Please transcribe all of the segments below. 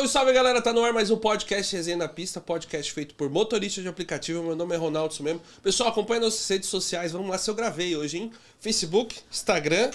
Salve, salve galera, tá no ar mais um podcast Resenha na Pista, podcast feito por motoristas de aplicativo. Meu nome é Ronaldo, isso mesmo. Pessoal, acompanha nossas redes sociais. Vamos lá se eu gravei hoje, hein? Facebook, Instagram,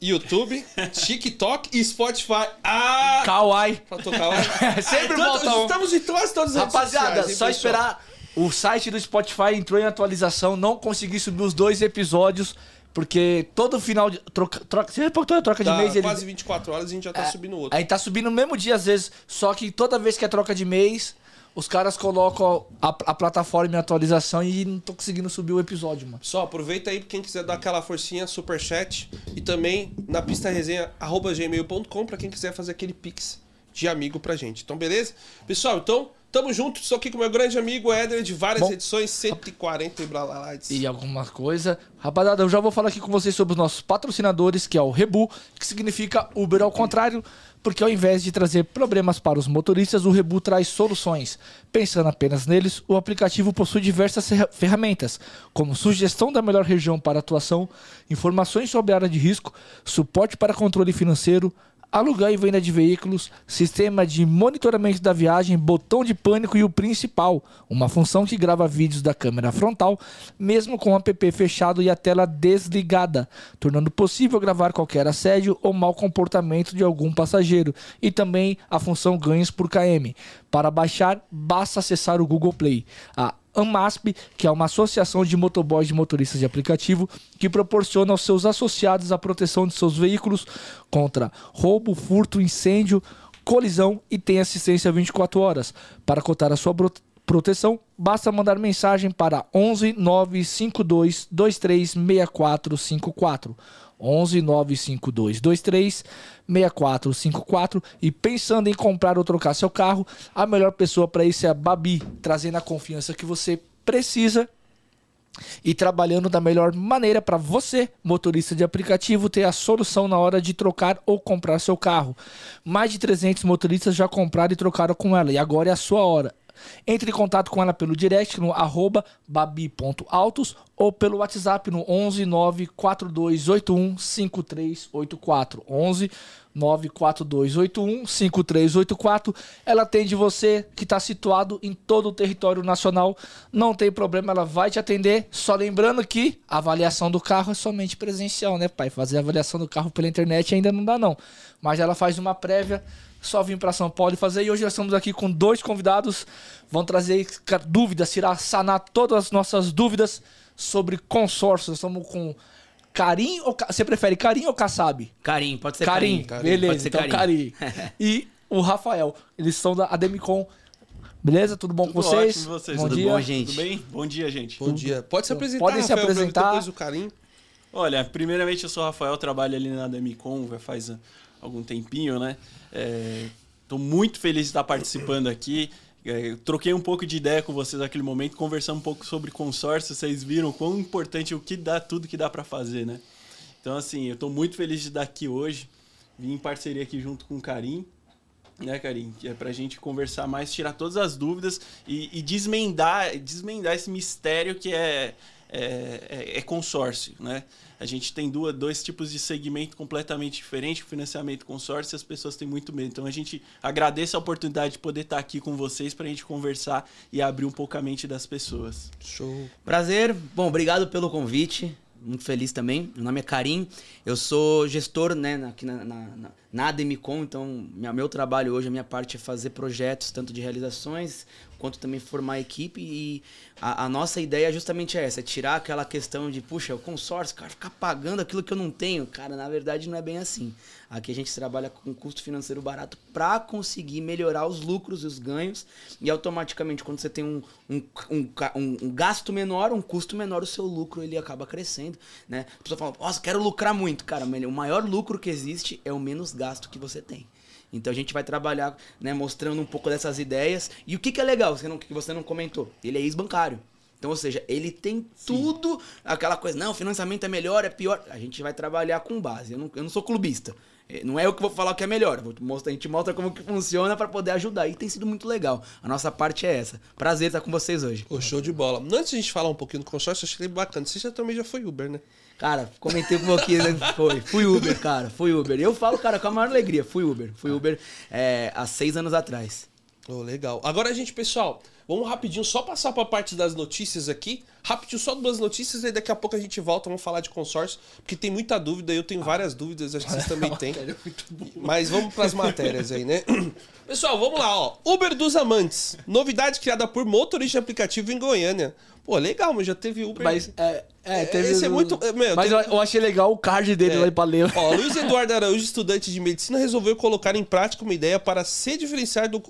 YouTube, TikTok e Spotify. Ah! Kawaii. Faltou Kawaii. Sempre volta um. Estamos em quase todas as redes Rapaziada, sociais, hein, só pessoal? esperar. O site do Spotify entrou em atualização, não consegui subir os dois episódios, porque todo final de. Troca, troca, você reparou toda troca de Tá mês ele. quase 24 horas e a gente já tá É, subindo outro. Aí tá subindo no mesmo dia às vezes, só que toda vez que é troca de mês, os caras colocam a, a plataforma em atualização e não tô conseguindo subir o episódio, mano. Só aproveita aí, quem quiser dar aquela forcinha, superchat. E também na pista resenha, arroba gmail.com, pra quem quiser fazer aquele pix de amigo pra gente. Então, beleza? Pessoal, então, tamo junto. Estou aqui com meu grande amigo Éder, de várias Bom. edições, 140 e blá E alguma coisa. Rapaziada, eu já vou falar aqui com vocês sobre os nossos patrocinadores, que é o Rebu, que significa Uber ao contrário, porque ao invés de trazer problemas para os motoristas, o Rebu traz soluções. Pensando apenas neles, o aplicativo possui diversas ferra- ferramentas, como sugestão da melhor região para atuação, informações sobre a área de risco, suporte para controle financeiro, alugar e venda de veículos, sistema de monitoramento da viagem, botão de pânico e o principal, uma função que grava vídeos da câmera frontal, mesmo com o app fechado e a tela desligada, tornando possível gravar qualquer assédio ou mau comportamento de algum passageiro, e também a função ganhos por KM. Para baixar, basta acessar o Google Play. A AMASP, que é uma associação de motoboys de motoristas de aplicativo, que proporciona aos seus associados a proteção de seus veículos contra roubo, furto, incêndio, colisão e tem assistência 24 horas. Para cotar a sua proteção, basta mandar mensagem para 11 952 23 6454. 11 952 23 6454 e pensando em comprar ou trocar seu carro, a melhor pessoa para isso é a Babi, trazendo a confiança que você precisa e trabalhando da melhor maneira para você, motorista de aplicativo, ter a solução na hora de trocar ou comprar seu carro. Mais de 300 motoristas já compraram e trocaram com ela e agora é a sua hora. Entre em contato com ela pelo direct no arroba babi.autos ou pelo WhatsApp no 11 94281 5384. 11 94281 5384. Ela atende você que está situado em todo o território nacional. Não tem problema, ela vai te atender. Só lembrando que a avaliação do carro é somente presencial, né, pai? Fazer a avaliação do carro pela internet ainda não dá, não. Mas ela faz uma prévia. Só vim para São Paulo e fazer. E hoje nós estamos aqui com dois convidados. Vão trazer dúvidas, tirar, sanar todas as nossas dúvidas sobre consórcio. Nós estamos com Carim ou Ca- você prefere Carim ou Kassab? Carim, pode ser Carim, Carim. beleza, Pode ser então Carim. e o Rafael, eles são da Ademicon. Beleza? Tudo bom com Tudo vocês? ótimo, vocês? Bom Tudo dia. bom, gente? Tudo bem? Bom dia, gente. Bom dia. Pode se apresentar, Podem se Rafael, apresentar. Depois o carinho. Olha, primeiramente eu sou o Rafael, trabalho ali na Demicon, já faz algum tempinho, né? Estou muito feliz de estar participando aqui. É, troquei um pouco de ideia com vocês naquele momento, conversando um pouco sobre consórcio. Vocês viram quão importante o que dá, tudo que dá para fazer, né? Então, assim, eu estou muito feliz de estar aqui hoje. Vim em parceria aqui junto com o Karim, né, Karim? Que é pra gente conversar mais, tirar todas as dúvidas e, e desmendar, desmendar esse mistério que é, é, é- é consórcio, né? A gente tem duas, dois tipos de segmento completamente diferentes, o financiamento e consórcio, e as pessoas têm muito medo. Então a gente agradece a oportunidade de poder estar aqui com vocês pra gente conversar e abrir um pouco a mente das pessoas. Show. Prazer. Bom, obrigado pelo convite. Muito feliz também. Meu nome é Karim. Eu sou gestor né, aqui na, na, na, na Ademicon. Então, minha, meu trabalho hoje, a minha parte é fazer projetos, tanto de realizações, quanto também formar equipe. E a, a nossa ideia é justamente essa: é tirar aquela questão de, puxa, o consórcio, cara, ficar pagando aquilo que eu não tenho. Cara, na verdade não é bem assim. Aqui a gente trabalha com custo financeiro barato para conseguir melhorar os lucros e os ganhos. E automaticamente, quando você tem um, um, um- um gasto menor, um custo menor, o seu lucro ele acaba crescendo. Né? A pessoa fala, nossa, quero lucrar muito. Cara, o maior lucro que existe é o menos gasto que você tem. Então a gente vai trabalhar, né, mostrando um pouco dessas ideias. E o que, que é legal, você não, que você não comentou? Ele é ex-bancário. Então, ou seja, ele tem tudo, aquela coisa, não, financiamento é melhor, é pior. A gente vai trabalhar com base. Eu não, eu não sou clubista. Eh, Não é eu que vou falar o que é melhor. mostrar- A gente mostra como que funciona pra poder ajudar. E tem sido muito legal. A nossa parte é essa. Prazer estar com vocês hoje. Pô, show de bola. Antes de a gente falar um pouquinho do consórcio, eu achei bacana. Você já também já foi Uber, né? Cara, comentei com você, né? Foi. Fui Uber, cara. Fui Uber. Eu falo, cara, com a maior alegria. Fui Uber. Fui Uber é, há seis anos atrás. Oh, legal. Agora, gente, pessoal, vamos rapidinho só passar pra parte das notícias aqui. Rapidinho, só duas notícias, e daqui a pouco a gente volta, vamos falar de consórcio, porque tem muita dúvida, eu tenho várias dúvidas, acho que vocês também têm. Mas vamos pras matérias aí, né? Pessoal, vamos lá, ó. Uber dos Amantes. Novidade criada por motorista de aplicativo em Goiânia. Pô, legal, mas já teve Uber. Mas, é, é, É, teve... esse é muito- é, meu, Mas tem- eu, achei legal o card dele É. lá em Paleu. Ó, Luiz Eduardo Araújo, estudante de medicina, resolveu colocar em prática uma ideia para se diferenciar do,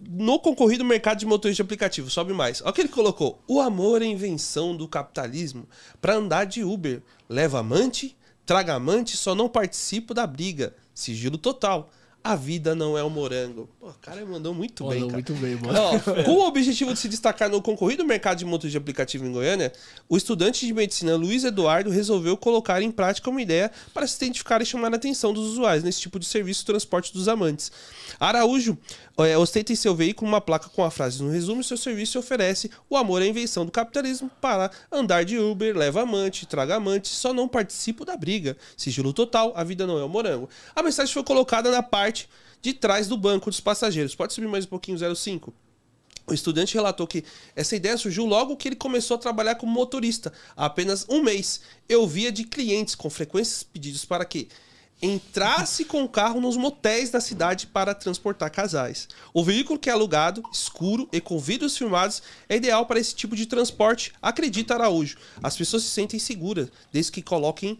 no concorrido mercado de motorista de aplicativo. Sobe mais. Olha o que ele colocou. O amor é invenção do capitalismo para andar de Uber. Leva amante, traga amante, só não participo da briga. Sigilo total. A vida não é um morango. Pô, o cara mandou muito bem, Mandou cara. muito bem, mano. Ó, com o objetivo de se destacar no concorrido mercado de motos de aplicativo em Goiânia, o estudante de medicina Luiz Eduardo resolveu colocar em prática uma ideia para se identificar e chamar a atenção dos usuários nesse tipo de serviço de transporte dos amantes. Araújo é, ostenta em seu veículo uma placa com a frase: No resumo, seu serviço oferece o amor à invenção do capitalismo para andar de Uber, leva amante, traga amante, só não participo da briga. Sigilo total, a vida não é um morango. A mensagem foi colocada na parte de trás do banco dos passageiros. Pode subir mais um pouquinho, 05. O estudante relatou que essa ideia surgiu logo que ele começou a trabalhar como motorista. Há apenas um mês, eu via de clientes com frequências pedidos para que entrasse com o carro nos motéis da cidade para transportar casais. O veículo que é alugado, escuro e com vidros filmados é ideal para esse tipo de transporte, acredita Araújo. As pessoas se sentem seguras desde que coloquem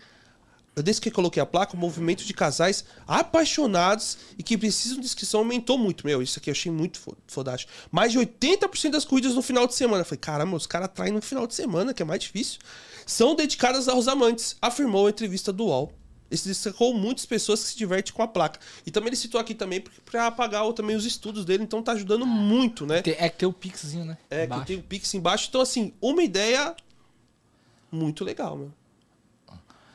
Desde que coloquei a placa, o movimento de casais apaixonados e que precisam de inscrição aumentou muito. Meu, isso aqui eu achei muito fo- fodástico. Mais de 80% das corridas no final de semana. Eu falei, caramba, os caras atraem no final de semana, que é mais difícil. São dedicadas aos amantes, afirmou a entrevista do UOL. Ele destacou muitas pessoas que se divertem com a placa. E também ele citou aqui também para pagar o- também os estudos dele, então tá ajudando muito, né? É que tem o pixzinho, né? É, que Embaixo. tem o Pix embaixo. Então, assim, uma ideia muito legal, meu.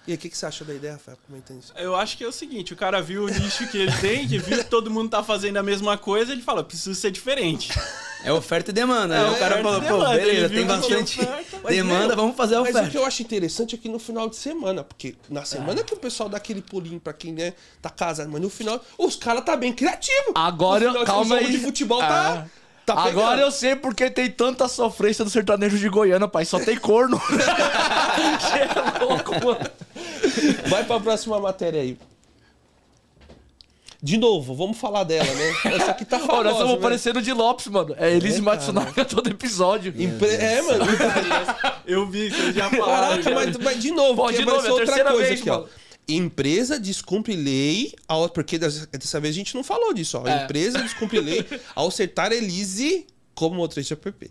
E aí, o que, que você acha da ideia, Rafael? Comentando isso. Eu acho que é o seguinte, o cara viu o nicho que ele tem, que viu que todo mundo tá fazendo a mesma coisa, ele fala, preciso ser diferente. É oferta e demanda. É, né? o cara falou, pô, beleza, tem bastante oferta, Mas, demanda, meu, vamos fazer a Mas oferta. o que eu acho interessante é que no final de semana, porque na semana que o pessoal dá aquele pulinho pra quem né, tá casado, mas no final, os caras tá bem criativo. Agora, no final, eu- calma aí. de futebol Ah. tá, tá. Agora eu sei porque tem tanta sofrência do sertanejo de Goiânia, pai. Só tem corno. É louco, mano. Vai pra próxima matéria aí. De novo, vamos falar dela, né? Essa aqui tá famosa, nós estamos né? parecendo de Lopes, mano. É Elise É, Matsunaga todo episódio. Empre- É, mano. Eu vi, vocês já falaram. Caraca, mas, mas de novo, Pô, de novo, é a outra terceira coisa vez, aqui, ó. Empresa descumpre lei, ao, porque dessa, vez a gente não falou disso, ó. É. Empresa descumpre lei ao acertar Elise como motorista PP.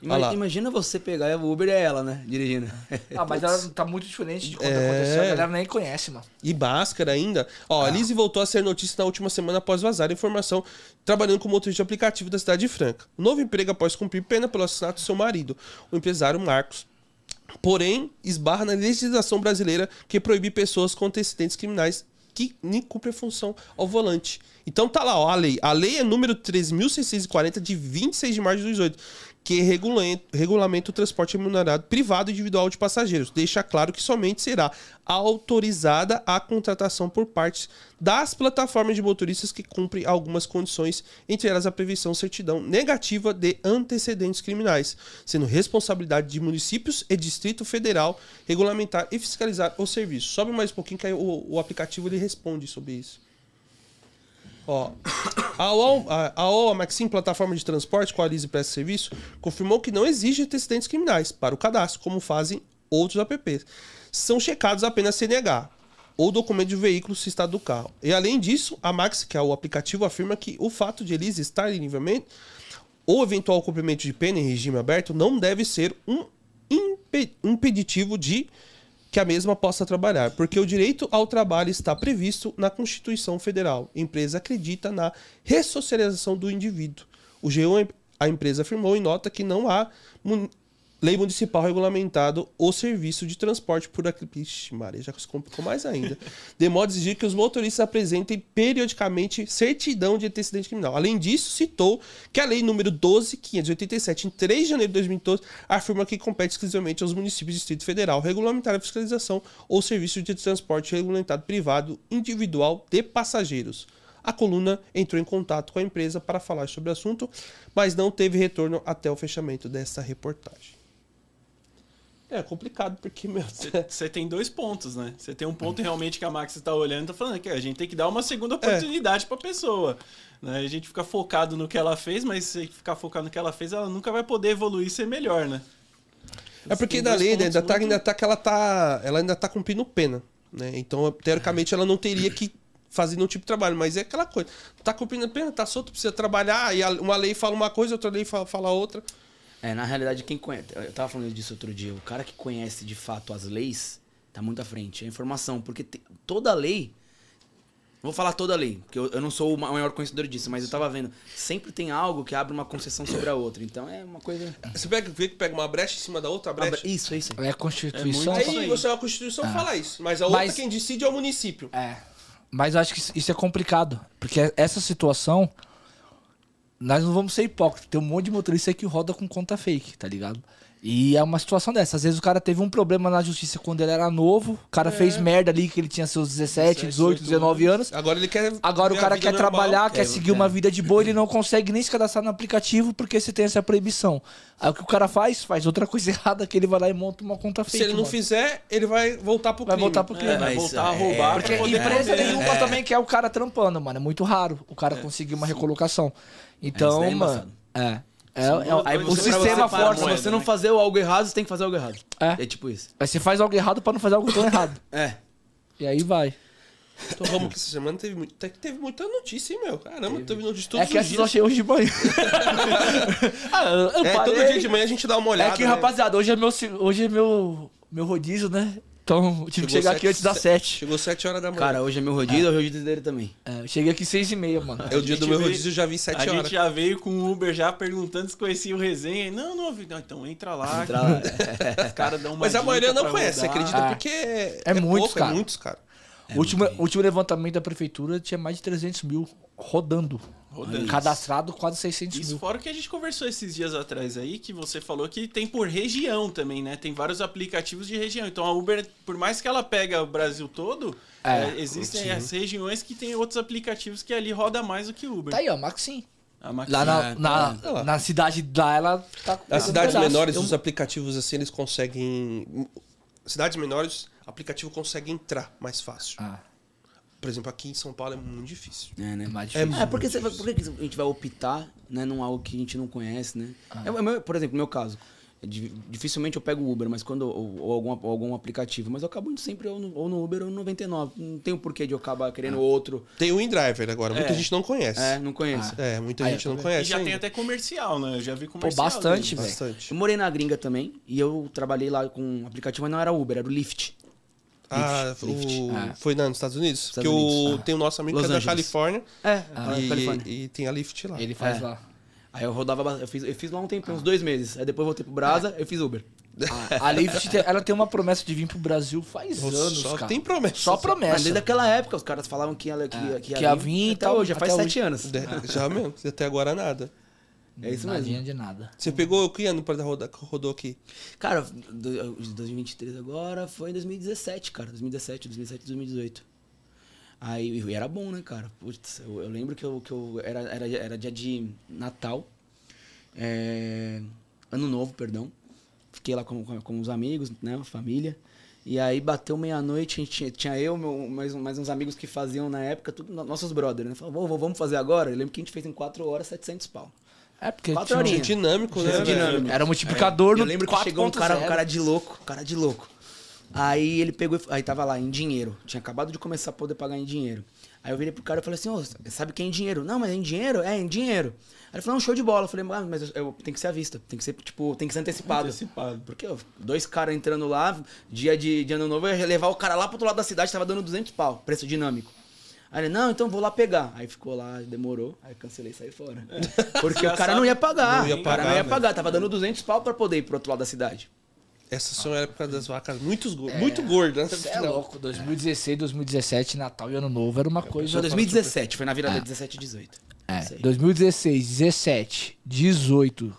Ima- Olha lá. Imagina você pegar o Uber e é ela, né? Dirigindo. Ah, mas ela tá muito diferente de quando É. aconteceu. A galera nem conhece, mano. E máscara ainda. Ó, a Elise voltou a ser notícia na última semana após vazar a informação trabalhando como motorista de aplicativo da cidade de Franca. Novo emprego após cumprir pena pelo assassinato do seu marido, o empresário Marcos. Porém, esbarra na legislação brasileira que proíbe pessoas com antecedentes criminais que nem cumprem a função ao volante. Então tá lá, ó, a lei. A lei é número 13.640 de 26 de março de 2018, que regula- regulamenta o transporte remunerado privado individual de passageiros. Deixa claro que somente será autorizada a contratação por parte das plataformas de motoristas que cumprem algumas condições, entre elas a prevenção certidão negativa de antecedentes criminais, sendo responsabilidade de municípios e Distrito Federal regulamentar e fiscalizar o serviço. Sobe mais um pouquinho que o, o aplicativo ele responde sobre isso. Ó, a OL, a, Maxim, plataforma de transporte com a Lise presta serviço, confirmou que não exige antecedentes criminais para o cadastro, como fazem outros apps. São checados apenas CNH ou documento de veículo se está do carro. E além disso, a Max, que é o aplicativo, afirma que o fato de Elise estar em livramento ou eventual cumprimento de pena em regime aberto não deve ser um impe- impeditivo de que a mesma possa trabalhar, porque o direito ao trabalho está previsto na Constituição Federal. A empresa acredita na ressocialização do indivíduo. O G1, a empresa afirmou em nota que não há Lei municipal regulamentado o serviço de transporte por aqui. Ixi, Maria, já se complicou mais ainda. De modo a exigir que os motoristas apresentem periodicamente certidão de antecedente criminal. Além disso, citou que a lei número 12.587, em 3 de janeiro de 2012, afirma que compete exclusivamente aos municípios do Distrito Federal regulamentar a fiscalização ou serviço de transporte regulamentado privado individual de passageiros. A coluna entrou em contato com a empresa para falar sobre o assunto, mas não teve retorno até o fechamento dessa reportagem. É complicado, porque, meu. Você tem dois pontos, né? Você tem um ponto realmente que a Max está olhando e tá falando que a gente tem que dar uma segunda oportunidade para a pessoa. Né? A gente fica focado no que ela fez, mas se ficar focado no que ela fez, ela nunca vai poder evoluir e ser melhor, né? É porque da lei né, ainda tá, muito- ainda tá que ela tá. Ela ainda tá cumprindo pena. Né? Então, teoricamente, ela não teria que fazer nenhum tipo de trabalho. Mas é aquela coisa. Tá cumprindo pena, tá solto, precisa trabalhar, e uma lei fala uma coisa, outra lei fala outra. É, na realidade, quem conhece. Eu tava falando disso outro dia. O cara que conhece de fato as leis tá muito à frente. É a informação. Porque te- toda lei. Vou falar toda lei, porque eu, eu não sou o ma- maior conhecedor disso, mas eu tava vendo. Sempre tem algo que abre uma concessão sobre a outra. Então é uma coisa. Você pega, vê que pega uma brecha em cima da outra brecha. Isso, é isso aí. É a Constituição. É muito- Aí você é a Constituição fala isso. Mas a outra Mas- quem decide é o município. É. Mas eu acho que isso é complicado. Porque essa situação. Nós não vamos ser hipócritas. Tem um monte de motorista aí que roda com conta fake, tá ligado? E é uma situação dessa. Às vezes o cara teve um problema na justiça quando ele era novo. O cara fez merda ali que ele tinha seus 17, 18, 19 anos. Agora ele quer. Agora o a cara quer normal. trabalhar, quer quer- seguir uma vida de boa, ele não consegue nem se cadastrar no aplicativo porque você tem essa proibição. Aí o que o cara faz? Faz outra coisa errada que ele vai lá e monta uma conta fake. Se ele não mano. fizer, ele vai voltar pro Vai crime. voltar pro crime. É, vai voltar a é, roubar Porque pra poder empresa nenhuma também quer o cara trampando, mano. É muito raro o cara conseguir uma recolocação. Então, é mano. É. É, é- Aí o sistema força. Moeda, você não né? fazer algo errado, você tem que fazer algo errado. É. É tipo isso. Aí você faz algo errado pra não fazer algo tão errado. É. E aí vai. Então vamos que essa semana teve, muito, até que teve muita notícia, hein, meu? Caramba, teve notícia todos é que os essa eu achei hoje de manhã. ah, eu, eu É, parei. todo dia de manhã a gente dá uma É olhada. que, né? rapaziada, hoje é meu, hoje é meu, meu rodízio, né? Então, eu tive que chegar sete- aqui antes das se- 7. Chegou 7 horas da manhã. Cara, hoje é meu rodízio, é o rodízio dele também. É, eu cheguei aqui 6 e meia, mano. é o dia A do meu veio- rodízio, eu já vi 7 A horas. gente já veio com o Uber já perguntando se conhecia o resenha. Não, não, ouvi. Não, então entra lá. Entra lá. Os caras dão uma Mas a maioria não conhece, rodar. acredita? Ah. Porque é, É muitos, pouco, cara. É muitos, cara. o último, o último levantamento da prefeitura tinha mais de 300 mil rodando. Rodando. Cadastrado quase 600 Isso mil. fora o que a gente conversou esses dias atrás aí, que você falou que tem por região também, né? Tem vários aplicativos de região. Então a Uber, por mais que ela pega o Brasil todo, É, é, existem as regiões que tem outros aplicativos que ali roda mais do que Uber. Tá aí, ó, Maxim. Lá na, É, na, tá na cidade lá, ela tá. Nas um cidades pedaço. menores, Eu- os aplicativos, assim, eles conseguem... Cidades menores, o aplicativo consegue entrar mais fácil. Ah, Por exemplo, aqui em São Paulo é muito difícil. É, né? é mais É difícil. É, porque, você, vai- por que a gente vai optar né, num algo que a gente não conhece, né? É, é meu- por exemplo, no meu caso, é di- dificilmente eu pego o Uber, mas quando, ou, ou algum, ou algum aplicativo, mas eu acabo indo sempre ou no, ou no Uber ou no 99. Não tem o porquê de eu acabar querendo outro. Tem o InDriver agora, muita É. gente não conhece. É, não conheço. É, muita Ah, gente não tô E conhece já ainda. tem até comercial, né? Eu já vi Pô, comercial. bastante, dele. velho. Bastante. Eu morei na gringa também e eu trabalhei lá com um aplicativo, mas não era Uber, era o Lyft. Ah, Lyft. o... Ah. foi na, nos Estados Unidos? Estados Porque Unidos. o... Ah. tem o nosso amigo Los que é da Angeles. Califórnia. É, e, Califórnia. e tem a Lyft lá. Ele faz É. lá. Aí eu rodava, eu fiz, eu fiz lá um tempo, uns dois meses. Aí depois voltei pro Brasa, eu fiz Uber. A, a Lyft, tem- ela tem uma promessa de vir pro Brasil faz anos, Só cara. tem promessa. Só Mas promessa. desde aquela época, os caras falavam que ia, que, ia- que ia, que ia vir e tal, hoje, já faz sete hoje. anos. De- Já mesmo, até agora nada. É isso Nadinha mesmo. de nada. Você pegou que ano pra rodar, rodou aqui? Cara, do- de 2023 agora foi em 2017, cara. 2017, 2017, 2018. Aí e era bom, né, cara? Putz, eu, eu lembro que eu, que eu era, era, era dia de Natal. é, ano novo, perdão. Fiquei lá com, com, com os amigos, né? Família. E aí bateu meia-noite, a gente tinha, tinha eu, meu, mais, mais uns amigos que faziam na época, tudo no- nossos brothers, né? Falaram, "Vô, vô, vamos fazer agora? Eu lembro que a gente fez em 4 horas 700 pau. É, porque Quatro tinha-. Dinâmico, né? Dinâmico. velho? Dinâmico. era um multiplicador Eu no lembro que chegou um cara, um 4.0. cara de louco, um cara de louco. Aí ele pegou, e- aí tava lá, em dinheiro. Tinha acabado de começar a poder pagar em dinheiro. Aí eu virei pro cara e falei assim, ô, sabe que é em dinheiro? Não, mas é em dinheiro? É, em dinheiro. Aí ele falou, não, show de bola. Eu falei, ah, mas eu, eu- tem que ser à vista, tem que ser, tipo, tem que ser antecipado. Antecipado. Porque ó, dois caras entrando lá, dia de, de ano novo, eu ia levar o cara lá pro outro lado da cidade, tava dando 200 pau, preço dinâmico. Aí ele, não, então vou lá pegar. Aí ficou lá, demorou, aí cancelei e saí fora. Porque Já o cara sabe, não ia pagar. não ia o cara pagar, não ia né? pagar. Tava dando 200 pau pra poder ir pro outro lado da cidade. Essas são a época das vacas muito, go- muito gordas. né? Você é louco, 2016, 2017, Natal e Ano Novo era uma coisa. Foi 2017, foi na virada 17 e 18. É, Isso aí. 2016, 17, 18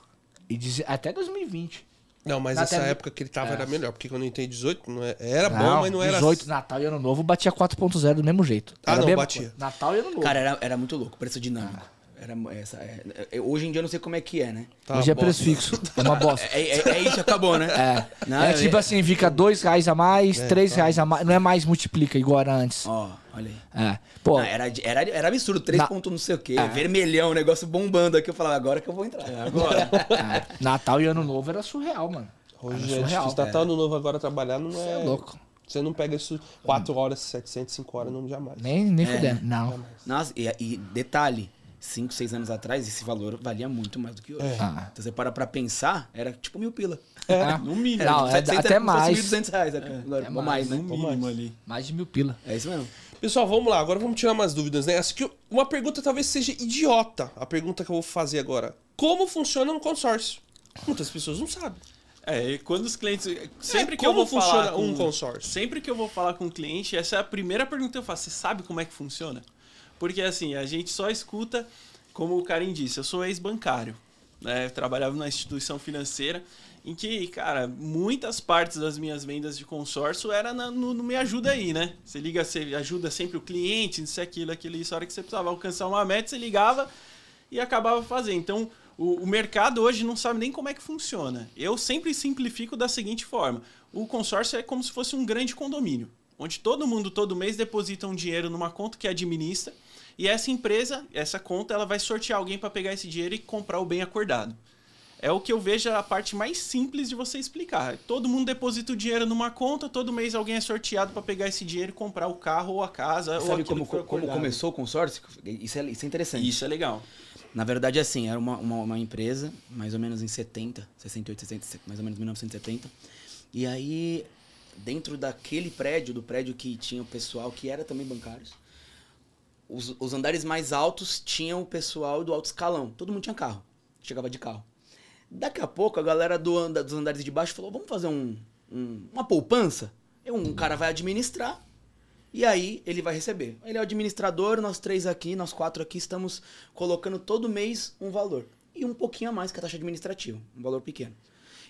e até 2020. Não, mas essa TV época que ele tava É. era melhor, porque quando eu entrei 18, não é- era bom, mas não era. 18, Natal e Ano Novo batia 4.0 do mesmo jeito. Ah, Era não, mesma batia. Natal e Ano Novo. Cara, era, era muito louco, preço dinâmico. Era essa, é- é- hoje em dia eu não sei como é que é, né? Tá Hoje é bosta. preço fixo. É uma bosta. É, é, é isso, acabou, né? É. Não, é é- tipo assim, fica dois reais a mais, três reais a mais. Não é mais multiplica igual era antes. Ó, olha aí. É. Pô, Não, era, era, era absurdo, 3 Na- pontos não sei o quê, vermelhão, negócio bombando aqui. Eu falava, agora que eu vou entrar. Agora. é, Natal e Ano Novo era surreal, mano. Hoje Era é surreal. difícil. Natal no novo agora trabalhar não Você é. é louco. Você não pega isso 4 horas, 700, 5 horas, não jamais. Nem, nem fudendo. Não. Nossa, e, e detalhe, 5, 6 anos atrás, esse valor valia muito mais do que hoje. Ah. Então você para pra pensar, era tipo mil pila. É. No mínimo. Não, é, 700 até era se mais. 1.200 reais. Agora, É ou mais, mais, né? No mínimo ali. Mais de mil pila. É isso mesmo. Pessoal, vamos lá. Agora vamos tirar umas dúvidas, né? Acho que uma pergunta talvez seja idiota. A pergunta que eu vou fazer agora. Como funciona um consórcio? Muitas pessoas não sabem. É, e quando os clientes. Sempre que como eu vou funciona falar. Com, um consórcio? Sempre que eu vou falar com um cliente, essa é a primeira pergunta que eu faço. Você sabe como é que funciona? Porque assim, a gente só escuta, como o Karim disse, eu sou ex-bancário. Né? Eu trabalhava numa instituição financeira em que, cara, muitas partes das minhas vendas de consórcio era na- no, no Me Ajuda Aí, né? Você liga, você ajuda sempre o cliente, isso, aquilo, aquilo, isso. A hora que você precisava alcançar uma meta, você ligava e acabava fazendo. Então, o, o mercado hoje não sabe nem como é que funciona. Eu sempre simplifico da seguinte forma: o consórcio é como se fosse um grande condomínio, onde todo mundo todo mês deposita um dinheiro numa conta que administra e essa empresa, essa conta, ela vai sortear alguém para pegar esse dinheiro e comprar o bem acordado. É o que eu vejo a parte mais simples de você explicar. Todo mundo deposita o dinheiro numa conta, todo mês alguém é sorteado para pegar esse dinheiro e comprar o carro ou a casa. ou Sabe como, como começou o consórcio? Isso é, isso é interessante. Isso é legal. Na verdade, assim, era uma, uma, uma empresa, mais ou menos em 70, 68, 60, mais ou menos 1970. E aí, dentro daquele prédio, do prédio que tinha o pessoal que era também bancários, os, os andares mais altos tinham o pessoal do alto escalão. Todo mundo tinha carro. Chegava de carro. Daqui a pouco, a galera do anda, dos andares de baixo falou: vamos fazer um, um- uma poupança? Um cara vai administrar e aí ele vai receber. Ele é o administrador, nós três aqui, nós quatro aqui, estamos colocando todo mês um valor. E um pouquinho a mais que a taxa administrativa, um valor pequeno.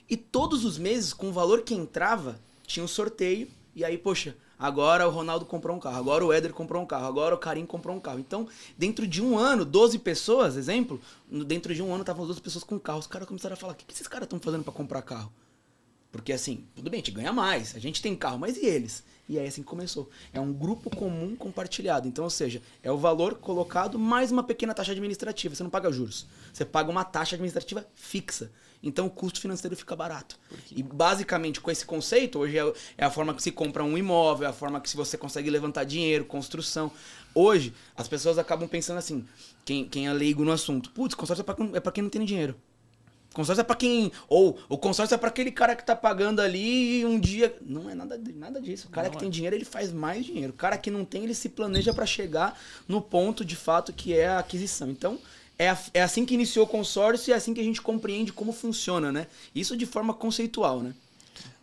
E todos os meses, com o valor que entrava, tinha um sorteio. E aí, poxa, agora o Ronaldo comprou um carro, agora o Éder comprou um carro, agora o Karim comprou um carro. Então, dentro de um ano, 12 pessoas, exemplo, dentro de um ano estavam as 12 pessoas com carro. Os caras começaram a falar: o que, que esses caras estão fazendo para comprar carro? Porque assim, tudo bem, a gente ganha mais, a gente tem carro, mas e eles? E aí assim que começou. É um grupo comum compartilhado. Então, ou seja, é o valor colocado mais uma pequena taxa administrativa. Você não paga juros. Você paga uma taxa administrativa fixa. Então o custo financeiro fica barato. E basicamente com esse conceito, hoje é, é a forma que se compra um imóvel, é a forma que se você consegue levantar dinheiro, construção. Hoje, as pessoas acabam pensando assim, quem, quem é leigo no assunto, putz, consórcio é pra, quem- é pra quem não tem dinheiro. Consórcio é pra quem. Ou o consórcio é pra aquele cara que tá pagando ali e um dia. Não é nada, nada disso. O cara que tem dinheiro, ele faz mais dinheiro. O cara que não tem, ele se planeja pra chegar no ponto de fato que é a aquisição. Então, é, a- é assim que iniciou o consórcio e é assim que a gente compreende como funciona, né? Isso de forma conceitual, né?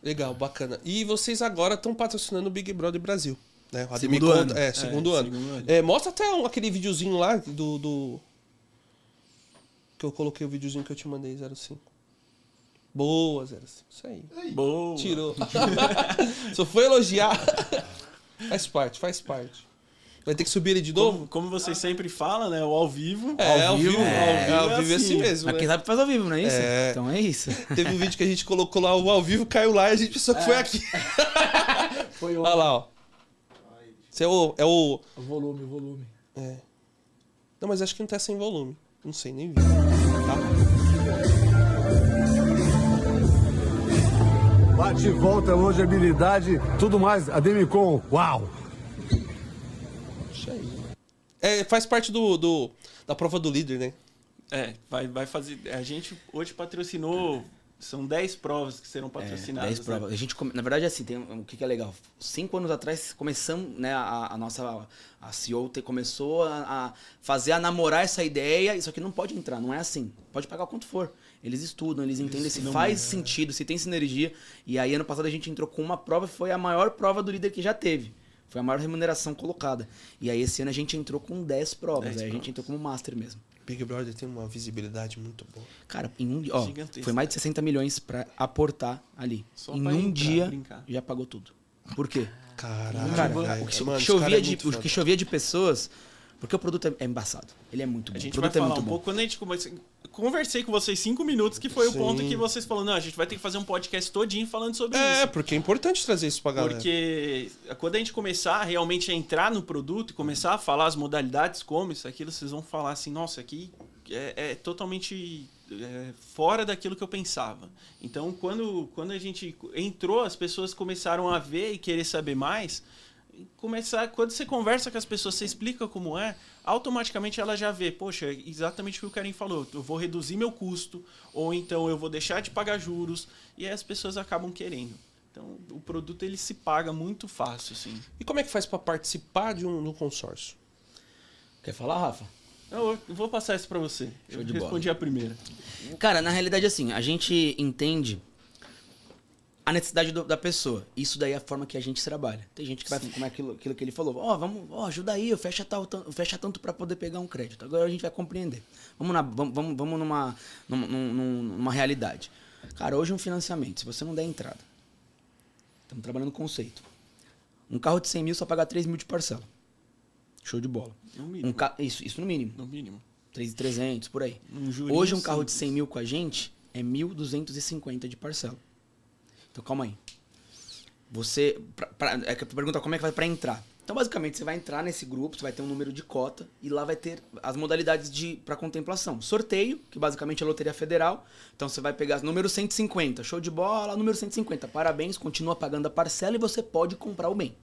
Legal, bacana. E vocês agora estão patrocinando o Big Brother Brasil. Né? O Segundo Ademir ano. Conta- É, segundo É, ano. segundo ano. É, mostra até um- aquele videozinho lá do, do. Que eu coloquei o videozinho que eu te mandei, 05. Boa, 05. Isso aí. Boa. Tirou. Só foi elogiar. faz parte, faz parte. Vai ter que subir ele de novo? Como, como vocês sempre falam, né? O ao vivo. É, ao vivo, é, ao vivo é assim mesmo. Mas né? quem sabe faz ao vivo, não é isso? É. Então é isso. Teve um vídeo que a gente colocou lá, o ao vivo caiu lá e a gente pensou que foi aqui. Foi o, Olha lá, ó. Esse é o, é o. o volume, o volume. É. Não, mas acho que não tá sem volume. Não sei, nem vi. Tá? Bate e volta, longevidade, tudo mais. Ademicon, uau! Isso aí. É, faz parte do, do, da prova do líder, né? É, vai, vai fazer. A gente hoje patrocinou São 10 provas que serão É, patrocinadas. 10 né? provas. A gente, na verdade, assim, tem um- o que, que é legal. Cinco anos atrás começamos, né, a, a nossa a CEO te- começou a, a fazer a namorar essa ideia. Isso aqui não pode entrar, não é assim. Pode pagar quanto for. Eles estudam, eles entendem se faz sentido, se tem sinergia. E aí, ano passado, a gente entrou com uma prova, foi a maior prova do líder que já teve. Foi a maior remuneração colocada. E aí, esse ano, a gente entrou com 10 provas. 10 aí a gente entrou como master mesmo. Big Brother tem uma visibilidade muito boa. Cara, em um dia, ó, foi mais de 60 milhões pra aportar ali. Só em um entrar, dia brincar. já pagou tudo. Por quê? Caralho, Cara, o que, Mano, chovia cara é de, o que chovia de pessoas, porque o produto é, é embaçado. Ele é muito bom. A gente o vai produto é falar muito um bom. pouco. Quando a gente começou. Conversei com vocês cinco minutos, que foi Sim. o ponto que vocês falaram, não, a gente vai ter que fazer um podcast todinho falando sobre É, isso. porque é importante trazer isso pra galera. Porque quando a gente começar realmente a entrar no produto e começar a falar as modalidades, como isso, aquilo, vocês vão falar assim, nossa, aqui é, é totalmente é, fora daquilo que eu pensava. Então, quando, quando a gente entrou, as pessoas começaram a ver e querer saber mais. Começar, quando você conversa com as pessoas, você explica como é, automaticamente ela já vê, poxa, é exatamente o que o Karen falou, eu vou reduzir meu custo, ou então eu vou deixar de pagar juros, e aí as pessoas acabam querendo. Então, o produto ele se paga muito fácil, assim. E como é que faz pra participar de um, de um consórcio? Quer falar, Rafa? Eu vou passar isso pra você. Show eu de bola. respondi a primeira. Cara, na realidade, assim, a gente entende a necessidade do- da pessoa. Isso daí é a forma que a gente trabalha. Tem gente que vai, como é aquilo, aquilo que ele falou, ó, vamos, ó, ajuda aí, eu fecha, tal, fecha tanto pra poder pegar um crédito. Agora a gente vai compreender. Vamos, na, vamos, vamos, vamos numa, numa, num- numa realidade. Cara, hoje um financiamento, se você não der entrada, estamos trabalhando conceito. Um carro de 100 mil só paga 3 mil de parcela. Show de bola. No mínimo. Um ca... isso, isso no mínimo. No mínimo. 3,300 por aí. Um Hoje um carro de simples. 100 mil com a gente é 1.250 de parcela. Então calma aí. Você. Pra, pra, é que pergunta como é que vai pra entrar. Então basicamente você vai entrar nesse grupo, você vai ter um número de cota e lá vai ter as modalidades de para contemplação. Sorteio, que basicamente é a loteria federal. Então você vai pegar número 150, show de bola, número 150. Parabéns, continua pagando a parcela e você pode comprar o bem.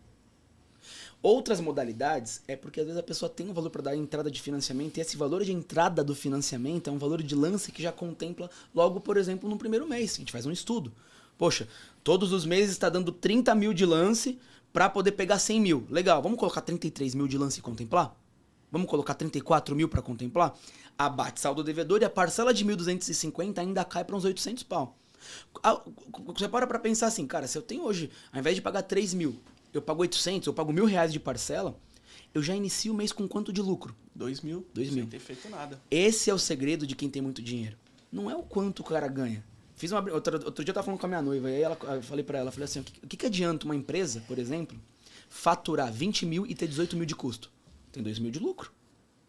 Outras modalidades é porque às vezes a pessoa tem um valor para dar entrada de financiamento e esse valor de entrada do financiamento é um valor de lance que já contempla logo, por exemplo, no primeiro mês. A gente faz um estudo. Poxa, todos os meses está dando 30 mil de lance para poder pegar 100 mil. Legal, vamos colocar 33 mil de lance e contemplar? Vamos colocar 34 mil para contemplar? Abate saldo devedor e a parcela de 1.250 ainda cai para uns 800 pau. Ah, Você para pra pensar assim, cara, se eu tenho hoje, ao invés de pagar 3 mil, eu pago 800, eu pago mil reais de parcela, eu já inicio o mês com quanto de lucro? Dois mil. Dois sem mil. ter feito nada. Esse é o segredo de quem tem muito dinheiro. Não é o quanto o cara ganha. Fiz uma, outro, outro dia eu tava falando com a minha noiva, e aí ela, eu falei pra ela, falei assim, o que, o que, que adianta uma empresa, por exemplo, faturar 20 mil e ter 18 mil de custo? Tem 2 mil de lucro.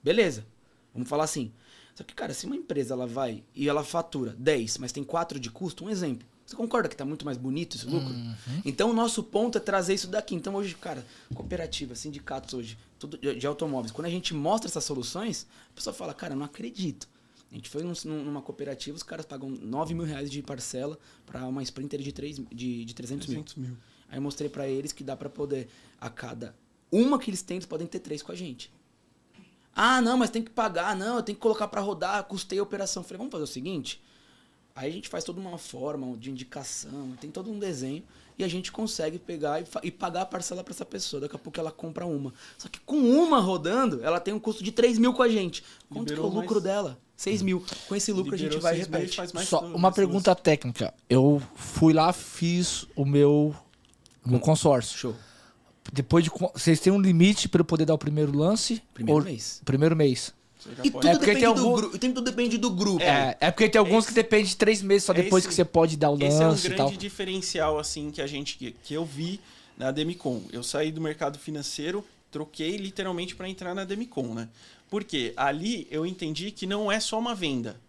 Beleza. Vamos falar assim. Só que, cara, se uma empresa ela vai e ela fatura 10, mas tem 4 de custo, um exemplo. Você concorda que tá muito mais bonito esse lucro? Então o nosso ponto é trazer isso daqui. Então hoje, cara, cooperativa, sindicatos hoje, tudo de, de automóveis. Quando a gente mostra essas soluções, a pessoa fala, cara, não acredito. A gente foi num- numa cooperativa, os caras pagam 9 mil reais de parcela para uma Sprinter de, 3, de, de 300 mil. 300 mil. Aí eu mostrei pra eles que dá pra poder, a cada uma que eles têm, eles podem ter três com a gente. Ah, não, mas tem que pagar, não, eu tenho que colocar pra rodar, custei a operação. Falei, vamos fazer o seguinte? Aí a gente faz toda uma forma de indicação, tem todo um desenho, e a gente consegue pegar e, e pagar a parcela pra essa pessoa. Daqui a pouco ela compra uma. Só que com uma rodando, ela tem um custo de 3 mil com a gente. Quanto que é o Liberou lucro mais- dela? 6 mil. Com esse lucro a gente Liberou vai e repete. mais Só duas- uma duas. pergunta técnica. Eu fui lá, fiz o meu, o meu consórcio. Show. Depois de. Vocês têm um limite para eu poder dar o primeiro lance? Primeiro Ou- mês. Primeiro mês. Você já E pode- tudo, É porque depende tem do algum- grupo, tem- tudo depende do grupo. É, é porque tem alguns que depende de três meses, só É depois esse- que você pode dar o lance Esse é um e tal. grande diferencial assim que a gente que, que eu vi na Demicon. Eu saí do mercado financeiro, troquei literalmente para entrar na Demicon, né? Porque ali eu entendi que não é só uma venda.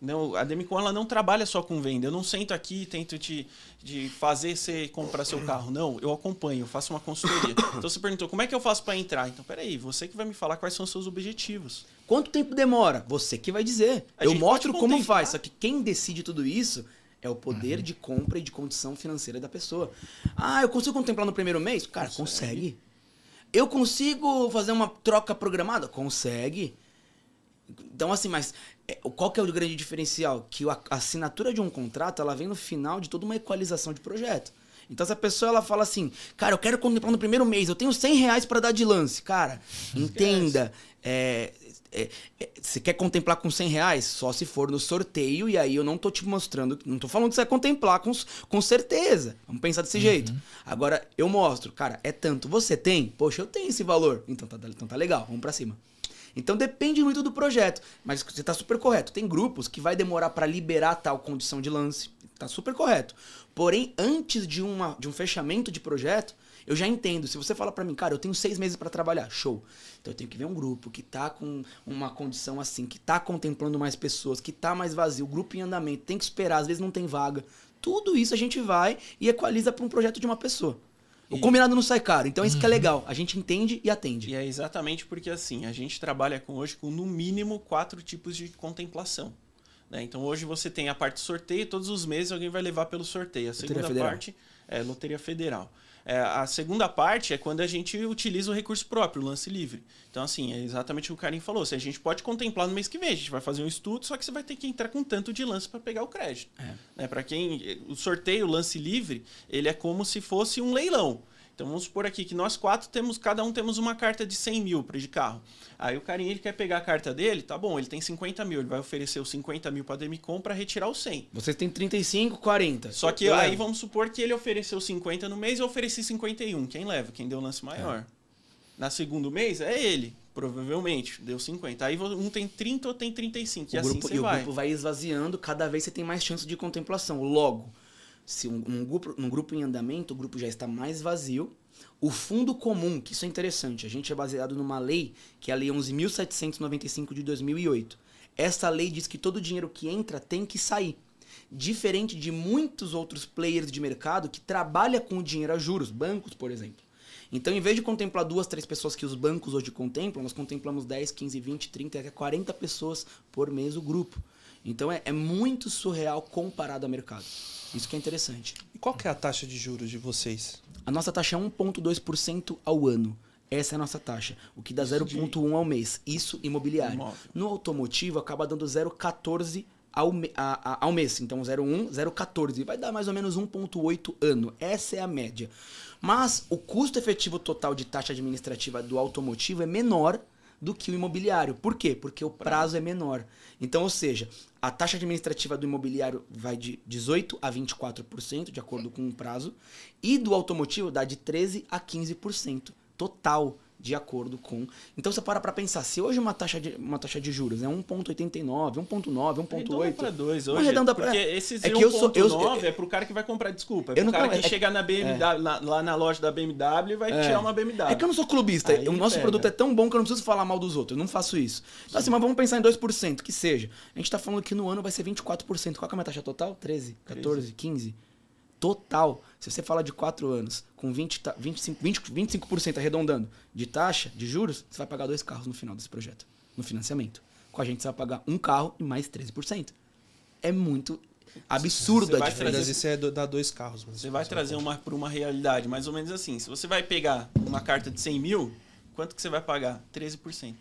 Não, a Demicon ela não trabalha só com venda. Eu não sento aqui e tento te de fazer você comprar seu carro. Não, eu acompanho, eu faço uma consultoria. Então você perguntou como é que eu faço para entrar? Então peraí, você que vai me falar quais são os seus objetivos. Quanto tempo demora? Você que vai dizer. A Eu mostro como faz, só que quem decide tudo isso é o poder de compra e de condição financeira da pessoa. Ah, eu consigo contemplar no primeiro mês? Cara, consegue. Eu consigo fazer uma troca programada? Consegue. Então, assim, mas é, qual que é o grande diferencial? Que a assinatura de um contrato, ela vem no final de toda uma equalização de projeto. Então, se a pessoa ela fala assim, cara, eu quero contemplar no primeiro mês, eu tenho 100 reais pra dar de lance. Cara, entenda, é, é, é, você quer contemplar com 100 reais? Só se for no sorteio, e aí eu não tô te mostrando, não tô falando que você vai contemplar com, com certeza. Vamos pensar desse jeito. Agora, eu mostro, cara, é tanto. Você tem? Poxa, eu tenho esse valor. Então tá, então tá legal, vamos pra cima. Então depende muito do projeto. Mas você tá super correto. Tem grupos que vai demorar pra liberar tal condição de lance. Tá super correto. Porém, antes de, uma, de um fechamento de projeto, eu já entendo. Se você fala pra mim, cara, eu tenho seis meses pra trabalhar, show. Então eu tenho que ver um grupo que tá com uma condição assim, que tá contemplando mais pessoas, que tá mais vazio, grupo em andamento, tem que esperar, às vezes não tem vaga. Tudo isso a gente vai e equaliza pra um projeto de uma pessoa. O combinado não sai caro. Então isso que é legal. A gente entende e atende. E é exatamente porque assim, a gente trabalha com hoje com no mínimo quatro tipos de contemplação. né? Então hoje você tem a parte sorteio, todos os meses alguém vai levar pelo sorteio. A segunda parte é Loteria Federal. É, a segunda parte é quando a gente utiliza o recurso próprio, o lance livre. Então, assim, é exatamente o que o Karim falou. Se a gente pode contemplar no mês que vem, a gente vai fazer um estudo, só que você vai ter que entrar com tanto de lance para pegar o crédito. Né? Para quem. O sorteio, o lance livre, ele é como se fosse um leilão. Então vamos supor aqui que nós quatro temos, cada um temos uma carta de 100 mil de carro. Aí o carinha ele quer pegar a carta dele, tá bom, ele tem 50 mil, ele vai oferecer os 50 mil pra Demicon pra retirar os 100. Vocês têm 35, 40. Só que Eu aí levo. vamos supor que ele ofereceu 50 no mês e eu ofereci 51. Quem leva? Quem deu o lance maior. Na segundo mês é ele, provavelmente, deu 50. Aí um tem 30 ou tem 35. E o assim grupo, você e vai. o grupo vai esvaziando, cada vez você tem mais chance de contemplação. Logo, se um, um grupo, um grupo em andamento, o grupo já está mais vazio. O fundo comum, que isso é interessante, a gente é baseado numa lei, que é a Lei 11.795 de 2008. Essa lei diz que todo dinheiro que entra tem que sair. Diferente de muitos outros players de mercado que trabalham com o dinheiro a juros, bancos, por exemplo. Então, em vez de contemplar duas, três pessoas que os bancos hoje contemplam, nós contemplamos 10, 15, 20, 30, até 40 pessoas por mês o grupo. Então, é, é muito surreal comparado ao mercado. Isso que é interessante. E qual que é a taxa de juros de vocês? A nossa taxa é 1,2% ao ano. Essa é a nossa taxa, o que dá 0,1 ao mês. Isso imobiliário. Imóvel. No automotivo, acaba dando 0,14 ao, a- ao mês. Então, 0,1, 0,14. Vai dar mais ou menos 1,8 ano. Essa é a média. Mas o custo efetivo total de taxa administrativa do automotivo é menor do que o imobiliário. Por quê? Porque o prazo é menor. Então, ou seja, a taxa administrativa do imobiliário vai de 18 a 24%, de acordo com o prazo, e do automotivo dá de 13 a 15% total de acordo com. Então você para para pensar, se hoje uma taxa de uma taxa de juros é 1.89, 1.9, Arredonda pra 1.8, dois Não hoje. arredonda pra- porque é esses que eu sou- eu- 1.9 eu- é pro cara que vai comprar, desculpa. É Eu pro não- cara que é- chega na BMW, na- lá na loja da BMW e vai É. tirar uma BMW. É que eu não sou clubista. Aí o nosso pega. produto é tão bom que eu não preciso falar mal dos outros. Eu não faço isso. Então, assim, mas vamos pensar em 2%, que seja. A gente tá falando que no ano vai ser 24%. Qual é a minha taxa total? 13, 14, 15. Total. Se você fala de 4 anos, com 20, ta- 25, 20, 25% arredondando de taxa, de juros, você vai pagar dois carros no final desse projeto. No financiamento. Com a gente você vai pagar um carro e mais 13%. É muito absurdo Você a diferença. Mas isso é do- dar dois carros. Mas Você vai trazer uma para uma realidade, mais ou menos assim. Se você vai pegar uma carta de 100 mil, quanto que você vai pagar? 13%.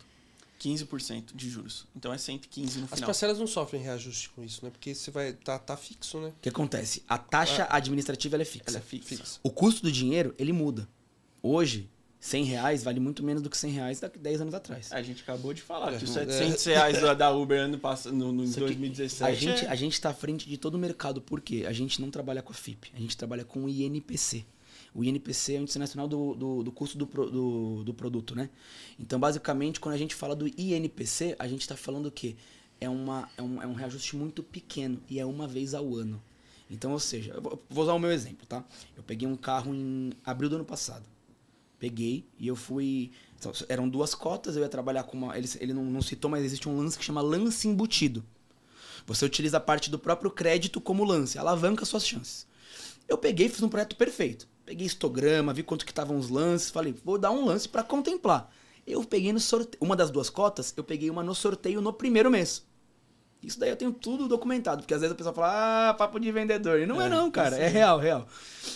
15% de juros. Então é 115 no As final. parcelas não sofrem reajuste com isso, né? Porque você vai. Tá, tá fixo, né? O que acontece? A taxa administrativa ela é fixa. Ela é fixa. O custo do dinheiro, ele muda. Hoje, 100 reais vale muito menos do que 100 reais daqui 10 anos atrás. A gente acabou de falar É, que os é. 700 reais da- da Uber ano passado, no, no Só que 2017. A gente, é- a gente tá à frente de todo o mercado, por quê? A gente não trabalha com a FIP, a gente trabalha com o INPC. O INPC é o Índice Nacional do, do, do Custo do, do, do Produto, né? Então, basicamente, quando a gente fala do INPC, a gente está falando o quê? É, uma, é, um, é um reajuste muito pequeno e é uma vez ao ano. Então, ou seja, vou- usar o meu exemplo, tá? Eu peguei um carro em abril do ano passado. Peguei e eu fui. Eram duas cotas, eu ia trabalhar com uma. Ele, ele não, não citou, mas existe um lance que chama lance embutido. Você utiliza a parte do próprio crédito como lance, alavanca suas chances. Eu peguei e fiz um projeto perfeito. Peguei histograma, vi quanto que estavam os lances, falei, vou dar um lance para contemplar. Eu peguei no sorteio, uma das duas cotas, eu peguei uma no sorteio no primeiro mês. Isso daí eu tenho tudo documentado, porque às vezes a pessoa fala, ah, papo de vendedor. E não é, não, cara, é real, real.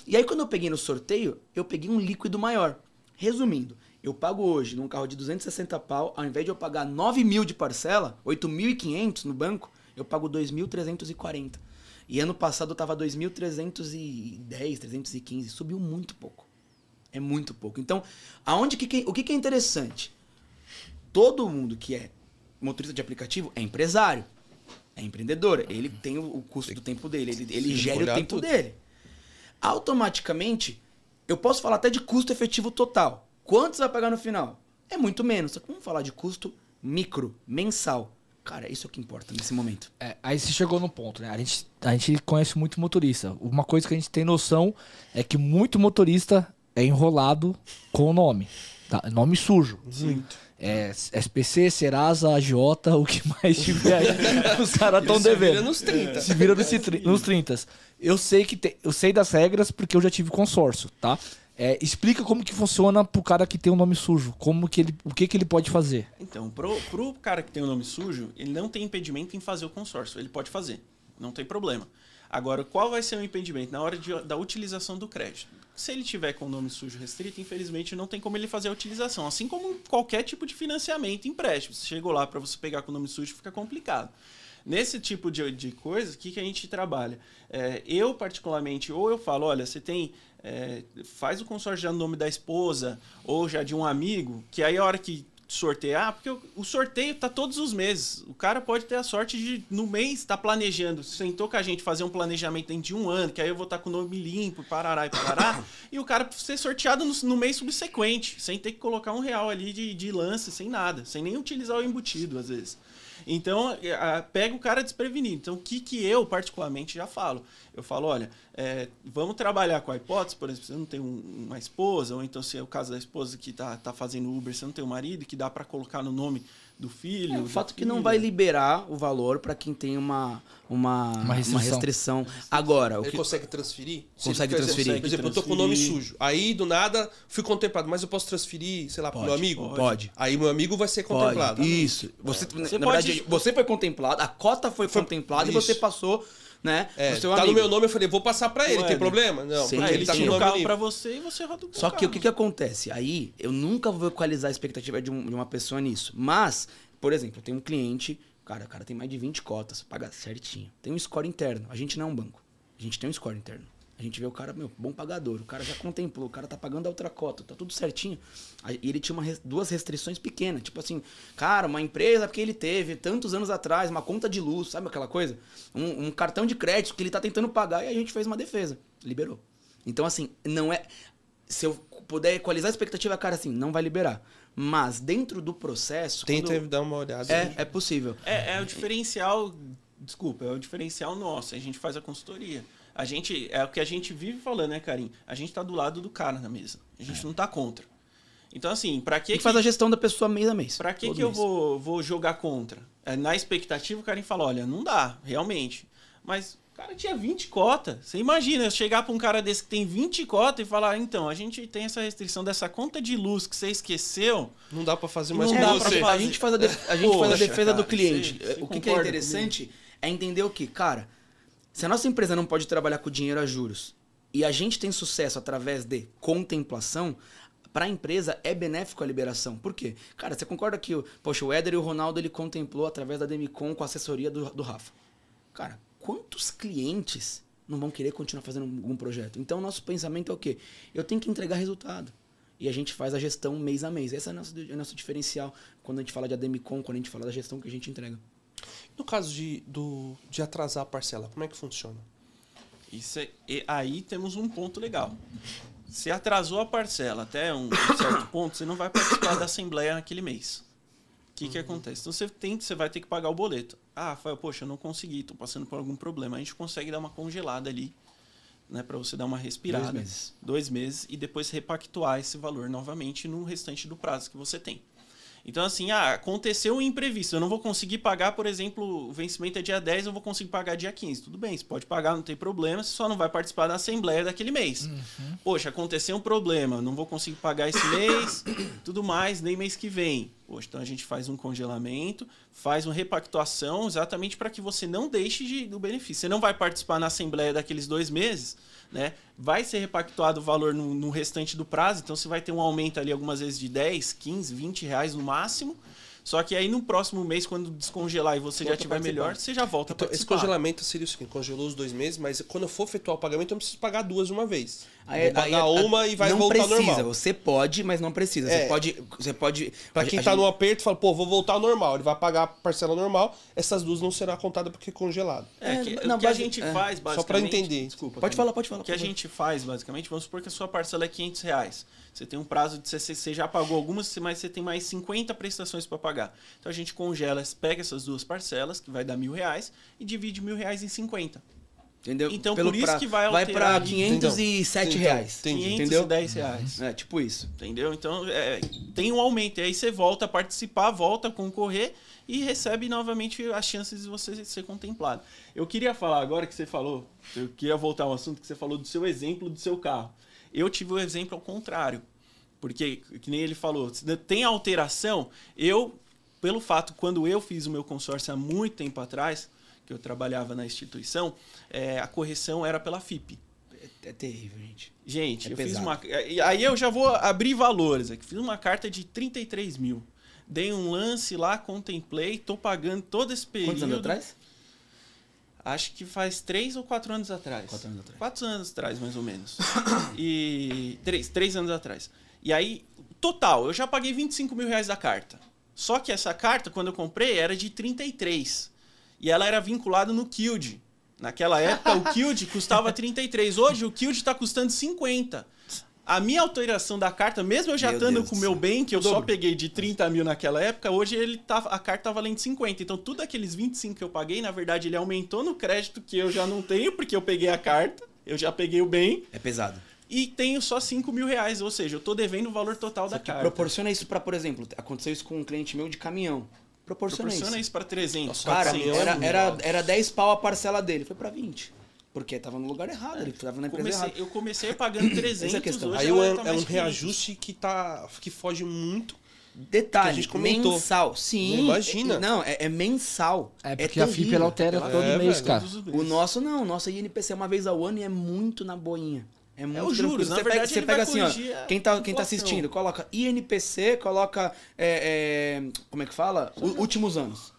E aí quando eu peguei no sorteio, eu peguei um líquido maior. Resumindo, Eu pago hoje num carro de 260 pau, ao invés de eu pagar 9 mil de parcela, 8.500 no banco, eu pago 2.340. E ano passado eu tava 2.310, 315. Subiu muito pouco. É muito pouco. Então, aonde que, que- o que, que é interessante? Todo mundo que é motorista de aplicativo é empresário, é empreendedor. Ele tem o, custo do tempo dele, ele, ele gera o tempo tudo. dele. Automaticamente, eu posso falar até de custo efetivo total. Quanto você vai pagar no final? É muito menos. Só que vamos falar de custo micro, mensal. Cara, isso é o que importa nesse momento. É, aí você chegou no ponto, né? A gente, a gente conhece muito motorista. Uma coisa que a gente tem noção é que muito motorista é enrolado com o nome. Tá? Nome sujo. Muito. É SPC, Serasa, Agiota, o que mais tiver aí. Os caras estão Ele se vira devendo. nos 30. Se vira nos, nos 30. Eu sei que tem, eu sei das regras porque eu já tive consórcio, tá? É, explica como que funciona pro cara que tem um nome sujo. Como que ele, o que, que ele pode fazer? Então, pro, pro cara que tem o nome sujo, ele não tem impedimento em fazer o consórcio. Ele pode fazer, não tem problema. Agora, qual vai ser o impedimento? Na hora de- da utilização do crédito. Se ele tiver com o nome sujo restrito, infelizmente não tem como ele fazer a utilização. Assim como qualquer tipo de financiamento, empréstimo. Se chegou lá para você pegar com o nome sujo, fica complicado. Nesse tipo de, de coisa, o que, que a gente trabalha? É, eu, particularmente, ou eu falo, olha, você tem. É, faz o consórcio já no nome da esposa ou já de um amigo, que aí a hora que sortear, porque o, o sorteio tá todos os meses. O cara pode ter a sorte de, no mês, estar planejando. Sentou com a gente fazer um planejamento dentro de um ano, que aí eu vou estar com o nome limpo, parará e parará, e o cara ser sorteado no, no mês subsequente, sem ter que colocar um real ali de, de lance, sem nada, sem nem utilizar o embutido, às vezes. Então, é, a- pega o cara desprevenido. Então, o que, que eu, particularmente, já falo? Eu falo, olha, é, vamos trabalhar com a hipótese, por exemplo, você não tem um- uma esposa, ou então se é o caso da esposa que tá, tá fazendo Uber, você não tem um marido, que dá para colocar no nome do filho. É, o fato que não vai liberar o valor para quem tem uma, uma, uma restrição. restrição. Agora, o Ele que, consegue transferir? Se Consegue ele, por exemplo, transferir. Por exemplo, eu tô com o nome Transferir. sujo. Aí, do nada, fui contemplado. Mas eu posso transferir, sei lá, pro Pode, meu amigo? pode. Aí meu amigo vai ser contemplado. Pode. Isso. Você, Você na pode- verdade, você foi contemplado, a cota foi, contemplada e Isso. você passou, né, É, seu tá amigo. no meu nome, eu falei, vou passar pra ele, Ué, tem né? problema? Não, Sim, porque ele ele tá com o carro para você e você roda o Só que o que, que acontece? Aí eu nunca vou equalizar a expectativa de, um- de uma pessoa nisso. Mas, por exemplo, eu tenho um cliente, cara, o cara tem mais de 20 cotas, paga certinho. Tem um score interno. A gente não é um banco. A gente tem um score interno. A gente vê o cara, meu, bom pagador. O cara já contemplou, o cara tá pagando a outra cota, tá tudo certinho. Aí ele tinha uma res- duas restrições pequenas. Tipo assim, cara, uma empresa que ele teve tantos anos atrás, uma conta de luz, sabe aquela coisa? Um, um cartão de crédito que ele tá tentando pagar e a gente fez uma defesa. Liberou. Então, assim, não é. Se eu puder equalizar a expectativa, cara, assim, não vai liberar. Mas dentro do processo. Tenta quando- dar uma olhada. É, é possível. É, é o diferencial. Desculpa, é o diferencial nosso. A gente faz a consultoria. A gente. É o que a gente vive falando, né, Karim? A gente tá do lado do cara na mesa. A gente não tá contra. Então, assim, pra que. Tem que fazer a gestão da pessoa mês a mês. Pra que, que eu mês. vou, vou jogar contra? É, na expectativa, o cara fala: olha, não dá, realmente. Mas o cara tinha 20 cotas. Você imagina eu chegar pra um cara desse que tem 20 cotas e falar: então, a gente tem essa restrição dessa conta de luz que você esqueceu. Não dá pra fazer Não mais dá com É, pra você. a gente faz a, def- a, gente faz a Poxa, defesa do cara, cliente. você- você o que, que é interessante é entender o que, cara, se a nossa empresa não pode trabalhar com dinheiro a juros e a gente tem sucesso através de contemplação, para a empresa é benéfico a liberação. Por quê? Cara, você concorda que o, poxa, o Éder e o Ronaldo ele contemplou através da Demicon com a assessoria do, do Rafa? Cara, quantos clientes não vão querer continuar fazendo algum projeto? Então, nosso pensamento é o quê? Eu tenho que entregar resultado. E a gente faz a gestão mês a mês. Esse é o nosso, é o nosso diferencial quando a gente fala de Ademicon, quando a gente fala da gestão que a gente entrega. No caso de, do, de atrasar a parcela, como é que funciona? Isso é- e aí temos um ponto legal. Se atrasou a parcela até um certo ponto, você não vai participar da assembleia naquele mês. O que, que acontece? Então você tem, você vai ter que pagar o boleto. Ah, Rafael, poxa, eu não consegui, estou passando por algum problema. A gente consegue dar uma congelada ali, né, para você dar uma respirada. Dois meses. Dois meses e depois repactuar esse valor novamente no restante do prazo que você tem. Então, assim, ah, aconteceu um imprevisto. Eu não vou conseguir pagar, por exemplo, o vencimento é dia 10, eu vou conseguir pagar dia 15. Tudo bem, você pode pagar, não tem problema, você só não vai participar da assembleia daquele mês. Poxa, aconteceu um problema, não vou conseguir pagar esse mês, tudo mais, nem mês que vem. Hoje. Então a gente faz um congelamento, faz uma repactuação exatamente para que você não deixe de, do benefício. Você não vai participar na assembleia daqueles dois meses, né? Vai ser repactuado o valor no, no restante do prazo, então você vai ter um aumento ali algumas vezes de 10, 15, 20 reais no máximo. Só que aí no próximo mês, quando descongelar e você Volta já tiver melhor, você já volta Então, esse congelamento seria o seguinte: congelou os dois meses, mas quando eu for efetuar o pagamento, eu não preciso pagar duas uma vez. Aí- Vou pagar aí- é, uma e vai não voltar precisa, normal. Você pode, mas não precisa. É. Você pode. Você pode. Pra quem a tá gente- no aperto, fala, pô, vou voltar ao normal. Ele vai pagar a parcela normal, essas duas não serão contadas porque é congelado. É, que, É, o não, que a gente é. faz, Só pra basicamente... entender. Desculpa. Pode Camilo. falar, pode falar, O que a gente faz, basicamente, vamos supor que a sua parcela é 500 reais. Você tem um prazo de... Você, você já pagou algumas, mas você tem mais 50 prestações para pagar. Então a gente congela, pega essas duas parcelas, que vai dar mil reais, e divide mil reais em 50. Entendeu? Então, por isso que vai Vai alterar pra ali. 507 Então, reais. entendi. Entendeu? 510 reais. É, tipo isso. Entendeu? Então, é, tem um aumento. E aí você volta a participar, volta a concorrer e recebe novamente as chances de você ser contemplado. Eu queria falar agora que você falou, eu queria voltar ao assunto que você falou do seu exemplo do seu carro. Eu tive o exemplo ao contrário. Porque, que nem ele falou, tem alteração, eu, pelo fato, quando eu fiz o meu consórcio há muito tempo atrás, que eu trabalhava na instituição, é, a correção era pela FIP. É, é terrível, gente. Gente, É eu fiz pesado. uma. e Aí eu já vou abrir valores aqui. Fiz uma carta de 33 mil. Dei um lance lá, contemplei, tô pagando todo esse período. Quantos anos atrás? Acho que faz três ou quatro anos atrás. Quatro anos atrás. Quatro anos atrás, mais ou menos. e. Três, três anos atrás. E aí, total, eu já paguei 25 mil reais da carta. Só que essa carta, quando eu comprei, era de 33. E ela era vinculada no Kild. Naquela época, o Kild custava 33. Hoje, o Kild está custando 50. A minha alteração da carta, mesmo eu já Meu estando Deus com o meu bem, que eu só dobro. peguei de 30 mil naquela época, hoje ele tá, a carta tá valendo 50. Então, tudo aqueles 25 que eu paguei, na verdade, ele aumentou no crédito que eu já não tenho, porque eu peguei a carta, eu já peguei o bem, É pesado. e tenho só 5 mil reais. Ou seja, eu tô devendo o valor total da Que carta. proporciona isso pra, por exemplo, aconteceu isso com um cliente meu de caminhão. Proporciona, Proporciona isso. isso para 300, Nossa, Cara, 400. era, era, era 10 pau a parcela dele. Foi pra 20. Porque tava no lugar errado, ele tava na empresa Comecei- errada. eu comecei pagando 300, Essa é a questão. hoje Aí ela é, tá é mais um 500. reajuste que, tá, que foge muito. que a Detalhe, gente comentou. mensal. Sim. Imagina. é- não, é, é mensal. É porque a FIP ela altera Ela- todo É, mês, velho, cara. O nosso não, o nosso INPC é uma vez ao ano e é muito na boinha. É muito os tranquilo. juros, na Você pega, verdade, você ele pega assim, ó. Quem tá, quem tá inflação. assistindo, coloca INPC, coloca. é, é, como é que fala? U- últimos anos.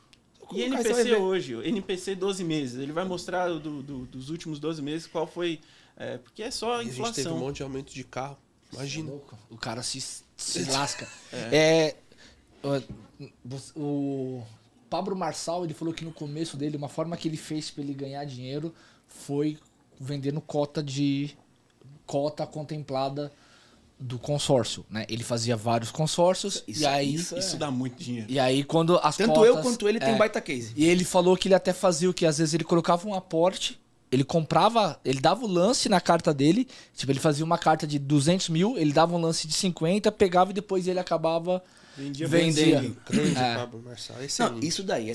E você vai NPC hoje, o NPC 12 meses, ele vai mostrar do- do- dos últimos 12 meses qual foi. é, porque é só a E a gente teve um inflação. monte de aumento de carro. Imagina. O cara se, se lasca. É. ó, você- o Pablo Marçal, ele falou que no começo dele, uma forma que ele fez pra ele ganhar dinheiro foi vendendo cota de. Cota contemplada do consórcio, né? Ele fazia vários consórcios Isso- e aí. isso é- Isso dá muito dinheiro. E aí quando as Tanto cotas, eu quanto ele tem é, baita case. E ele falou que ele até fazia o que? Às vezes ele colocava um aporte, ele comprava, ele dava o lance na carta dele, tipo, ele fazia uma carta de 200 mil, ele dava um lance de 50, pegava e depois ele acabava Vendia vendendo. Grande É. Pablo Marçal. Não, Excelente. isso daí é.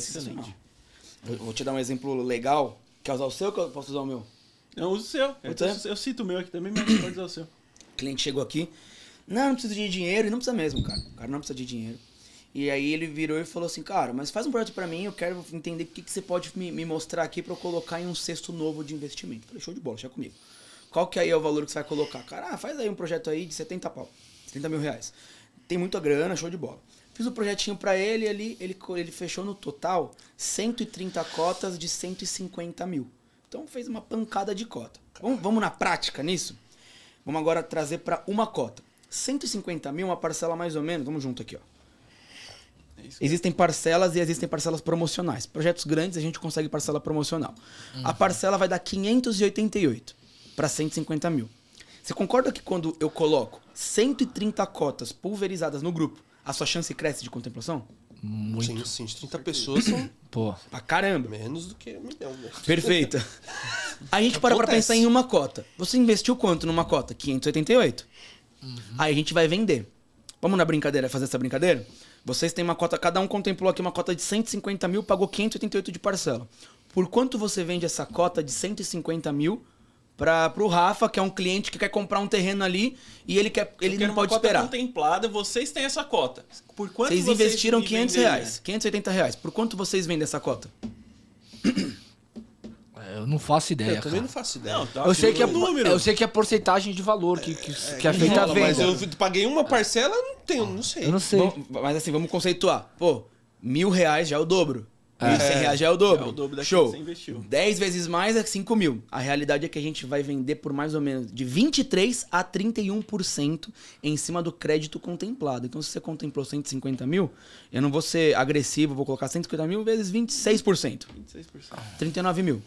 Eu vou te dar um exemplo legal. Quer usar o seu ou que eu posso usar o meu? Não, usa o seu. Eu, tô- eu cito o meu aqui também, mas pode usar o seu. O cliente chegou aqui. Não, não precisa de dinheiro. E não precisa mesmo, cara. O cara não precisa de dinheiro. E aí ele virou e falou assim, cara, mas faz um projeto pra mim, eu quero entender o que, que você pode me, me mostrar aqui pra eu colocar em um cesto novo de investimento. Falei, show de bola, deixa comigo. Qual que aí é o valor que você vai colocar? Cara, ah, faz aí um projeto aí de 70 pau, 70 mil reais. Tem muita grana, show de bola. Fiz o projetinho pra ele ali, ele, ele fechou no total 130 cotas de 150 mil. Então fez uma pancada de cota. Vamos, vamos na prática nisso? Vamos agora trazer pra uma cota. 150 mil, uma parcela mais ou menos, vamos junto aqui, ó. É. Existem parcelas e existem parcelas promocionais. Projetos grandes a gente consegue parcela promocional. A parcela vai dar 588 para 150 mil. Você concorda que quando eu coloco 130 cotas pulverizadas no grupo, a sua chance cresce de contemplação? Sim, sim. de 30 pessoas são Pô, Pra caramba. menos do que um milhão, né? Perfeito. A gente para pra pensar em uma cota. Você investiu quanto numa cota? 588. Aí a gente vai vender. Vamos na brincadeira, fazer essa brincadeira? Vocês têm uma cota, cada um contemplou aqui uma cota de 150 mil, pagou 588 de parcela. Por quanto você vende essa cota de 150 mil para pro Rafa, que é um cliente que quer comprar um terreno ali e ele quer ele não pode cota esperar. contemplada, vocês têm essa cota. Por quanto Vocês vocês investiram me 500 venderiam? reais, 580 reais. Por quanto vocês vendem essa cota? É, Eu não faço ideia. Eu também cara. não faço ideia. Não, tá Eu sei, que é, número. eu sei que é porcentagem de valor que, que, que é feita a Rola, mas venda. eu paguei uma parcela, não tenho, não sei. Eu não sei. Vamos- mas assim, vamos conceituar. Pô, mil reais já é o dobro. Mil e cem reais já é o dobro. É o dobro daquilo Show. que você investiu. 10 vezes mais é 5 mil. A realidade é que a gente vai vender por mais ou menos de 23% a 31% em cima do crédito contemplado. Então, se você contemplou 150 mil, eu não vou ser agressivo, vou colocar 150 mil vezes 26%. 26%. 39 mil.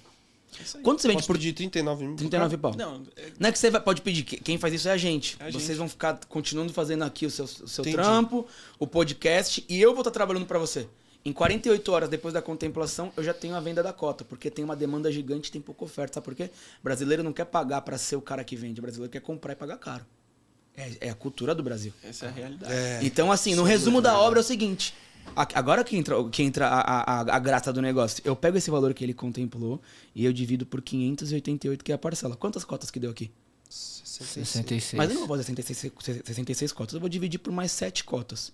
Aí. Quanto você vende Posso por pedir 39 mil? 39 pau? Não, é- Não é que você vai- pode pedir, que- quem faz isso é a gente. É a Vocês gente. vão ficar continuando fazendo aqui o seu, o seu Entendi. trampo, o podcast, e eu vou estar trabalhando pra você. Em 48 horas depois da contemplação, eu já tenho a venda da cota, porque tem uma demanda gigante e tem pouca oferta. Sabe por quê? O brasileiro não quer pagar pra ser o cara que vende, o brasileiro quer comprar e pagar caro. É, é a cultura do Brasil. essa é a realidade. É. Então, assim, no resumo da obra é o seguinte. Agora que entra, que entra a, a, a- graça do negócio. Eu pego esse valor que ele contemplou e eu divido por 588, que é a parcela. Quantas cotas que deu aqui? 66. 66. Mas eu não vou fazer 66, 66 cotas, eu vou dividir por mais 7 cotas.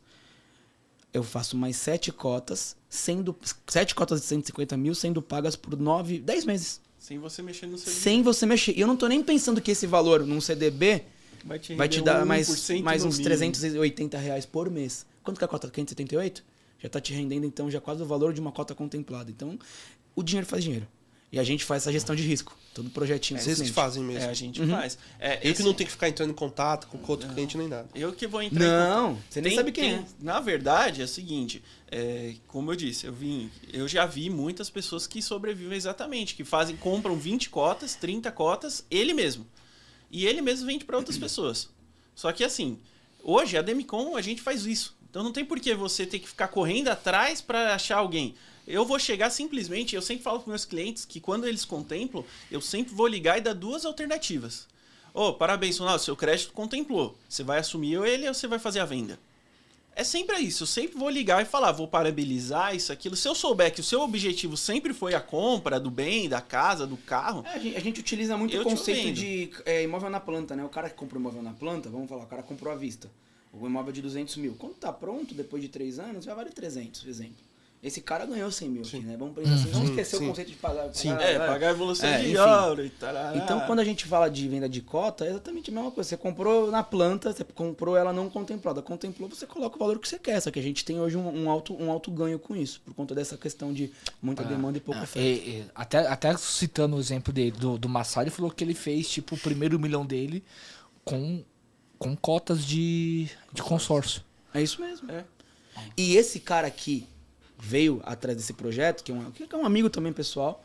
Eu faço mais 7 cotas, sendo 7 cotas de 150 mil sendo pagas por 9, 10 meses. Sem você mexer no seu Sem você mexer. E eu não tô nem pensando que esse valor num CDB Vai te, vai te dar mais, 1% mais uns mínimo. 380 reais por mês. Quanto que é a cota? 578? Já tá te rendendo, então, já quase o valor de uma cota contemplada. Então, o dinheiro faz dinheiro. E a gente faz essa gestão de risco. Todo projetinho. do Vocês que fazem mesmo. É, a gente Uhum. faz. É, Eu que esse- não tenho que ficar entrando em contato com outro cliente nem nada. Eu que vou entrar. Não, você nem Tem- sabe quem tem- é. Na verdade, é o seguinte, é, como eu disse, eu vim, eu já vi muitas pessoas que sobrevivem exatamente, que fazem, compram 20 cotas, 30 cotas, ele mesmo. E ele mesmo vende para outras pessoas. Só que assim, hoje a Demicon a gente faz isso. Então não tem por que você ter que ficar correndo atrás para achar alguém. Eu vou chegar simplesmente, eu sempre falo para meus clientes que quando eles contemplam, eu sempre vou ligar e dar duas alternativas. Ô, parabéns, Ronaldo, seu crédito contemplou. Você vai assumir ele ou você vai fazer a venda? É sempre isso. Eu sempre vou ligar e falar, vou parabenizar isso, aquilo. Se eu souber que o seu objetivo sempre foi a compra do bem, da casa, do carro, É, a, gente, a gente utiliza muito o conceito de é, imóvel na planta, né? O cara que comprou imóvel na planta, vamos falar, o cara comprou à vista. O imóvel de 200 mil. Quando tá pronto, depois de três anos, já vale 300, por exemplo. Esse cara ganhou 100 mil aqui, né? Vamos pensar assim, vamos esquecer sim. o conceito de pagar. Sim. pagar- é, pagar a evolução É, de enfim. ouro e tal. Então, quando a gente fala de venda de cota, é exatamente a mesma coisa. Você comprou na planta, você comprou ela não contemplada. Contemplou, você coloca o valor que você quer. Só que a gente tem hoje um, um alto, um alto ganho com isso, por conta dessa questão de muita demanda e pouca Ah, oferta. e- e até, até citando o exemplo dele, do, do Massari, ele falou que ele fez tipo o primeiro milhão dele com, com cotas de, de consórcio. É isso mesmo. É. E esse cara aqui veio atrás desse projeto, que é um, que é um amigo também pessoal,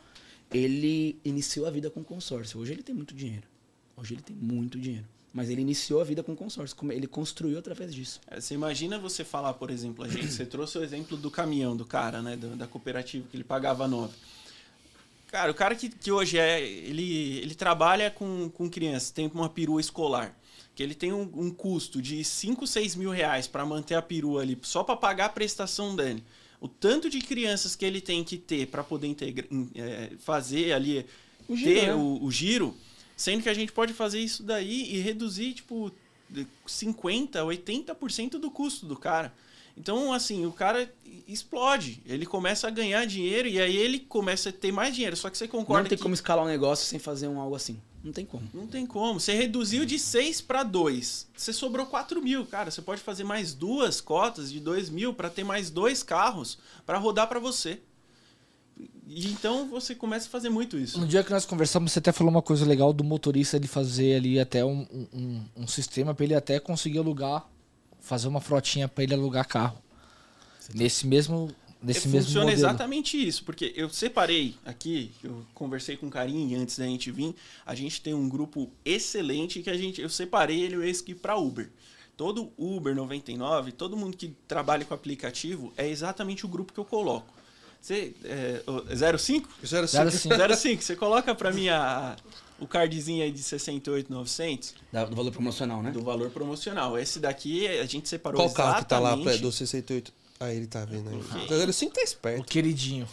ele iniciou a vida com consórcio. Hoje ele tem muito dinheiro. Hoje ele tem muito dinheiro. Mas ele iniciou a vida com consórcio. Ele construiu através disso. É, Você imagina você falar, por exemplo, a gente, você trouxe o exemplo do caminhão do cara, né? do- da cooperativa, que ele pagava nove. Cara, o cara que, que hoje é. Ele, ele trabalha com, com crianças, tem uma perua escolar. Que ele tem um, um custo de 5, 6 mil reais para manter a perua ali, só para pagar a prestação dele. O tanto de crianças que ele tem que ter para poder integra, é, fazer ali, O giro, ter né? o, o giro, sendo que a gente pode fazer isso daí e reduzir, tipo, de 50%, 80% do custo do cara. Então, assim, o cara explode. Ele começa a ganhar dinheiro e aí ele começa a ter mais dinheiro. Só que você concorda Não tem que como escalar um negócio sem fazer um algo assim. Não tem como. não tem como. Você reduziu de 6 para 2. Você sobrou 4 mil. Cara, você pode fazer mais duas cotas de 2 mil para ter mais dois carros para rodar para você. E então você começa a fazer muito isso. No dia que nós conversamos, você até falou uma coisa legal do motorista ele fazer ali até um, um, um- um sistema para ele até conseguir alugar, fazer uma frotinha para ele alugar carro. Nesse mesmo, nesse mesmo Funciona modelo. exatamente isso, porque eu separei aqui, eu conversei com o Carinho antes da gente vir, a gente tem um grupo excelente que a gente, eu separei ele esse aqui para Uber. Todo Uber 99, todo mundo que trabalha com aplicativo é exatamente o grupo que eu coloco. Você, é, o- 05? 05. 05. 05, você coloca para mim a, o cardzinho aí de 68,900 Da- do valor promocional, né? do valor promocional. Esse daqui a gente separou Qual carro que tá lá do 68? Ah, ele tá vendo aí. O 05 tá O esperto. queridinho.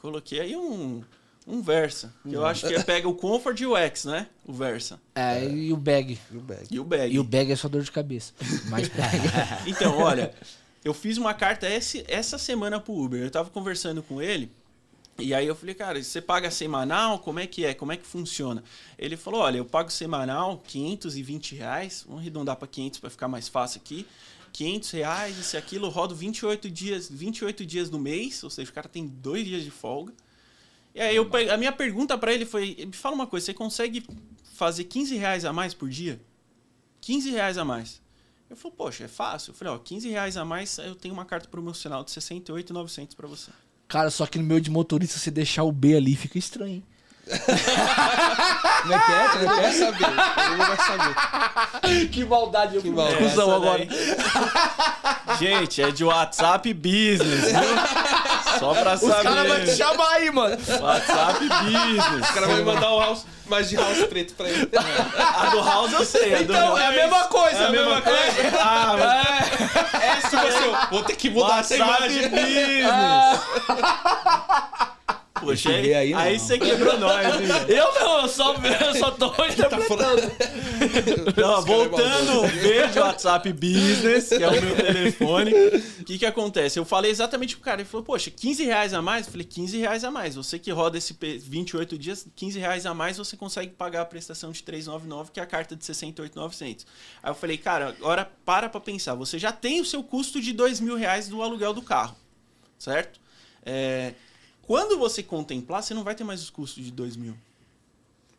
Coloquei aí um, Um Versa. Que eu acho que é- pega o Comfort e o X, né? O Versa. É, e o bag. E o bag. E o Bag. E o bag é só dor de cabeça. Mas bag. Então, olha, eu fiz uma carta esse, essa semana pro Uber. Eu tava conversando com ele. E aí eu falei, cara, você paga semanal? Como é que é? Como é que funciona? Ele falou, olha, eu pago semanal 520 reais. Vamos arredondar para 500 para ficar mais fácil aqui. 500 reais, isso e aquilo. Rodo 28 dias, 28 dias no mês. Ou seja, o cara tem dois dias de folga. E aí eu, a minha pergunta para ele foi, me fala uma coisa, você consegue fazer 15 reais a mais por dia? 15 reais a mais. Eu falei, poxa, é fácil. Eu falei, ó, 15 reais a mais, eu tenho uma carta promocional de 68,900 para você. Cara, só que no meu de motorista, você deixar o B ali, fica estranho, hein? Como é que é? Como Ele vai saber. Ele não vai saber. que maldade, eu Que maldade. Cusão agora. Gente, é de WhatsApp Business, viu? Só pra Os caras vão te saber. chamar aí, mano. WhatsApp Business. O cara vai mandar o house, mais de house preto pra ele. A do House eu sei. A Então, é a mesma coisa, É a mesma coisa? Ah, mas Essa vai ser o- Vou ter que mudar essa WhatsApp imagem. Business. Poxa, aí, aí aí você quebrou nós? Eu não, eu só, eu só tô interpretando. Não, Esse cara é voltando, beijo WhatsApp Business, que é o meu telefone. O que que acontece? Eu falei exatamente pro cara, ele falou, poxa, 15 reais a mais? Eu falei, 15 reais a mais. Você que roda esse P- 28 dias, 15 reais a mais, você consegue pagar a prestação de 399, que é a carta de 68,900. Aí eu falei, cara, agora para pra pensar. Você já tem o seu custo de 2 mil reais do aluguel do carro, certo? É, quando você contemplar, você não vai ter mais os custos de 2 mil.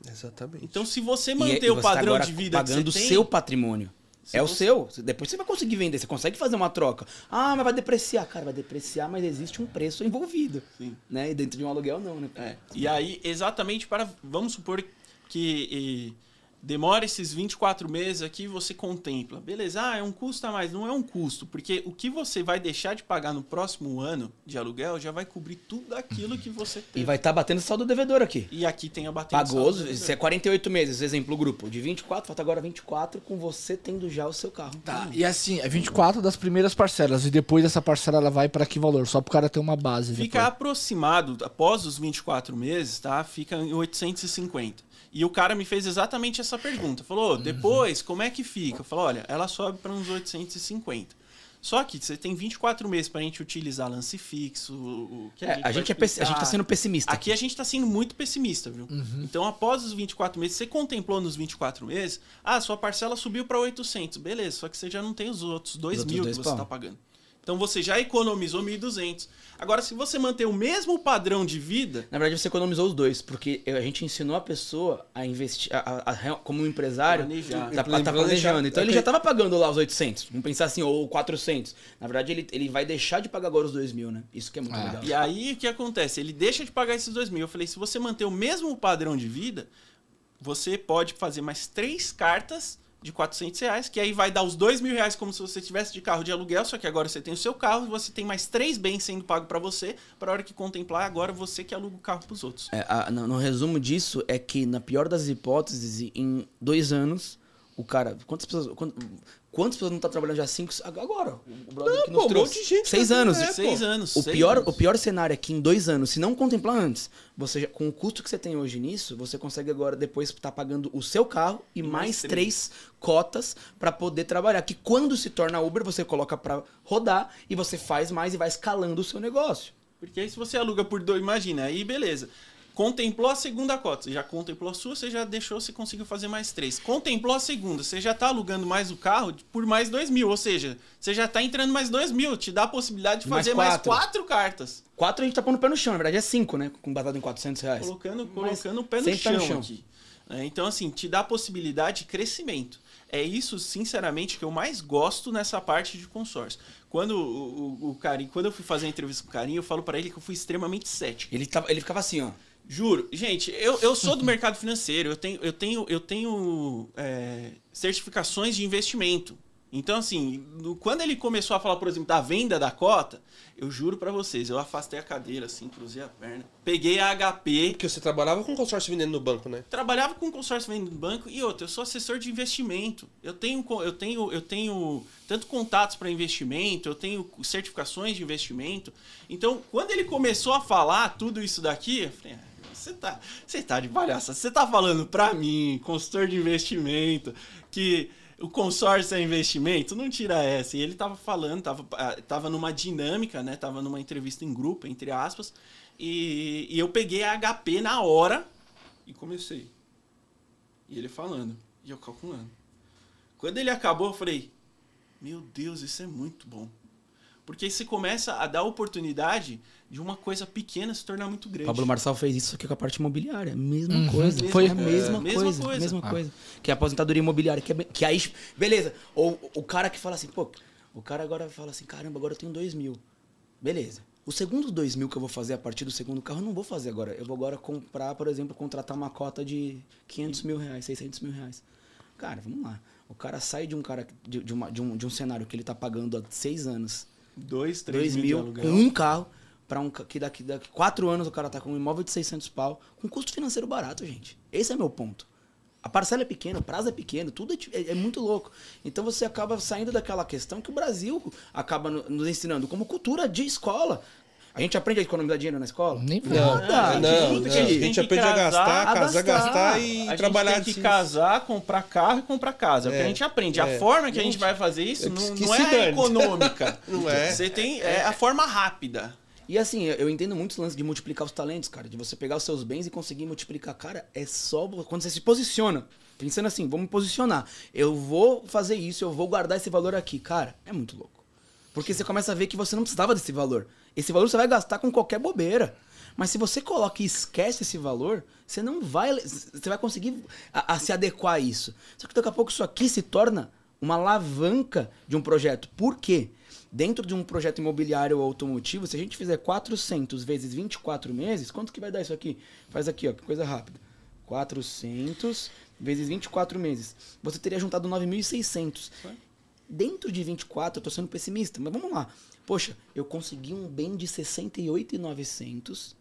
Exatamente. Então, se você E- manter e o você tá padrão agora de vida pagando que o seu patrimônio. Se é o você- seu. Depois você vai conseguir vender, você consegue fazer uma troca. Ah, mas vai depreciar. Cara, vai depreciar, mas existe um preço envolvido. Sim. Né? E dentro de um aluguel, não, né? É. E aí, exatamente para. Vamos supor que eh, demora esses 24 meses aqui você contempla. Beleza, ah, é um custo a mais. Não é um custo, porque o que você vai deixar de pagar no próximo ano de aluguel já vai cobrir tudo aquilo que você tem. E vai estar batendo saldo devedor aqui. E aqui tem a batendo Pagou, saldo, se é 48 meses, exemplo, o grupo. De 24, falta agora 24 com você tendo já o seu carro. Tá, e assim, é 24 das primeiras parcelas. E depois essa parcela ela vai pra que valor? Só pro cara ter uma base. Fica depois. aproximado, após os 24 meses, tá? Fica em 850. E o cara me fez exatamente essa pergunta. Falou, Uhum. depois, como é que fica? Eu falei, olha, ela sobe para uns 850. Só que você tem 24 meses pra gente utilizar lance fixo, o que É, a, vai gente é pessi- a gente tá sendo pessimista. Aqui a gente tá sendo muito pessimista, viu? Uhum. Então, após os 24 meses, você contemplou nos 24 meses, ah, sua parcela subiu para 800, beleza, só que você já não tem os outros 2 Os outros mil que você está pagando. Então, você já economizou 1.200. Agora, se você manter o mesmo padrão de vida, Na verdade, você economizou os dois, porque a gente ensinou a pessoa a investir, a- a- a como um empresário, Planejar. tá, tá Planejar. planejando. Então ele É já tava pagando lá os 800, vamos pensar assim, ou 400. Na verdade, ele, ele vai deixar de pagar agora os 2 mil, né? Isso que é muito Ah. legal. E aí o que acontece? Ele deixa de pagar esses dois mil. Eu falei, se você manter o mesmo padrão de vida, você pode fazer mais três cartas de 400 reais, que aí vai dar os dois mil reais como se você tivesse de carro de aluguel, só que agora você tem o seu carro e você tem mais três bens sendo pago para você, para hora que contemplar, agora você que aluga o carro pros outros. É, a- no, no resumo disso, é que, na pior das hipóteses, em dois anos, o cara. Quantas pessoas. quant- Quantas pessoas não tá trabalhando já cinco. Agora, o brother que nos pô, um trouxe. monte de gente Seis tá- anos. é, seis anos. O seis pior, anos. o pior cenário é que em dois anos, se não contemplar antes, você já- com o custo que você tem hoje nisso, você consegue agora depois estar pagando o seu carro e, mais, mais três cotas pra poder trabalhar. Que quando se torna Uber, você coloca pra rodar e você faz mais e vai escalando o seu negócio. Porque aí se você aluga por dois, imagina, aí beleza. Contemplou a segunda cota, você já contemplou a sua, você já deixou, você conseguiu fazer mais três. Contemplou a segunda, você já tá alugando mais o carro por mais dois mil, ou seja, você já tá entrando mais dois mil, te dá a possibilidade de Mais fazer mais quatro. quatro cartas. Quatro a gente tá pondo o pé no chão, na verdade é cinco, né? Com batata em 400 reais. Colocando, Mas colocando o pé no, chão no chão. aqui. É, então, assim, te dá a possibilidade de crescimento. É isso, sinceramente, que eu mais gosto nessa parte de consórcio. Quando o, o, o Carinho, quando eu fui fazer a entrevista com o Carinho, eu falo pra ele que eu fui extremamente cético. Ele, tava, ele ficava assim, ó. Juro, gente, eu, eu sou do mercado financeiro, eu tenho, eu tenho, eu tenho é, certificações de investimento. Então, assim, no- quando ele começou a falar, por exemplo, da venda da cota, eu juro pra vocês, eu afastei a cadeira, assim, cruzei a perna, peguei a HP, Porque você trabalhava com consórcio vendendo no banco, né? trabalhava com consórcio vendendo banco e outra, eu sou assessor de investimento. Eu tenho, eu tenho, eu tenho tanto contatos para investimento, eu tenho certificações de investimento. Então, quando ele começou a falar tudo isso daqui, eu falei, ah, você tá, você tá de palhaça. Você tá falando pra mim, consultor de investimento, que o consórcio é investimento? Não tira essa. E ele tava falando, tava, ah, tava numa dinâmica, né? Tava numa entrevista em grupo, entre aspas. E, e eu peguei a HP na hora e comecei. E ele falando, e eu calculando. Quando ele acabou, eu falei: Meu Deus, isso é muito bom. Porque você começa a dar oportunidade de uma coisa pequena se tornar muito grande. Pablo Marçal fez isso aqui com a parte imobiliária. Mesma Uhum. coisa. Foi- a mesma, É, mesma coisa, coisa. Mesma Ah. coisa. Que é a aposentadoria imobiliária. Que, é, que aí. Beleza. Ou o cara que fala assim, pô, o cara agora fala assim, caramba, agora eu tenho dois mil. Beleza. Os segundos dois mil que eu vou fazer a partir do segundo carro, eu não vou fazer agora. Eu vou agora comprar, por exemplo, contratar uma cota de 500 mil reais, 600 mil reais. Cara, vamos lá. O cara sai de um cara de, de, uma- de um, de um cenário que ele tá pagando há seis anos Dois, três 2 mil, de mil aluguel. com um carro para um que daqui daqui quatro anos o cara tá com um imóvel de 600 pau com custo financeiro barato, gente. Esse é meu ponto. A parcela é pequena, o prazo é pequeno, tudo é, é- é muito louco. Então você acaba saindo daquela questão que o Brasil acaba no- nos ensinando como cultura de escola. A gente aprende a economizar dinheiro na escola? Nem Não, Nada. não, não. A gente tem que aprende a gastar, casar, a casar, gastar. gastar e a trabalhar gente tem que assim. casar, comprar carro e comprar casa. É, o que É, a gente aprende. é. A forma que a gente vai fazer isso É não, não é econômica. Não é. Você tem é a forma rápida. E assim, eu entendo muito esse lance de multiplicar os talentos, cara. De você pegar os seus bens e conseguir multiplicar. Cara, é só quando você se posiciona. Pensando assim, vou me posicionar. Eu vou fazer isso, eu vou guardar esse valor aqui. Cara, é muito louco. Porque você começa a ver que você não precisava desse valor. Esse valor você vai gastar com qualquer bobeira. Mas se você coloca e esquece esse valor, você não vai. Você vai conseguir a- a se adequar a isso. Só que daqui a pouco isso aqui se torna uma alavanca de um projeto. Por quê? Dentro de um projeto imobiliário ou automotivo, se a gente fizer 400 vezes 24 meses, quanto que vai dar isso aqui? Faz aqui, ó, que coisa rápida. 400 vezes 24 meses. Você teria juntado 9.600. Dentro de 24, eu tô sendo pessimista, mas vamos lá. Poxa, eu consegui um bem de 68,900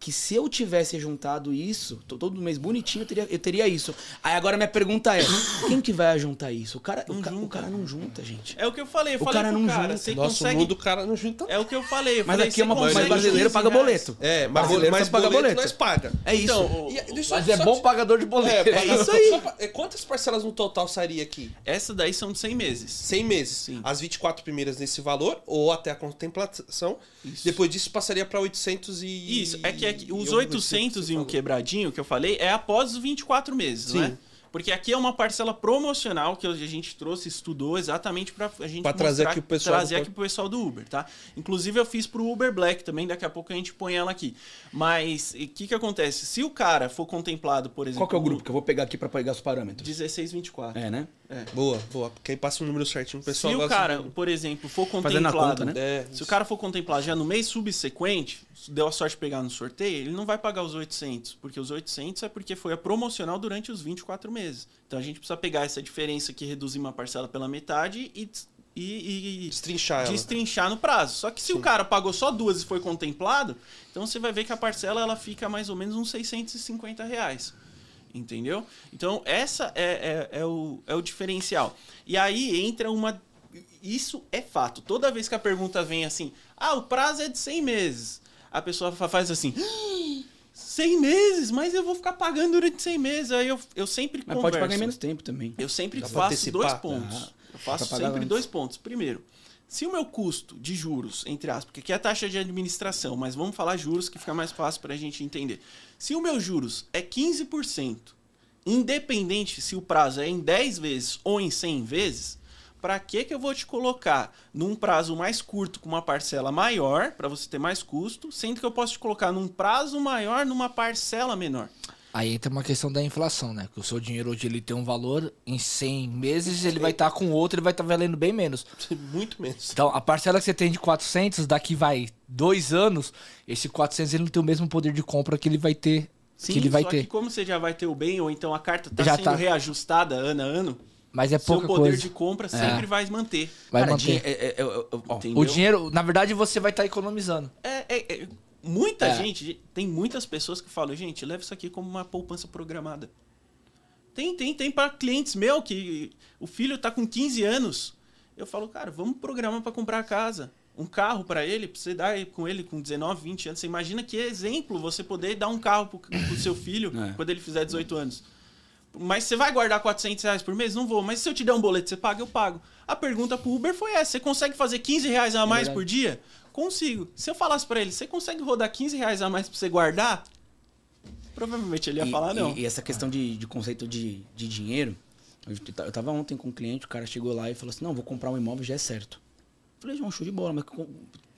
que se eu tivesse juntado isso, to- todo mês bonitinho, eu teria, eu teria isso. Aí agora minha pergunta é, quem que vai juntar isso? O cara, o, Não ca- o junta. cara não junta, gente. É o que eu falei. Eu O falei cara não cara, junta. você Nosso consegue... mundo, o cara não junta. É o que eu falei. Eu Mas falei, aqui é uma consegue brasileiro 15 paga boleto. É, mas, Brasileiro mas paga boleto, boleto. nós paga. É isso. Então, o- E- Mas é só bom te- pagador de boleto. É, isso aí. pra- é, Quantas parcelas no total sairia aqui? essa daí são de 100 meses. 100 meses. Sim. As 24 primeiras nesse valor, ou até a contemplação. Depois disso passaria para 800 e... Isso, é que, é os alguma 800 coisa que e um quebradinho que eu falei é após os 24 meses, Sim. né? Porque aqui é uma parcela promocional que a gente trouxe, estudou exatamente pra a gente Pra trazer aqui o pessoal trazer do- aqui pro pessoal do Uber, tá? Inclusive eu fiz pro Uber Black também, daqui a pouco a gente põe ela aqui. Mas o que que acontece? Se o cara for contemplado, por exemplo, Qual que é o grupo que eu vou pegar aqui pra pegar os parâmetros? 1624. É, né? Boa, boa. Porque aí passa o número certinho. O pessoal Se o cara, de- por exemplo, for contemplado, conta, né? É, se o cara for contemplado já no mês subsequente, deu a sorte de pegar no sorteio, ele não vai pagar os 800, porque os 800 é porque foi a promocional durante os 24 meses. Então a gente precisa pegar essa diferença que reduzir uma parcela pela metade e e, e Destrinchar destrinchar no prazo. Só que se o cara pagou só duas e foi contemplado, então você vai ver que a parcela ela fica mais ou menos uns 650 reais. Entendeu? Então, essa é, é, é o, é o diferencial. E aí entra uma. Isso é fato. Toda vez que a pergunta vem assim, ah, o prazo é de 100 meses. A pessoa fa- faz assim. "Ah, 100 meses, mas eu vou ficar pagando durante 100 meses. Aí eu, eu sempre Mas converso. pode pagar em menos tempo também. Eu sempre Dá faço dois pontos. Ah, eu faço sempre antes. dois pontos. Primeiro, se o meu custo de juros, entre aspas, porque aqui é a taxa de administração, mas vamos falar juros que fica mais fácil para a gente entender. Se o meu juros é 15%, independente se o prazo é em 10 vezes ou em 100 vezes, para que que eu vou te colocar num prazo mais curto com uma parcela maior, para você ter mais custo, sendo que eu posso te colocar num prazo maior numa parcela menor? Aí entra uma questão da inflação, né? Que o seu dinheiro hoje ele tem um valor, em 100 meses ele vai estar com outro, ele vai estar valendo bem menos. Muito menos. Então, a parcela que você tem de 400, daqui vai dois anos, esse 400 ele não tem o mesmo poder de compra que ele vai ter. que ele vai só ter. que como você já vai ter o bem, ou então a carta está Já sendo tá. reajustada ano a ano, Mas é seu pouca poder coisa. de compra sempre vai manter. Vai Cara, manter. dinhe- é- é- é- é- ó? O dinheiro, na verdade, você vai estar economizando. É, é- é- muita É. gente, tem muitas pessoas que falam, gente, leva isso aqui como uma poupança programada. Tem, tem, tem para clientes meu que o filho tá com 15 anos. Eu falo, cara, vamos programar para comprar a casa. um carro pra ele, pra você dar com ele com 19, 20 anos. Você imagina que exemplo você poder dar um carro pro, pro seu filho É. quando ele fizer 18 anos. Mas você vai guardar 400 reais por mês? Não vou. Mas se eu te der um boleto, você paga? Eu pago. A pergunta pro Uber foi essa. Você consegue fazer 15 reais a mais verdade. por dia? Consigo. Se eu falasse pra ele, você consegue rodar 15 reais a mais pra você guardar? Provavelmente ele ia E- falar não. E, e essa questão de, de conceito de, de dinheiro, eu, tava ontem com um cliente, o cara chegou lá e falou assim, não, vou comprar um imóvel, já é certo. Eu falei, João, show de bola, mas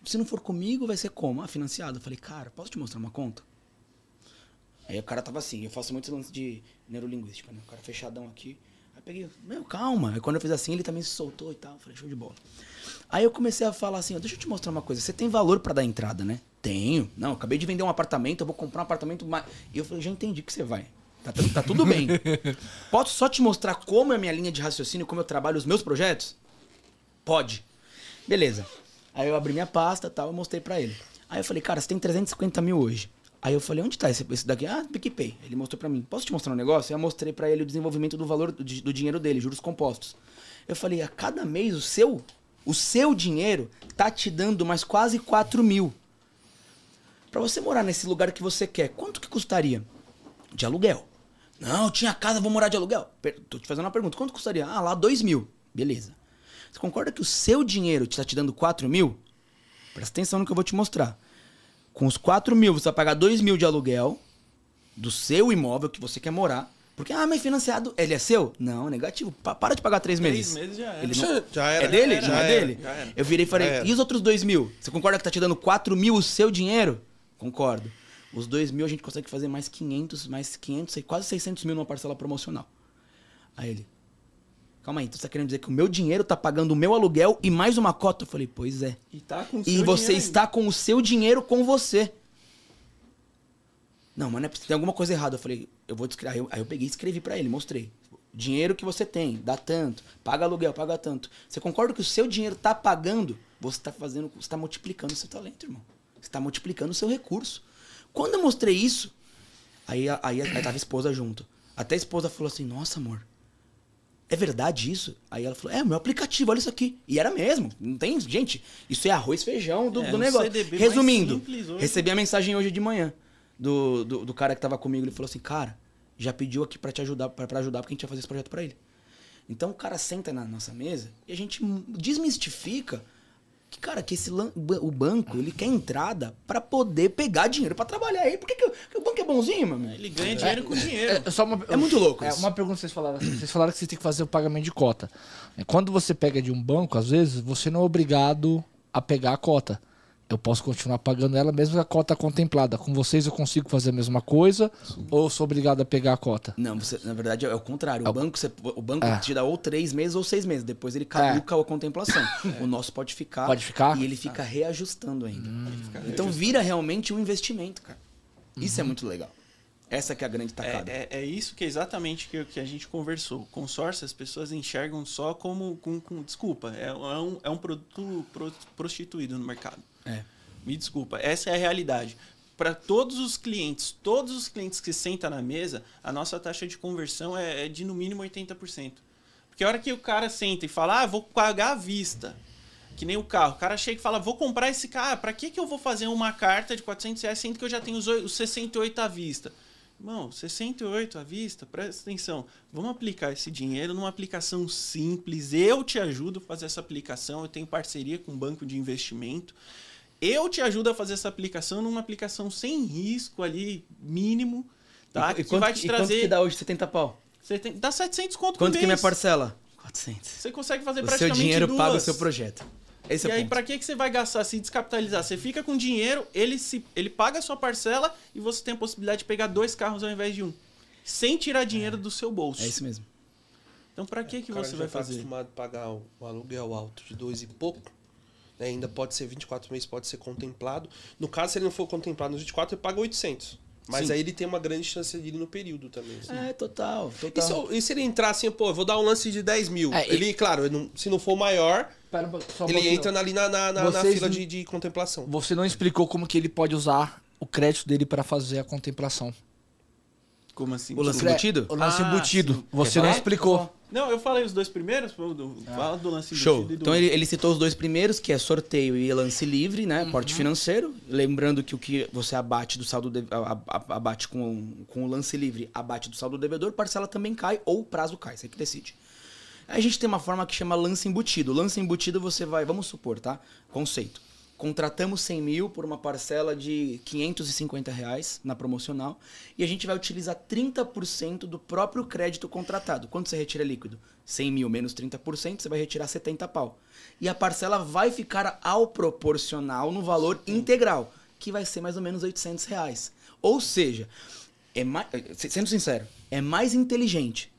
se não for comigo, vai ser como? Ah, financiado. Eu falei, cara, posso te mostrar uma conta? Aí o cara tava assim, eu faço muito lance de neurolinguística, né? O cara fechadão aqui. Aí peguei, meu, calma. Aí quando eu fiz assim, ele também se soltou e tal. Eu falei, show de bola. Aí eu comecei a falar assim, ó, deixa eu te mostrar uma coisa. Você tem valor pra dar entrada, né? Tenho. Não, acabei de vender um apartamento, eu vou comprar um apartamento mais. E eu falei, já entendi que você vai. Tá, tá tudo bem. Posso só te mostrar como é a minha linha de raciocínio, como eu trabalho os meus projetos? Pode. Beleza. Aí eu abri minha pasta e tal, eu mostrei pra ele. Aí eu falei, cara, você tem 350 mil hoje. Aí eu falei, onde tá esse, esse daqui? Ah, PicPay. Ele mostrou pra mim. Posso te mostrar um negócio? Aí eu mostrei pra ele o desenvolvimento do valor do, do dinheiro dele, juros compostos. Eu falei, a cada mês o seu, o seu dinheiro tá te dando mais quase 4 mil. Pra você morar nesse lugar que você quer, quanto que custaria? De aluguel. Não, tinha casa, vou morar de aluguel. Tô te fazendo uma pergunta. Quanto custaria? Ah, lá 2 mil. Beleza. Você concorda que o seu dinheiro está te dando 4 mil? Presta atenção no que eu vou te mostrar. Com os 4 mil, você vai pagar 2 mil de aluguel do seu imóvel que você quer morar. Porque, ah, mas financiado, ele é seu? Não, negativo. Pa- para de pagar 3 Três meses. meses já era. Ele não- Já era. é dele? Já não é dele? já era. Eu virei e falei, e os outros 2 mil? Você concorda que tá te dando 4 mil o seu dinheiro? Concordo. Os 2 mil a gente consegue fazer mais 500, mais 500, sei- quase 600 mil numa parcela promocional. Aí ele, calma aí, então você tá querendo dizer que o meu dinheiro tá pagando o meu aluguel e mais uma cota? Eu falei, pois é. E tá com o E seu você dinheiro está com o seu dinheiro com você. Não, mas não é, tem alguma coisa errada. Eu falei, eu vou descrever. Aí eu, aí eu peguei e escrevi pra ele, mostrei. Dinheiro que você tem, dá tanto, paga aluguel, paga tanto. Você concorda que o seu dinheiro tá pagando? Você tá fazendo, você tá multiplicando o seu talento, irmão. Você tá multiplicando o seu recurso. Quando eu mostrei isso, aí, aí, aí tava a esposa junto. Até a esposa falou assim: Nossa, amor, é verdade isso? Aí ela falou, é, meu aplicativo, olha isso aqui. E era mesmo. Não tem. Gente, isso é arroz feijão do, É, do negócio. Resumindo, recebi a mensagem hoje de manhã do, do, do cara que tava comigo. Ele falou assim, cara, já pediu aqui pra te ajudar, pra, pra ajudar, porque a gente ia fazer esse projeto pra ele. Então o cara senta na nossa mesa e a gente desmistifica que, cara, que esse o banco, ele quer entrada pra poder pegar dinheiro pra trabalhar aí. Por que, que, o- que o banco é bonzinho, meu amigo? Ele ganha dinheiro com dinheiro. É, só uma, É muito louco É, isso. uma pergunta que vocês falaram. Vocês falaram que você tem que fazer o pagamento de cota. É, Quando você pega de um banco, às vezes, você não é obrigado a pegar a cota. Eu posso continuar pagando ela mesmo que a cota contemplada. Com vocês eu consigo fazer a mesma coisa ou eu sou obrigado a pegar a cota? Não, você, na verdade é o contrário. O banco, você- o banco É. te dá ou três meses ou seis meses. Depois ele caduca a contemplação. O nosso pode ficar. Pode ficar? E ele fica reajustando ainda. então vira realmente um investimento, cara. Isso é muito legal. Essa que é a grande tacada. É, é, é isso que é exatamente que, que a gente conversou. Consórcio, as pessoas enxergam só como. Com, com- desculpa, é, é um, é um produto pro- prostituído no mercado. É. Me desculpa, essa é a realidade. Para todos os clientes, todos os clientes que sentam na mesa, a nossa taxa de conversão é, é de no mínimo 80%. Porque a hora que o cara senta e fala, ah, vou pagar à vista, que nem o carro, o cara chega e fala, vou comprar esse carro, para que, que eu vou fazer uma carta de 400 reais sendo que eu já tenho os 68 à vista? Irmão, 68 à vista, presta atenção. Vamos aplicar esse dinheiro numa aplicação simples. Eu te ajudo a fazer essa aplicação. Eu tenho parceria com um banco de investimento. Eu te ajudo a fazer essa aplicação numa aplicação sem risco ali, mínimo, tá? E, que quanto, vai te e quanto trazer. que dá hoje 70 pau? Você tem, dá 700 conto Quanto que é minha parcela? 400. Você consegue fazer O seu praticamente dinheiro duas. paga o seu projeto. Esse E é o aí, ponto. pra que, que você vai gastar, se descapitalizar? Você fica com dinheiro, ele, se, ele paga a sua parcela e você tem a possibilidade de pegar dois carros ao invés de um. Sem tirar dinheiro do seu bolso. É isso mesmo. Então, pra que, que O cara você já vai tá fazer? acostumado a pagar um um aluguel alto de dois e pouco. Né? Ainda pode ser 24 meses, pode ser contemplado. No caso, se ele não for contemplado nos 24, ele paga 800. Mas Sim. aí ele tem uma grande chance de ir no período também. assim. É, total, E, total. se, eu- e se ele entrar assim, pô, eu vou dar um lance de 10 mil? É, e- ele, claro, ele não- se não for maior, Pera, só ele entra ali na, na, na- na fila não- de, de contemplação. Você não explicou como que ele pode usar o crédito dele para fazer a contemplação. Como assim? O lance embutido? O lance Ah, embutido. sim. Você Quer não falar? explicou. Não, eu falei os dois primeiros, do, fala do lance Show. do- Então ele, ele citou os dois primeiros, que é sorteio e lance livre, né? Porte financeiro. Lembrando que o que você abate do saldo de- abate com, com o lance livre, abate do saldo do devedor, parcela também cai ou o prazo cai, você que decide. Aí a gente tem uma forma que chama lance embutido. Lance embutido você vai, vamos supor, tá? Conceito. Contratamos 100 mil por uma parcela de 550 reais na promocional e a gente vai utilizar 30% do próprio crédito contratado. Quanto você retira líquido? 100 mil menos 30%, você vai retirar 70 pau. E a parcela vai ficar ao proporcional no valor integral, que vai ser mais ou menos 800 reais. Ou seja, é mais, sendo sincero, é mais inteligente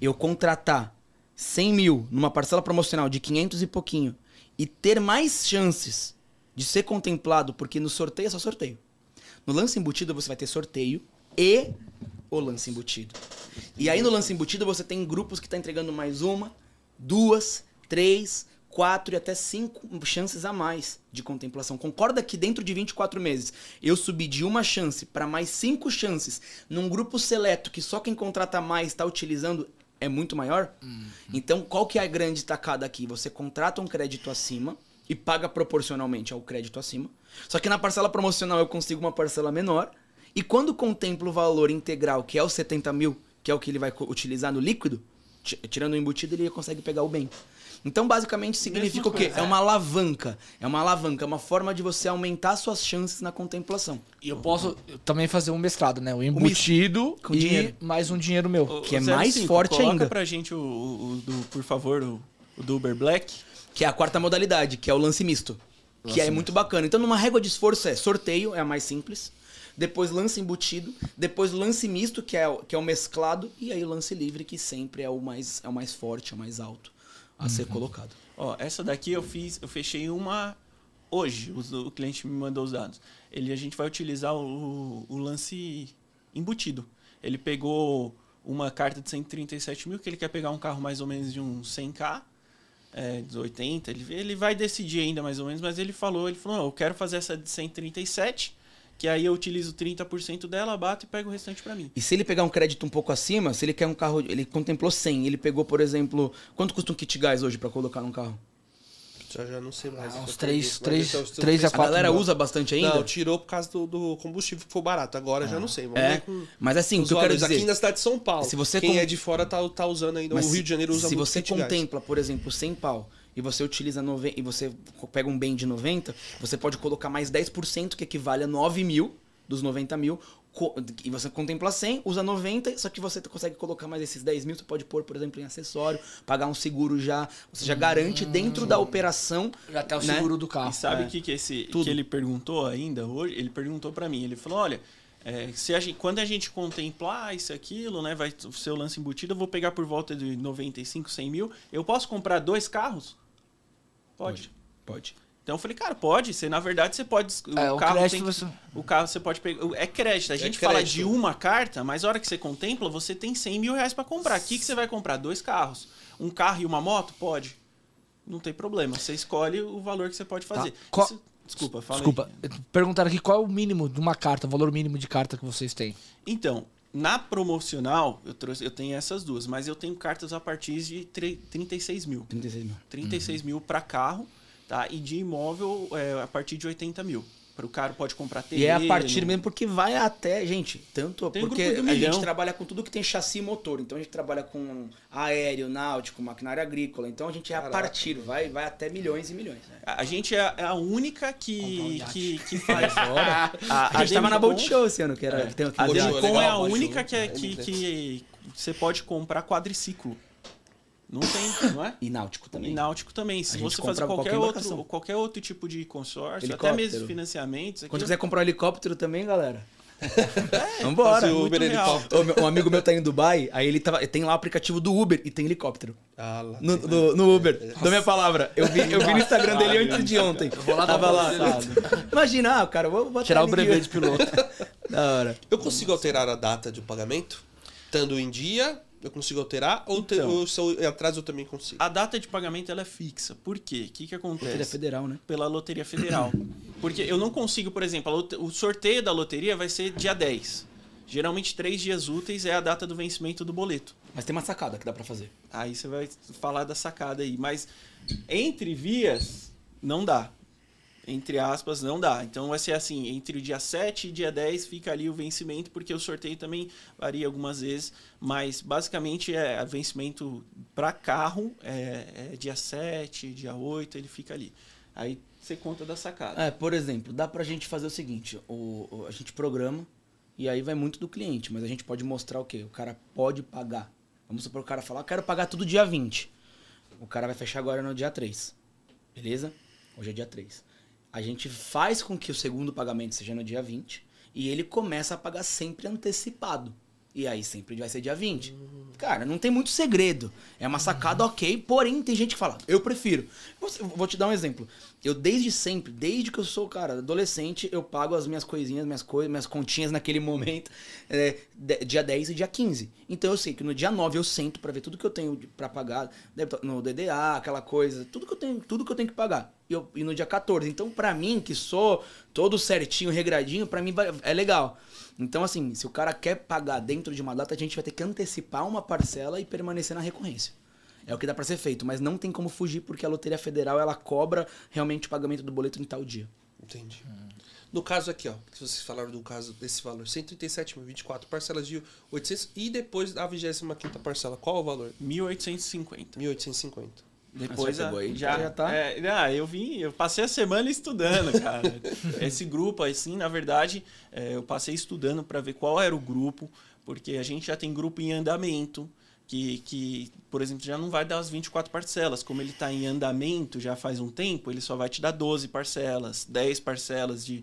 eu contratar 100 mil numa parcela promocional de 500 e pouquinho e ter mais chances de ser contemplado, porque no sorteio é só sorteio. No lance embutido você vai ter sorteio e o lance embutido. E aí no lance embutido você tem grupos que tá entregando mais uma, duas, três, quatro e até cinco chances a mais de contemplação. Concorda que dentro de 24 meses eu subi de uma chance para mais cinco chances num grupo seleto que só quem contrata mais está utilizando é muito maior? Então, qual que é a grande tacada aqui? Você contrata um crédito acima e paga proporcionalmente ao crédito acima. Só que na parcela promocional eu consigo uma parcela menor. E quando contemplo o valor integral, que é os 70 mil, que é o que ele vai utilizar no líquido, ti- tirando o embutido, ele consegue pegar o bem. Então, basicamente, significa o quê? coisa. É uma alavanca. É uma alavanca, é uma forma de você aumentar suas chances na contemplação. E eu posso também fazer um mesclado, né? O embutido Com e dinheiro. mais um dinheiro meu. O- que é o mais 05, forte coloca ainda. pra gente o, o- o do, por favor, o, o do Uber Black. Que é a quarta modalidade, que é o lance misto. que é muito bacana. Então, numa régua de esforço é sorteio, é a mais simples. Depois lance embutido. Depois lance misto, que é, o- que é o mesclado. E aí o lance livre, que sempre é o mais, é o mais forte, é o mais alto a ser colocado. Ó, essa daqui eu fiz, eu fechei uma hoje. O, cliente me mandou os dados. Ele, a gente vai utilizar o, o lance embutido. Ele pegou uma carta de 137 mil, que ele quer pegar um carro mais ou menos de uns 100k, é, de 80. Ele, ele vai decidir ainda mais ou menos, mas ele falou, ele falou, eu quero fazer essa de 137, que aí eu utilizo 30% dela, bato e pego o restante pra mim. E se ele pegar um crédito um pouco acima, se ele quer um carro, ele contemplou 100, ele pegou, por exemplo, quanto custa um kit gás hoje pra colocar num carro? Já, já não sei mais. Ah, uns Eu três- perdi, três- mas então, se tu três fez- a A quatro galera mil. usa bastante ainda? Não, tirou por causa do, do combustível que foi barato. Agora já não sei. Vamos É, ver com mas assim, o que eu quero dizer... Aqui na cidade de São Paulo. Se você Quem com- é de fora tá, tá usando ainda. Mas o Rio de Janeiro usa se muito você kit gás. contempla, por exemplo, 100 pau e você utiliza 90, e você pega um bem de 90, você pode colocar mais 10%, que equivale a 9 mil dos 90 mil. co- E você contempla 100, usa 90, só que você consegue colocar mais esses 10 mil. Você pode pôr, por exemplo, em acessório, pagar um seguro já. Você já garante dentro da operação. Já tá o né? seguro do carro. E sabe É. o que, que, esse, Tudo. que ele perguntou ainda hoje? Ele perguntou pra mim. Ele falou: olha, é, se a gente, quando a gente contemplar isso e aquilo, né, vai ser o lance embutido, eu vou pegar por volta de 95, 100 mil. Eu posso comprar dois carros? Pode. Pode. Então eu falei, cara, pode. Você, na verdade, você pode. O, É, o carro crédito tem, você- o carro você pode pegar. É crédito. A gente fala crédito. de uma carta, mas a hora que você contempla, você tem 100 mil reais pra comprar. O que, que você vai comprar? Dois carros. Um carro e uma moto? Pode. Não tem problema. Você escolhe o valor que você pode fazer. Tá. Qual- Isso- Desculpa, fala aí. Desculpa. Perguntaram aqui qual é o mínimo de uma carta, o valor mínimo de carta que vocês têm. Então, na promocional, eu, trouxe, eu tenho essas duas, mas eu tenho cartas a partir de tre- 36 mil. 36 mil. 36 mil para carro, tá? E de imóvel é, a partir de 80 mil. Para o cara pode comprar terreno. E é a partir mesmo porque vai até, gente, tanto Tem porque do a gente trabalha com tudo que tem chassi e motor. Então a gente trabalha com aéreo, náutico, maquinária agrícola. Então a gente é a Caraca. partir, vai, vai até milhões e milhões. né? A a gente é a- é a única um que, que, que faz. A, gente tava na Bolt Show esse ano, que era que tem aqui A Demicon é a única que, é, É, que, M3. que você pode comprar quadriciclo. Não tem, não é? E náutico E também. náutico também. Se você fazer qualquer, qualquer outro, qualquer outro tipo de consórcio, até Helicóptero. mesmo financiamentos. Quando aquilo- quiser comprar um helicóptero também, galera. Vambora. O muito Uber helicóptero. Um amigo meu tá em Dubai, aí ele tava, tem lá o aplicativo do Uber e tem helicóptero. Ah, lá. No, no- no Uber. Dou minha palavra. Eu vi, eu vi no Instagram dele antes de ontem. vou lá Tava lá. Imagina, ah, cara, vou botar Tirar o brevet de piloto. Da hora. Eu consigo alterar a data de pagamento? Estando em dia, eu consigo alterar? Ou, te- Então. ou se eu atraso eu também consigo? A data de pagamento ela é fixa. Por quê? O que, que acontece? É federal, né? Pela Loteria Federal. Porque eu não consigo, por exemplo, o sorteio da loteria vai ser dia 10. Geralmente, três dias úteis é a data do vencimento do boleto. Mas tem uma sacada que dá pra fazer. Aí você vai falar da sacada aí. Mas entre vias, não dá. Entre aspas, não dá. Então vai ser assim, entre o dia 7 e dia 10 fica ali o vencimento, porque o sorteio também varia algumas vezes, mas basicamente é vencimento para carro é, é dia 7, dia 8, ele fica ali. Aí você conta da sacada. É, por exemplo, dá pra gente fazer o seguinte: o, a gente programa e aí vai muito do cliente, mas a gente pode mostrar o quê? O cara pode pagar. Vamos supor o cara falar, quero pagar tudo dia 20. O cara vai fechar agora no dia 3. Beleza? Hoje é dia 3. A gente faz com que o segundo pagamento seja no dia 20 e ele começa a pagar sempre antecipado. E aí sempre vai ser dia 20. Cara, não tem muito segredo. É uma sacada ok, porém tem gente que fala, eu prefiro. Vou, te dar um exemplo. Eu desde sempre, desde que eu sou, cara, adolescente, eu pago as minhas coisinhas, minhas coisas, minhas continhas naquele momento, é, dia 10 e dia 15. Então eu sei que no dia 9 eu sento pra ver tudo que eu tenho pra pagar, no DDA, aquela coisa, tudo que eu tenho, tudo que eu tenho que pagar. E, eu- e no dia 14. Então, pra mim, que sou todo certinho, regradinho, pra mim é legal. Então, assim, se o cara quer pagar dentro de uma data, a gente vai ter que antecipar uma parcela e permanecer na recorrência. É o que dá pra ser feito, mas não tem como fugir porque a Loteria Federal ela cobra realmente o pagamento do boleto em tal dia. Entendi. No caso aqui, ó, que vocês falaram do caso desse valor, 137.024 parcelas de 800 e depois da 25ª parcela, qual o valor? 1850. 1850. Depois já a- aí? já, Já tá? é, ah, eu vim, eu passei a semana estudando, cara. Esse grupo, assim, na verdade, é, eu passei estudando para ver qual era o grupo, porque a gente já tem grupo em andamento, que, que, por exemplo, já não vai dar as 24 parcelas. Como ele está em andamento já faz um tempo, ele só vai te dar 12 parcelas, 10 parcelas de,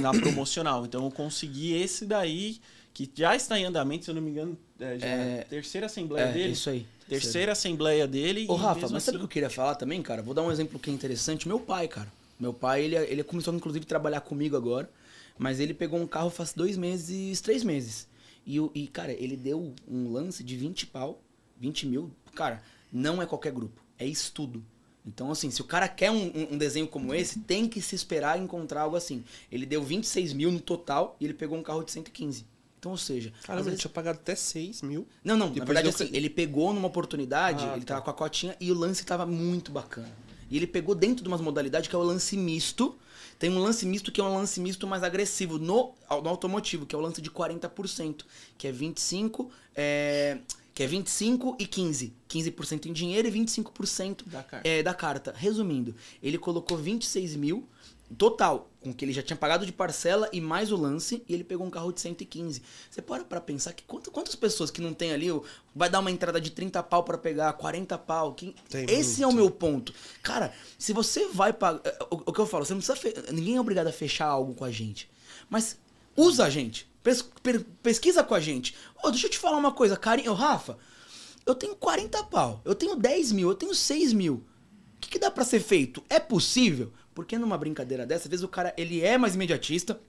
na promocional. Então eu consegui esse daí, que já está em andamento, se eu não me engano, é, já é terceira assembleia É, dele. isso aí. Terceira assembleia dele. Ô, Rafa, mas sabe o assim- que eu queria falar também, cara? Vou dar um exemplo que é interessante. Meu pai, cara. Meu pai, ele, ele começou, inclusive, a trabalhar comigo agora. Mas ele pegou um carro faz dois meses, três meses. E, o- e, cara, ele deu um lance de 20 pau, 20 mil. Cara, não é qualquer grupo. É estudo. Então, assim, se o cara quer um, um- desenho como esse, tem que se esperar encontrar algo assim. Ele deu 26 mil no total e ele pegou um carro de 115. Então, ou seja... Caramba, ele vezes- tinha pagado até 6 mil. não, não, na verdade assim, ele pegou numa oportunidade, Ah, ele tá. tava com a cotinha e o lance tava muito bacana. E ele pegou dentro de umas modalidades que é o lance misto. Tem um lance misto que é um lance misto mais agressivo no, no automotivo, que é o lance de 40%, que é 25, é, que é 25 e 15. 15% em dinheiro e 25% Da carta. é, da carta. Resumindo, ele colocou 26 mil total, com que ele já tinha pagado de parcela e mais o lance, e ele pegou um carro de 115. Você para pra pensar que quanto- quantas pessoas que não tem ali, vai dar uma entrada de 30 pau pra pegar, 40 pau. que- esse é o muito. meu ponto. Cara, se você vai pagar. O, o que eu falo, você não precisa. fe- Ninguém é obrigado a fechar algo com a gente. Mas usa a gente. Pes- pesquisa com a gente. Ô, deixa eu te falar uma coisa, carinho. Rafa, eu tenho 40 pau, eu tenho 10 mil, eu tenho 6 mil. O que, que dá pra ser feito? É possível? Porque numa brincadeira dessa, às vezes o cara ele é mais imediatista.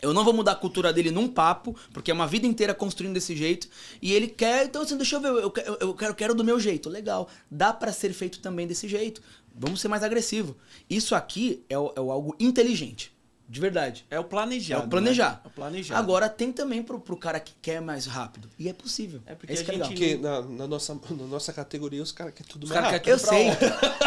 Eu não vou mudar a cultura dele num papo, porque é uma vida inteira construindo desse jeito. E ele quer, então assim, deixa eu ver, eu quero, eu quero, quero do meu jeito. Legal. Dá pra ser feito também desse jeito. Vamos ser mais agressivo. Isso aqui é, é algo inteligente. De verdade. É o planejado. É o planejar. né? É o planejado. Agora tem também pro, pro cara que quer mais rápido. E é possível. É porque Esse a que é gente- Porque na, na nossa, na nossa categoria os caras querem tudo Os mais cara rápido. quer- eu sei.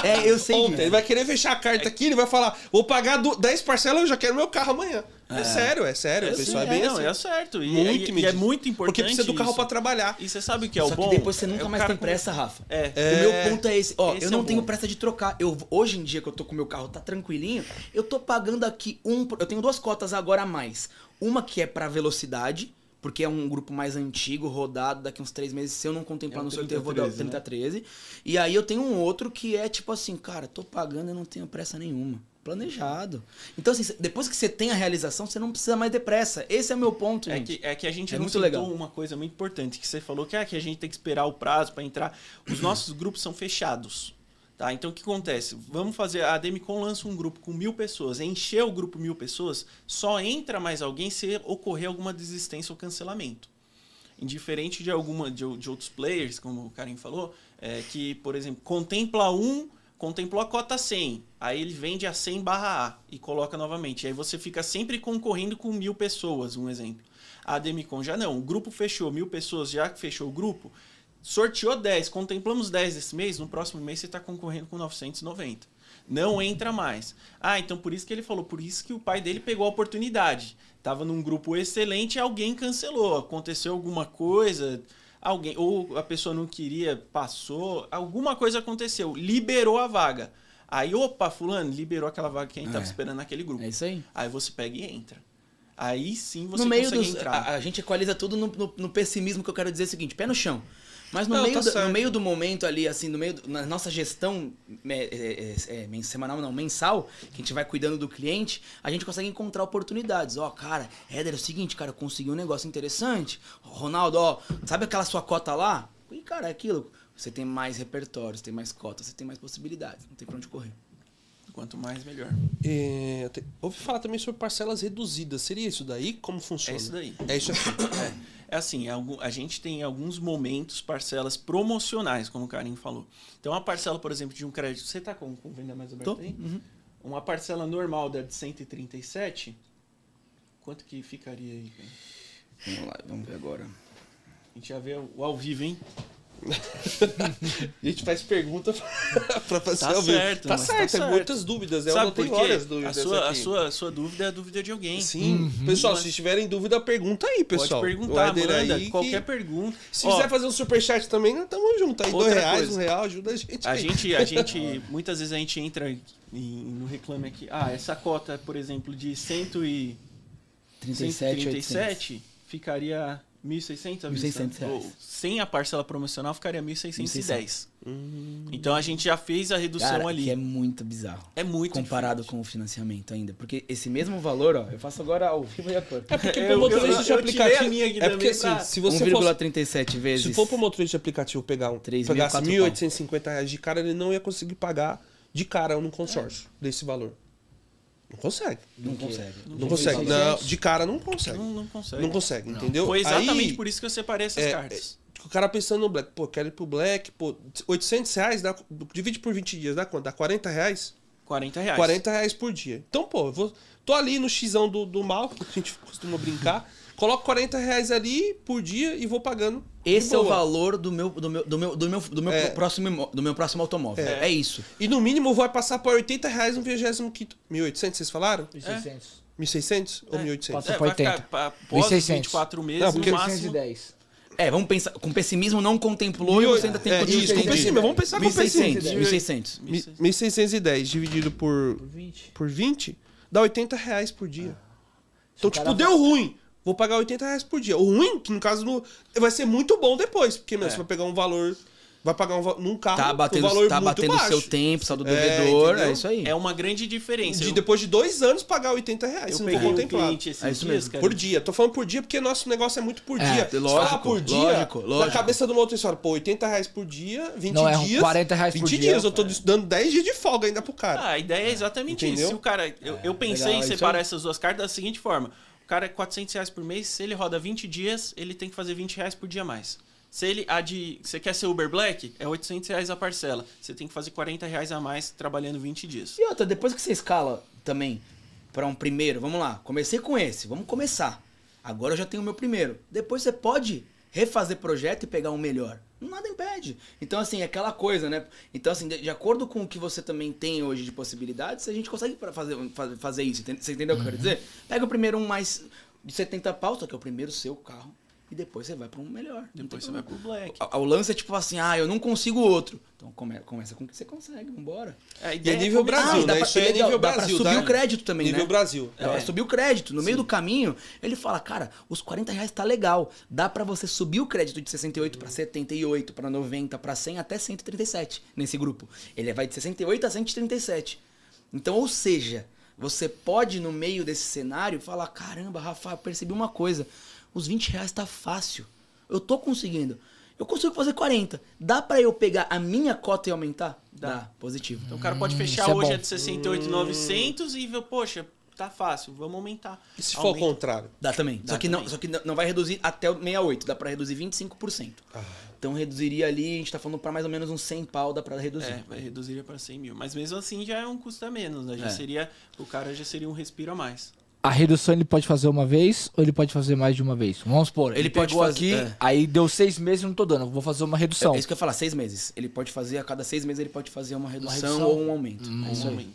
É, eu sei. Ontem, ele vai querer fechar a carta aqui, ele vai falar, vou pagar do- 10 parcelas, eu já quero meu carro amanhã. É, sério, é sério. o pessoal é bem não, assim. é certo. E, Muito e- e é muito importante. Porque precisa do carro pra trabalhar. E você sabe o que é o Só bom? que depois você É nunca o mais tem com- pressa, Rafa. É. O meu ponto é esse. Ó, Esse eu é não o tenho bom. pressa de trocar. Eu, hoje em dia que eu tô com o meu carro, tá tranquilinho, eu tô pagando aqui um. Eu tenho duas cotas agora a mais. Uma que é pra velocidade, porque é um grupo mais antigo, rodado, daqui uns três meses, se eu não contemplar É um no sorteio, eu vou dar o 3013, né? 3013. E aí eu tenho um outro que é tipo assim, cara, tô pagando e não tenho pressa nenhuma. Planejado. Então, assim, depois que você tem a realização, você não precisa mais ter pressa. Esse é o meu ponto, É gente. que, é que a gente É não muito legal. uma coisa muito importante, que você falou que, é que a gente tem que esperar o prazo para entrar. Os nossos grupos são fechados. Tá? Então o que acontece? Vamos fazer. A Demicon lança um grupo com mil pessoas. Encher o grupo mil pessoas, só entra mais alguém se ocorrer alguma desistência ou cancelamento. Indiferente de alguma de, de outros players, como o Karim falou, é, que, por exemplo, contempla um, contemplou a cota 100, aí ele vende a 100 barra A e coloca novamente. Aí você fica sempre concorrendo com mil pessoas, um exemplo. A Demicon já não, o grupo fechou, mil pessoas já fechou o grupo, sorteou 10, contemplamos 10 esse mês, no próximo mês você está concorrendo com 990. Não entra mais. Ah, então por isso que ele falou, por isso que o pai dele pegou a oportunidade. Tava num grupo excelente e alguém cancelou. Aconteceu alguma coisa, alguém ou a pessoa não queria, passou, alguma coisa aconteceu, liberou a vaga. Aí, opa, fulano, liberou aquela vaga que a gente tava É. esperando naquele grupo. É isso aí. Aí você pega e entra. Aí sim você no meio consegue dos, entrar. a, a gente equaliza tudo no, no- no pessimismo que eu quero dizer é o seguinte, pé no chão. Mas no, Não, meio, tá do, no meio do momento ali, assim, no meio do- na nossa gestão é, é, é, é, semanal, não, mensal, que a gente vai cuidando do cliente, a gente consegue encontrar oportunidades. Ó, cara, Éder, é o seguinte, cara, eu consegui um negócio interessante. Ronaldo, ó, sabe aquela sua cota lá? E, cara, é aquilo. Você tem mais repertório, você tem mais cotas, você tem mais possibilidades. Não tem pra onde correr. Quanto mais, melhor. É, te- ouvi falar também sobre parcelas reduzidas. Seria isso daí? Como funciona? É isso daí. É isso aqui. É, é assim, é a gente tem em alguns momentos parcelas promocionais, como o Karim falou. Então, uma parcela, por exemplo, de um crédito. Você está com, com venda mais aberta Tô. aí? Uma parcela normal da de 137, quanto que ficaria aí? Vamos lá, vamos ver agora. A gente já vê o ao vivo, hein? A gente faz pergunta pra fazer Tá ao vivo. certo, Tá tá certo, é certo. muitas dúvidas. Eu Sabe não tenho por quê? várias A dúvidas sua, a, aqui. sua, a sua dúvida é a dúvida de alguém. Sim. Pessoal, se tiverem dúvida, pergunta aí, pessoal. Pode perguntar, manda aí que- qualquer pergunta. Se Ó, quiser fazer um superchat também, nós tamo junto. Aí, dois reais, coisa. um real, ajuda a gente. A aí. gente, a gente, muitas vezes a gente entra em- no reclame aqui. Ah, essa cota, por exemplo, de 100 e 37, 137 ficaria 1.600 à vista. 1.600 reais. Ou, sem a parcela promocional ficaria 1.610. Hum. Então a gente já fez a redução Cara, ali. que é muito bizarro. É muito comparado diferente. com o financiamento ainda. Porque esse mesmo valor, ó, eu faço agora ao vivo e a cor. É porque pro motorista eu- de eu tirei a aplicativo. minha aqui É porque assim, pra- se você fosse 1,37 vezes. Se for pro motorista de aplicativo pegar um, 3.000, pegasse quatro 1.850 reais de cara, ele não ia conseguir pagar de cara no consórcio desse valor. Não consegue. Não consegue. Não, consegue. Não, de cara não consegue. Não, Não, não consegue. consegue, entendeu? Foi exatamente Aí, por isso que eu separei essas é, cartas. O cara pensando no Black, pô, quero ir pro Black, pô, 800 reais, dá, divide por 20 dias, dá quanto? Dá 40 reais? 40 reais. 40 reais por dia. Então, pô, eu vou, tô ali no xão do, do mal, que a gente costuma brincar, coloco 40 reais ali por dia e vou pagando. Esse é o valor do meu, do meu, do meu, do meu, do meu, É. próximo, do meu próximo automóvel. É, isso. E no mínimo vai passar por 80 reais no 25 1.800, vocês falaram? 1.600. 1.600 ou É. 1.800? Passa É, vai ficar 80. pa- após os 1.600. 24 meses, Não, no porque- máximo. 610. É, vamos pensar. Com pessimismo não contemplou e você ainda tem é, que isso, com pessimismo, vamos pensar com 1.600. pessimismo. 1.600. 1.610 dividido por, Por 20. por 20 dá 80 reais por dia. Então, o tipo, deu ruim. Vou pagar 80 reais por dia. O ruim, que no caso no, vai ser muito bom depois. Porque, meu, É. você vai pegar um valor. Vai pagar um, num carro Tá um batendo, valor tá muito batendo baixo. seu tempo, saldo do É, devedor. entendeu? É isso aí. É uma grande diferença. De Eu- depois de dois anos pagar 80 reais, eu se não for peguei um contemplado. cliente esses É isso dias, mesmo. cara. Por dia. Tô falando por dia porque nosso negócio é muito por É, dia. Lógico, falar por dia, lógico, na lógico. cabeça do motorista, fala, pô, 80 reais por dia, 20 Não, é dias. 40 reais por 20 dia. dias, eu tô dando 10 dias de folga ainda pro cara. Ah, a ideia é exatamente Entendeu? isso. Se o cara, eu, eu pensei legal, em é separar essas duas cartas da seguinte forma: o cara é 400 reais por mês, se ele roda 20 dias, ele tem que fazer 20 reais por dia a mais. Se ele a de, você quer ser Uber Black, é 800 reais a parcela. Você tem que fazer 40 reais a mais trabalhando 20 dias. E outra, depois que você escala também para um primeiro, vamos lá, comecei com esse, vamos começar. Agora eu já tenho o meu primeiro. Depois você pode refazer projeto e pegar um melhor. Nada impede. Então, assim, é aquela coisa, né? Então, assim, de, de acordo com o que você também tem hoje de possibilidades, a gente consegue fazer, fazer, fazer isso. Você entendeu o que eu quero dizer? Pega o primeiro um mais de 70 pau, só que é o primeiro seu carro. E depois você vai para um melhor. Depois você vai problema. pro Black. O, o lance é tipo assim, ah, eu não consigo outro. Então come, começa com o que você consegue, vambora. A E ideia é nível. Brasil, Ah, e dá né? pra- Isso aí é legal, nível dá pra Brasil, subir o crédito também, Nível né? Brasil. Dá pra É. subir o crédito. No meio do caminho, ele fala, cara, os 40 reais tá legal. Dá pra você subir o crédito de 68 pra 78, pra 90, pra 100, até 137 nesse grupo. Ele vai de 68 a 137. Então, ou seja, você pode, no meio desse cenário, falar, caramba, Rafa, eu percebi uma coisa. Os 20 reais tá fácil. Eu tô conseguindo. Eu consigo fazer 40. Dá pra eu pegar a minha cota e aumentar? Dá. Positivo. Então o cara pode fechar isso é hoje bom. a de 68,900 e ver, poxa, tá fácil, vamos aumentar. E se for o Aumenta. contrário? Dá também. Dá só que, Não, também. só que não não vai reduzir até o 68, dá pra reduzir 25%. Ah. Então reduziria ali, a gente tá falando pra mais ou menos uns 100 pau, dá pra reduzir. É, vai reduzir para 100 mil. Mas mesmo assim já é um custo a menos, né? Já É. seria, o cara já seria um respiro a mais. A redução ele pode fazer uma vez ou ele pode fazer mais de uma vez? Vamos supor, ele, Ele pode pegou fazer- aqui, é. aí deu seis meses e não tô dando, vou fazer uma redução. É isso que eu ia falar, seis meses. Ele pode fazer, a cada seis meses ele pode fazer uma redução, redução. ou um aumento. É isso aí.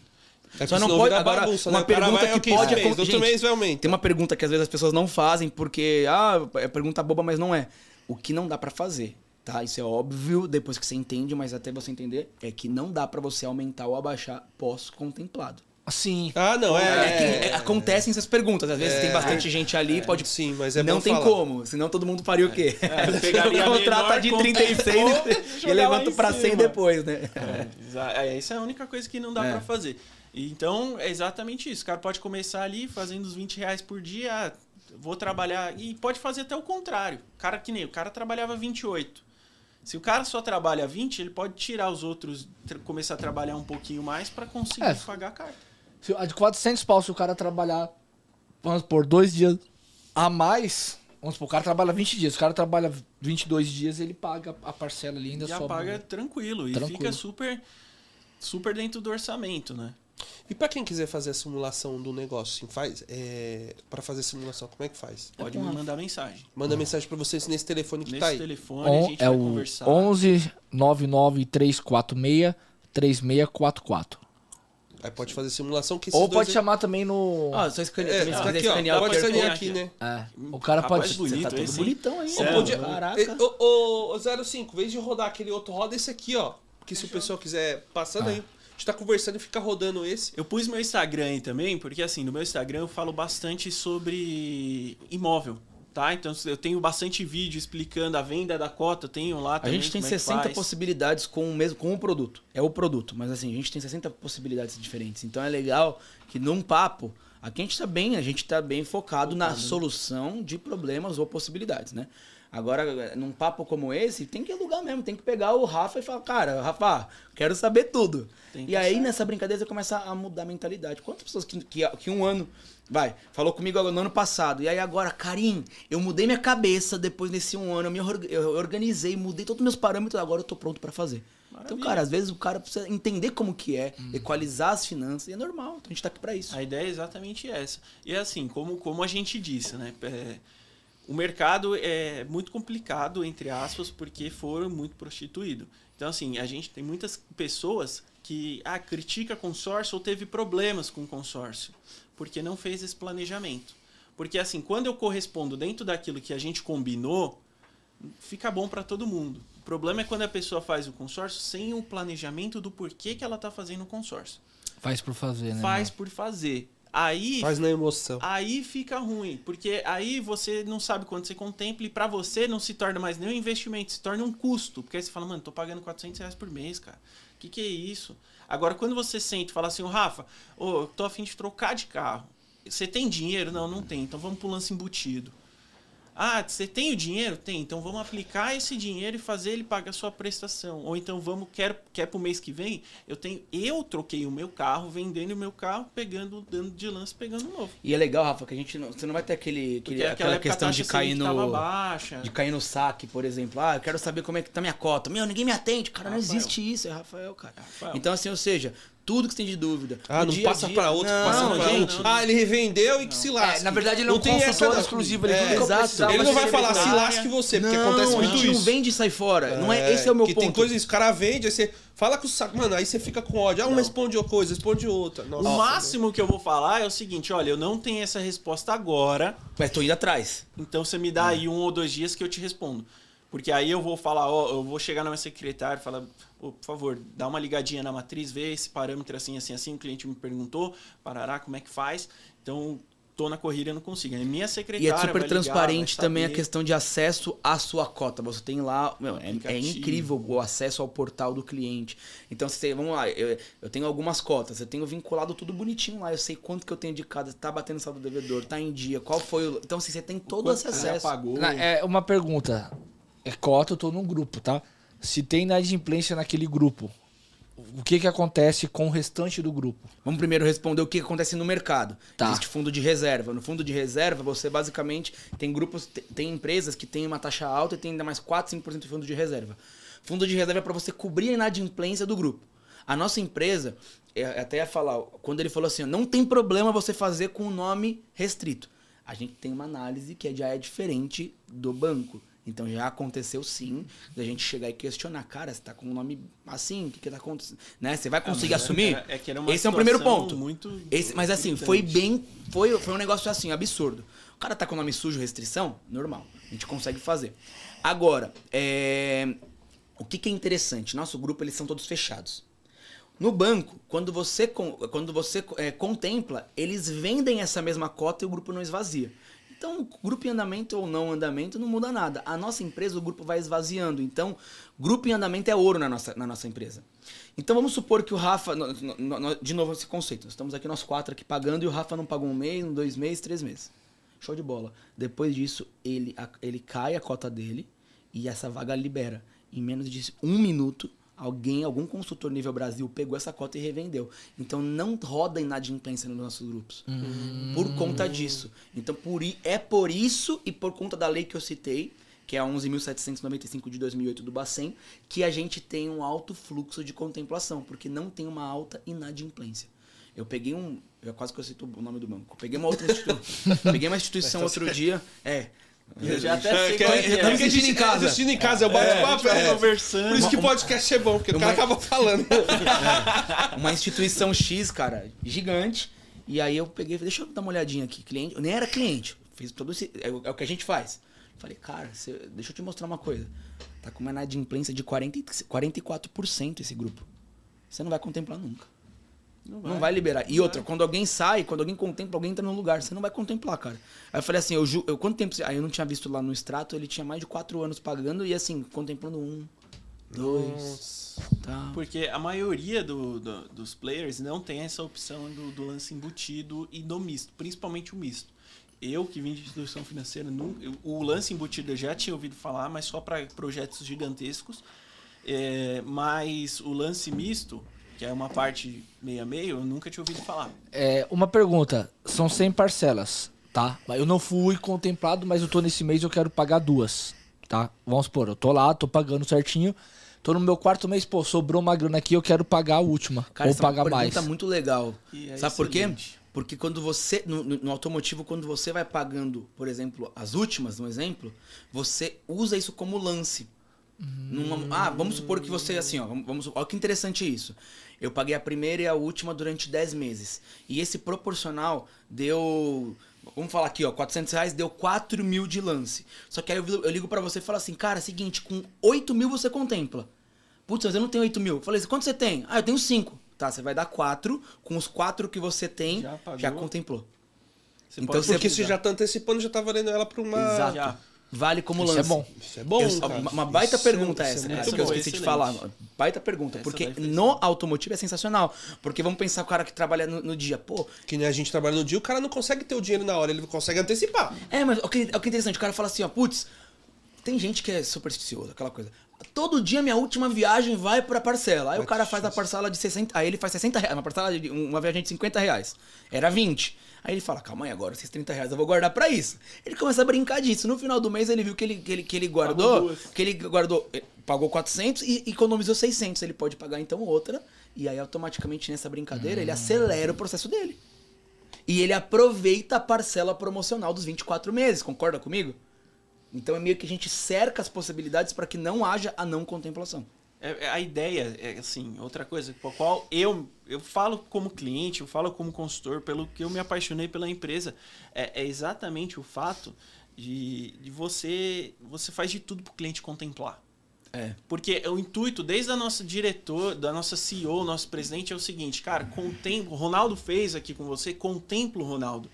É Só não pode- agora, bagunça, uma né? Pergunta vai, que ok, pode mês, gente, mês vai aumentar. Tem uma pergunta que às vezes as pessoas não fazem porque, ah, é pergunta boba, mas não é. O que não dá pra fazer, tá? Isso é óbvio depois que você entende, mas até você entender, é que não dá pra você aumentar ou abaixar pós-contemplado. Assim, Ah, não, é. É que é, é, acontecem essas perguntas. Às vezes tem bastante gente ali, pode. Sim, mas é não bom tem falar. como, senão todo mundo faria o quê? É, Contrata menor, de compra- 36 e levanta pra 100 cima. depois, né? É, é, essa é a única coisa que não dá É. pra fazer. Então, é exatamente isso. O cara pode começar ali fazendo os 20 reais por dia, ah, vou trabalhar. E pode fazer até o contrário. O cara que nem o cara trabalhava 28. Se o cara só trabalha 20, ele pode tirar os outros, começar a trabalhar um pouquinho mais pra conseguir É. pagar a carta. Se- a de 400 pau, se o cara trabalhar, vamos por dois dias a mais, vamos supor, o cara trabalha 20 dias, o cara trabalha 22 dias, ele paga a parcela ali ainda Já sobra. paga tranquilo, e Tranquilo. fica super super dentro do orçamento, né? E pra quem quiser fazer a simulação do negócio, assim, faz. É... Pra fazer a simulação, como é que faz? Pode com me a- mandar mensagem. Manda mensagem pra vocês nesse telefone que Nesse tá aí. telefone a On, gente é vai o conversar. 11 99 346 3644. Aí pode fazer simulação que Ou pode aí- chamar tambar no. Ah, só escanear. É, também, tá aqui, ó. Pode escanear aqui, né? É, o cara Rapaz, pode. bonito tá todo esse, bonitão aí, né? podia- Caraca. Ô, ô, ô, 05, em vez de rodar aquele outro, roda esse aqui, ó. Porque se o pessoal quiser passando Ah. aí, a gente tá conversando e fica rodando esse. Eu pus meu Instagram aí também, porque assim, no meu Instagram eu falo bastante sobre imóvel, tá? Então eu tenho bastante vídeo explicando a venda da cota, eu tenho lá A também. gente tem como é que 60 faz. possibilidades com o mesmo com o produto. É o produto, mas assim, a gente tem 60 possibilidades diferentes. Então é legal que num papo, aqui a gente tá bem, a gente tá bem focado na solução de problemas ou possibilidades, né? Agora, num papo como esse, tem que alugar mesmo, tem que pegar o Rafa e falar, cara, Rafa, quero saber tudo. E aí, nessa brincadeira, você começa a mudar a mentalidade. Quantas pessoas que, que, que um ano, vai, falou comigo no ano passado, e aí agora, Karim, eu mudei minha cabeça depois desse um ano, eu me eu organizei, mudei todos os meus parâmetros, agora eu tô pronto pra fazer. Então, Maravilha. cara, às vezes o cara precisa entender como que é, equalizar as finanças, e é normal, então a gente tá aqui pra isso. A ideia é exatamente essa. E assim, como, como a gente disse, né? é, o mercado é muito complicado, entre aspas, porque foram muito prostituído. Então, assim, a gente tem muitas pessoas que ah, critica consórcio ou teve problemas com consórcio, porque não fez esse planejamento. Porque, assim, quando eu correspondo dentro daquilo que a gente combinou, fica bom para todo mundo. O problema é quando a pessoa faz o consórcio sem o planejamento do porquê que ela está fazendo o consórcio. Faz por fazer, né? Faz por fazer. Aí Faz na emoção. Aí fica ruim, porque aí você não sabe quanto você contempla e pra você não se torna mais nem um investimento, se torna um custo. Porque aí você fala, mano, tô pagando 400 reais por mês, cara. Que que é isso? Agora, quando você sente e fala assim, ô Rafa, ô, eu tô afim de trocar de carro. Você tem dinheiro? Não, não tem. Então vamos pro lance embutido. Ah, você tem o dinheiro? Tem. Então vamos aplicar esse dinheiro e fazer ele pagar a sua prestação. Ou então vamos, quer, quer pro mês que vem? Eu tenho. Eu troquei o meu carro, vendendo o meu carro, pegando, dando de lance, pegando um novo. E é legal, Rafa, que a gente não, você não vai ter aquele, aquele aquela questão de cair Selic tava no baixa. de cair no saque, por exemplo. Ah, eu quero saber como é que tá minha cota. Meu, ninguém me atende. Cara, não Rafael. existe isso. É Rafael, cara. Rafael. Então, assim, ou seja, tudo que você tem de dúvida. Ah, no não dia a passa dia- pra outro, não, passa pra gente, outro. Ah, ele revendeu e que se lasque. É, na verdade, ele é um tem essa, consultor não. exclusivo, ele É, eu exato. Ele não vai falar se lasque você, porque não, acontece a muito gente isso. não vende e sai fora. não é, esse é o meu que ponto. tem coisa isso, o cara vende, aí você fala com o saco, mano, aí você fica com ódio. Ah, um responde uma coisa, responde outra. Nossa, O máximo que eu vou falar é o seguinte: olha, eu não tenho essa resposta agora, Mas tô indo atrás. então você me dá aí um ou dois dias que eu te respondo. Porque aí eu vou falar, ó, eu vou chegar na minha secretária e falar, por favor, dá uma ligadinha na matriz, vê esse parâmetro assim, assim, assim, o cliente me perguntou, parará, como é que faz? Então, tô na corrida e não consigo. É minha secretária. E é super ligar, transparente vai também a questão de acesso à sua cota. Você tem lá. Meu, é, é incrível o acesso ao portal do cliente. Então, você, vamos lá, eu, eu tenho algumas cotas, eu tenho vinculado tudo bonitinho lá. Eu sei quanto que eu tenho de cada, tá batendo saldo do devedor, tá em dia, qual foi o. Então, assim, você tem todo esse você acesso. apagou. Na- É uma pergunta. É cota, eu tô num grupo, tá? Se tem inadimplência naquele grupo, o que que acontece com o restante do grupo? Vamos primeiro responder o que acontece no mercado. Tá. Existe fundo de reserva. No fundo de reserva, você basicamente tem grupos, te- tem empresas que têm uma taxa alta e tem ainda mais 4, 5% de fundo de reserva. Fundo de reserva é para você cobrir a inadimplência do grupo. A nossa empresa, é, até ia falar, quando ele falou assim, não tem problema você fazer com o nome restrito. A gente tem uma análise que já é diferente do banco. Então já aconteceu sim, da gente chegar e questionar, cara, você tá com um nome assim, o que que tá acontecendo? Né? Você vai conseguir mas assumir? é- é que era uma Esse é o primeiro ponto. muito Esse- mas assim, foi bem. Foi, foi um negócio assim, absurdo. O cara tá com o nome sujo, restrição? Normal. A gente consegue fazer. Agora, é, o que, que é interessante? Nosso grupo, eles são todos fechados. No banco, quando você, quando você é, contempla, eles vendem essa mesma cota e o grupo não esvazia. Então, grupo em andamento ou não andamento não muda nada. A nossa empresa, o grupo vai esvaziando. Então, grupo em andamento é ouro na nossa, na nossa empresa. Então, vamos supor que o Rafa. no- no- no- de novo, esse conceito. Nós estamos aqui, nós quatro aqui pagando e o Rafa não pagou um mês, um, dois meses, três meses. Show de bola. Depois disso, ele, ele cai a cota dele e essa vaga libera. Em menos de um minuto, alguém, algum consultor nível Brasil pegou essa cota e revendeu. Então não roda inadimplência nos nossos grupos. Por conta disso. Então por, é por isso e por conta da lei que eu citei, que é a 11.795 de 2008 do Bacen, que a gente tem um alto fluxo de contemplação, porque não tem uma alta inadimplência. Eu peguei um. Eu quase que eu cito o nome do banco. Eu peguei uma outra instituição. peguei uma instituição outro dia. É. Eu já até sei Que é- que é é. porque assistindo em casa. Assistindo em casa, eu bato papo. vai é. conversando. Por isso que podcast é bom, porque o cara acaba falando. uma instituição X, cara, gigante. E aí eu peguei e falei, deixa eu dar uma olhadinha aqui. Cliente, eu nem era cliente. Fiz todo esse. É, o é o que a gente faz. Falei, cara, você- deixa eu te mostrar uma coisa. Tá com uma inadimplência de 40, e- 44% esse grupo. Você não vai contemplar nunca. Não vai, liberar. E outra, quando alguém sai, quando alguém contempla, alguém entra no lugar, você não vai contemplar, cara. Aí eu falei assim, eu, eu quanto tempo. você- Aí eu não tinha visto lá no extrato, ele tinha mais de 4 anos pagando e assim, contemplando um, dois. Tá. Porque a maioria do- do- dos players não tem essa opção do, do lance embutido e do misto, principalmente o misto. Eu que vim de instituição financeira, eu- o lance embutido eu já tinha ouvido falar, mas só para projetos gigantescos. É, mas o lance misto, que é uma parte meio a meio, eu nunca tinha ouvido falar. É, uma pergunta. São 100 parcelas, tá? Eu não fui contemplado, mas eu tô nesse mês eu quero pagar duas, tá? Vamos supor, eu tô lá, tô pagando certinho. Tô no meu quarto mês, pô, sobrou uma grana aqui, eu quero pagar a última. Cara, ou é pagar pergunta mais. muito legal. E é Sabe por quê? excelente. Porque quando você, no, no- automotivo, quando você vai pagando, por exemplo, as últimas, um exemplo, você usa isso como lance. Numa- ah, vamos supor que você, assim, ó, vamos, vamos, olha que interessante isso. Eu paguei a primeira e a última durante 10 meses. E esse proporcional deu, vamos falar aqui, ó, 400 reais deu 4 mil de lance. Só que aí eu, eu ligo pra você e falo assim, cara, é o seguinte, com 8 mil você contempla. Putz, mas eu não tenho 8 mil. Eu Falei, quanto você tem? Ah, eu tenho 5. Tá, você vai dar 4. Com os 4 que você tem, Já já, contemplou. Você Então pode você- Porque se já tá antecipando, já tá valendo ela pra uma. Exato. já. Vale como Isso lance. é bom. Isso é bom, Eu- cara. uma, baita Isso é- pergunta isso é essa, cara, que eu esqueci de falar. Baita pergunta. Essa porque no automotivo é sensacional. Porque vamos pensar o cara que trabalha no, no dia. Pô, Que nem a gente trabalha no dia, o cara não consegue ter o dinheiro na hora, ele consegue antecipar. É, mas o que, o que é interessante, o cara fala assim, ó, putz, tem gente que é supersticioso, aquela coisa. Todo dia minha última viagem vai pra parcela. Aí o cara faz a parcela de 60. Aí ele faz 60 reais, uma parcela de uma viagem de 50 reais. Era 20. Aí ele fala, calma aí agora, esses 30 reais eu vou guardar pra isso. Ele começa a brincar disso. No final do mês ele viu que ele, que ele, que ele guardou, que ele guardou, eh, pagou 400 e economizou 600. Ele pode pagar então outra. E aí automaticamente nessa brincadeira ele acelera o processo dele. E ele aproveita a parcela promocional dos 24 meses, concorda comigo? Então é meio que a gente cerca as possibilidades para que não haja a não contemplação. É, é, a ideia é assim, outra coisa, por qual eu eu falo como cliente, eu falo como consultor, pelo que eu me apaixonei pela empresa, é, é exatamente o fato de, de você você faz de tudo para o cliente contemplar. É. Porque o intuito, desde a nossa diretor, da nossa CEO, nosso presidente, é o seguinte, cara, contempla, o Ronaldo fez aqui com você, contempla o Ronaldo.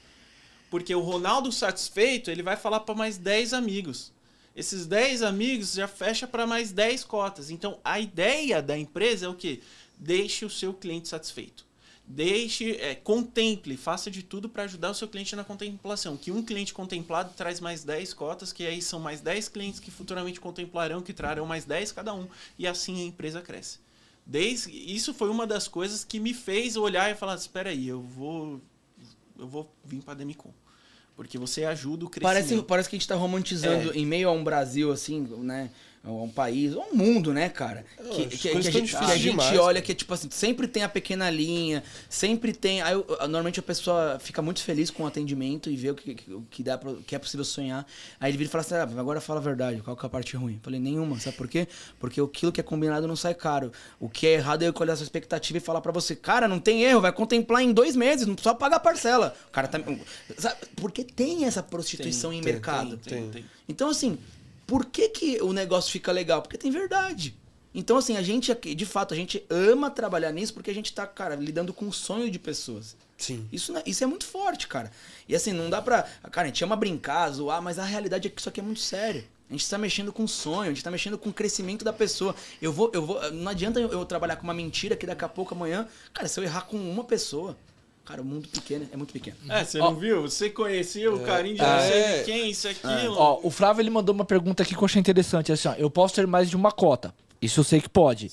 Porque o Ronaldo satisfeito, ele vai falar para mais 10 amigos. Esses 10 amigos já fecha para mais 10 cotas. Então, a ideia da empresa é o quê? Deixe o seu cliente satisfeito. Deixe, é, contemple, faça de tudo para ajudar o seu cliente na contemplação. Que um cliente contemplado traz mais 10 cotas, que aí são mais 10 clientes que futuramente contemplarão, que trarão mais 10 cada um, e assim a empresa cresce. Desde, isso foi uma das coisas que me fez olhar e falar: espera aí, eu vou, eu vou vir para Demicon. Porque você ajuda o crescimento. Parece, parece que a gente tá romantizando É. em meio a um Brasil, assim, né? A um país, a um mundo, né, cara? Não, Que, que- que a gente, que a gente olha que, tipo assim, sempre tem a pequena linha, sempre tem. Aí, normalmente a pessoa fica muito feliz com o atendimento e vê o que, o que, dá pra, que é possível sonhar. Aí ele vira e fala assim: ah, agora fala a verdade, qual que é a parte ruim? Eu falei, nenhuma, sabe por quê? Porque aquilo que é combinado não sai caro. O que é errado é eu olhar essa expectativa e falar pra você, cara, não tem erro, vai contemplar em dois meses, não precisa pagar a parcela. O cara tá. Sabe? Porque tem essa prostituição em tem, mercado. Tem, tem. Então, assim, por que, que o negócio fica legal? Porque tem verdade. Então, assim, a gente aqui, de fato, a gente ama trabalhar nisso porque a gente tá, cara, lidando com o sonho de pessoas. Sim. Isso, não- isso é muito forte, cara. E assim, não dá pra. Cara, a gente ama brincar, zoar, mas a realidade é que isso aqui é muito sério. A gente tá mexendo com o sonho, a gente tá mexendo com o crescimento da pessoa. Eu vou, eu vou. Não adianta eu, eu trabalhar com uma mentira que daqui a pouco amanhã. Cara, se eu errar com uma pessoa. Cara, o mundo pequeno é muito pequeno. É, você não viu? Você conhecia o carinho de não É. sei quem, isso, aquilo. Ó, o Flávio ele mandou uma pergunta aqui que eu achei interessante. Assim, ó, eu posso ter mais de uma cota. Isso eu sei que pode.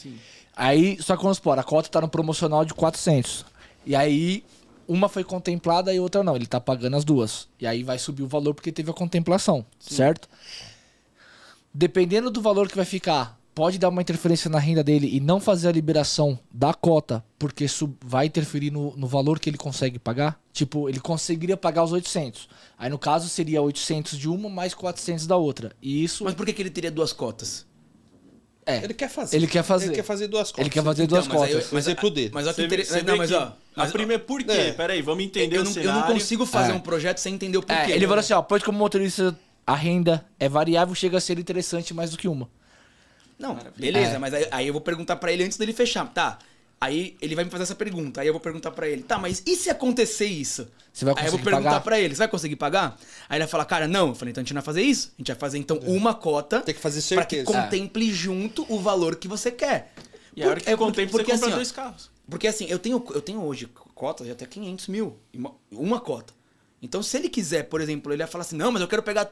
Aí, só que vamos supor, a cota tá no promocional de 400. E aí, uma foi contemplada e outra não. Ele tá pagando as duas. E aí vai subir o valor porque teve a contemplação, certo? Dependendo do valor que vai ficar, pode dar uma interferência na renda dele e não fazer a liberação da cota, porque isso vai interferir no, no valor que ele consegue pagar. Tipo, ele conseguiria pagar os 800. Aí, no caso, seria 800 de uma mais 400 da outra. E isso... Mas por que, que ele teria duas cotas? é, Ele quer fazer. Ele quer fazer. Ele quer fazer duas cotas. Ele quer fazer duas Então, mas aí cotas. eu- Um exemplo dele. Mas olha que interessante. Não, mas ó. Mas, a primeira, por quê? É. Peraí, vamos entender eu, o não, eu cenário. não consigo fazer É. um projeto sem entender o porquê. É, ele falou assim, ó, pode como motorista a renda é variável, chega a ser interessante mais do que uma. Não, beleza, É. mas aí, aí eu vou perguntar pra ele antes dele fechar. Tá. Aí ele vai me fazer essa pergunta. Aí eu vou perguntar pra ele. Tá, mas e se acontecer isso? Você vai aí eu vou conseguir perguntar pagar? pra ele. Você vai conseguir pagar? Aí ele vai falar, cara, não. Eu falei, então a gente não vai fazer isso. A gente vai fazer então uma cota. É. Tem que fazer Pra que certeza. contemple junto o valor que você quer. E a hora que é contempla, você compra assim, dois carros. Porque assim, eu tenho, eu tenho hoje cotas de até 500 mil. Uma, uma cota. Então, se ele quiser, por exemplo, ele vai falar assim: não, mas eu quero pegar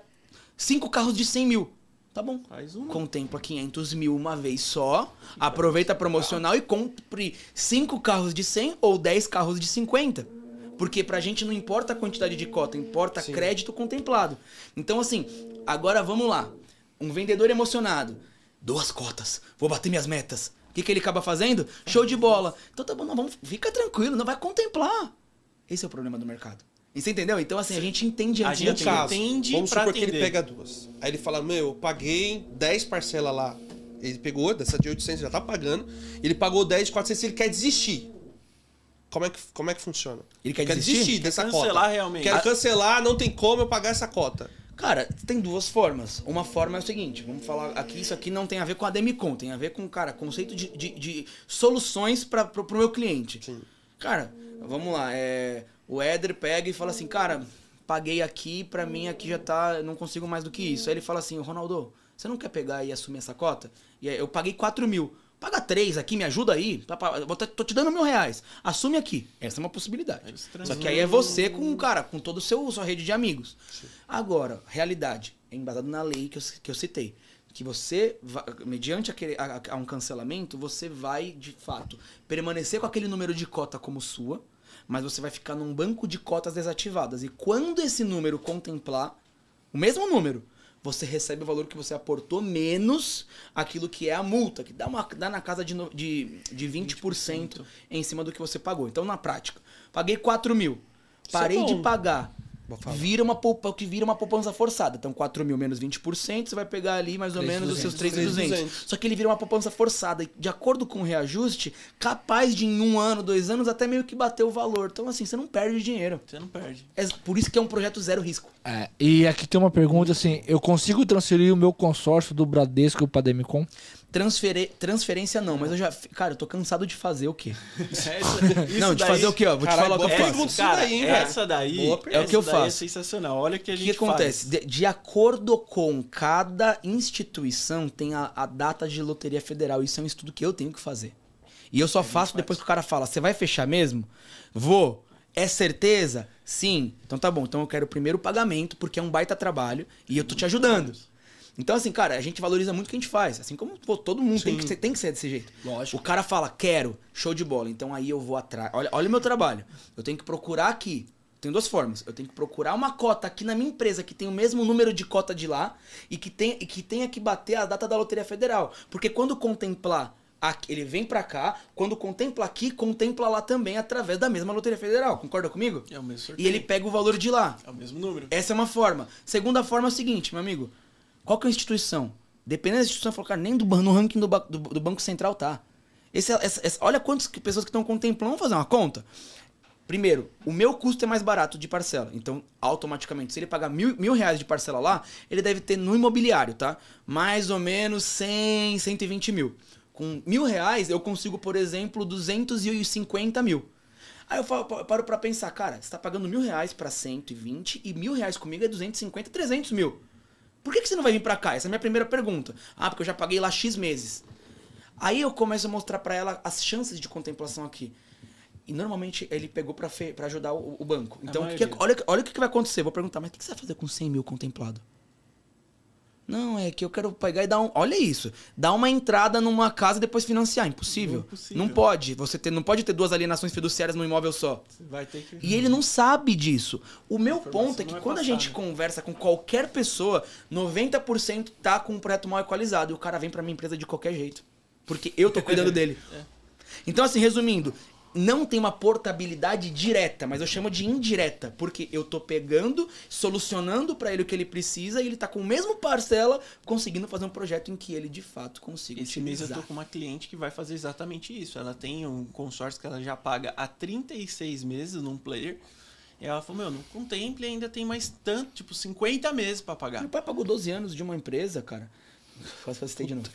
cinco carros de 100 mil. Tá bom. Faz uma. Contempla 500 mil uma vez só. Aproveita a promocional e compre cinco carros de 100 ou 10 carros de 50. Porque pra gente não importa a quantidade de cota, importa crédito contemplado. Então, assim, agora vamos lá. Um vendedor emocionado. Duas cotas. Vou bater minhas metas. O que, que ele acaba fazendo? Show de bola. Então tá bom, não, vamos, fica tranquilo, não vai contemplar. Esse é o problema do mercado. E você entendeu? Então, assim, a gente entende A gente atender. caso, entende vamos supor que ele atender. pega duas. Aí ele fala, meu, eu paguei 10 parcelas lá. Ele pegou, dessa de 800 já tá pagando. Ele pagou 10 de 400 ele quer desistir. Como é que, como é que funciona? Ele quer desistir? dessa cancelar cota. realmente. Quero Ah. cancelar, não tem como eu pagar essa cota. Cara, tem duas formas. Uma forma é o seguinte, vamos falar aqui, isso aqui não tem a ver com a Demicon, tem a ver com, cara, conceito de, de, de soluções para pro, pro meu cliente. Sim. Cara, vamos lá, é, o Éder pega e fala assim, cara, paguei aqui, pra mim aqui já tá, eu não consigo mais do que isso. Aí ele fala assim, Ronaldo, você não quer pegar e assumir essa cota? E aí eu paguei 4 mil. Paga 3 aqui, me ajuda aí. Tô te dando mil reais. Assume aqui. Essa é uma possibilidade. Só que aí é você com, cara, com toda a sua rede de amigos. Agora, realidade. É embasado na lei que eu, que eu citei. Que você, mediante aquele, a- a um cancelamento, você vai, de fato, permanecer com aquele número de cota como sua, mas você vai ficar num banco de cotas desativadas. E quando esse número contemplar, o mesmo número, você recebe o valor que você aportou menos aquilo que é a multa, que dá, uma, dá na casa de, de, de 20%, em cima do que você pagou. Então, na prática, paguei 4 mil, é parei de bom. pagar. Vira uma, poupa, que vira uma poupança forçada. Então, 4 mil menos 20%, você vai pegar ali mais ou menos os seus 3.200. 3.200. Só que ele vira uma poupança forçada. De acordo com o reajuste, capaz de em um ano, dois anos, até meio que bater o valor. Então, assim, você não perde dinheiro. Você não perde. É por isso que é um projeto zero risco. É, e aqui tem uma pergunta assim: eu consigo transferir o meu consórcio do Bradesco para Demicon? Transferência não, mas eu já. Cara, eu tô cansado de fazer o quê? Essa- isso não, de daí- fazer o quê? Ó, vou Caralho, te falar o que eu faço. Cara, daí, velho? essa daí, Boa. É o que eu essa daí faço. sensacional. Olha o que a O que gente acontece? faz. De, de acordo com cada instituição, tem a, a data de loteria federal. Isso é um estudo que eu tenho que fazer. E eu só faço depois que o cara fala: você vai fechar mesmo? Vou. É certeza? Sim. Então tá bom. Então eu quero o primeiro pagamento, porque é um baita trabalho e eu tô te ajudando. Então, assim, cara, a gente valoriza muito o que a gente faz. Assim como pô, todo mundo tem que, ser, tem que ser desse jeito. Lógico. O cara fala, quero, show de bola. Então aí eu vou atrás. Olha, olha o meu trabalho. Eu tenho que procurar aqui. Tem duas formas. Eu tenho que procurar uma cota aqui na minha empresa que tem o mesmo número de cota de lá e que, tem, e que tenha que bater a data da Loteria Federal. Porque quando contemplar aqui, ele vem pra cá, quando contempla aqui, contempla lá também através da mesma Loteria Federal. Concorda comigo? É o mesmo E sorteio. ele pega o valor de lá. É o mesmo número. Essa é uma forma. Segunda forma é o seguinte, meu amigo. Qual que é a instituição? Dependendo da instituição, falou, cara, nem do, no ranking do, do, do Banco Central tá. Esse, essa- essa- olha quantas pessoas que estão contemplando. Fazer uma conta? Primeiro, o meu custo é mais barato de parcela. Então, automaticamente, se ele pagar mil, mil reais de parcela lá, ele deve ter no imobiliário, tá? Mais ou menos 100, 120 mil. Com mil reais, eu consigo, por exemplo, 250 mil. Aí eu falo- pa- paro pra pensar, cara, você tá pagando mil reais pra 120 e mil reais comigo é 250, 300 mil. Por que, que você não vai vir pra cá? Essa é a minha primeira pergunta. Ah, porque eu já paguei lá X meses. Aí eu começo a mostrar pra ela as chances de contemplação aqui. E normalmente ele pegou pra ajudar o, o banco. Então, que que- olha, olha o que que vai acontecer. Vou perguntar, mas o que que você vai fazer com 100 mil contemplado? Não, é que eu quero pegar e dar um. Olha isso. Dar uma entrada numa casa e depois financiar. Impossível. Impossível. Não pode. Você ter, não pode ter duas alienações fiduciárias num imóvel só. Você vai ter que. E ele não sabe disso. O meu ponto é que não é quando a passada. gente conversa com qualquer pessoa, 90% tá com um projeto mal equalizado. E o cara vem pra minha empresa de qualquer jeito. Porque eu tô cuidando dele. Então, assim, resumindo, não tem uma portabilidade direta, mas eu chamo de indireta, porque eu tô pegando, solucionando pra ele o que ele precisa e ele tá com o mesmo parcela conseguindo fazer um projeto em que ele de fato consiga Esse mês eu utilizar. tô com uma cliente que vai fazer exatamente isso. Ela tem um consórcio que ela já paga há 36 meses num player. E ela falou, meu, não contemple ainda tem mais tanto, tipo, 50 meses pra pagar. Meu pai pagou 12 anos de uma empresa, cara. Faz de novo.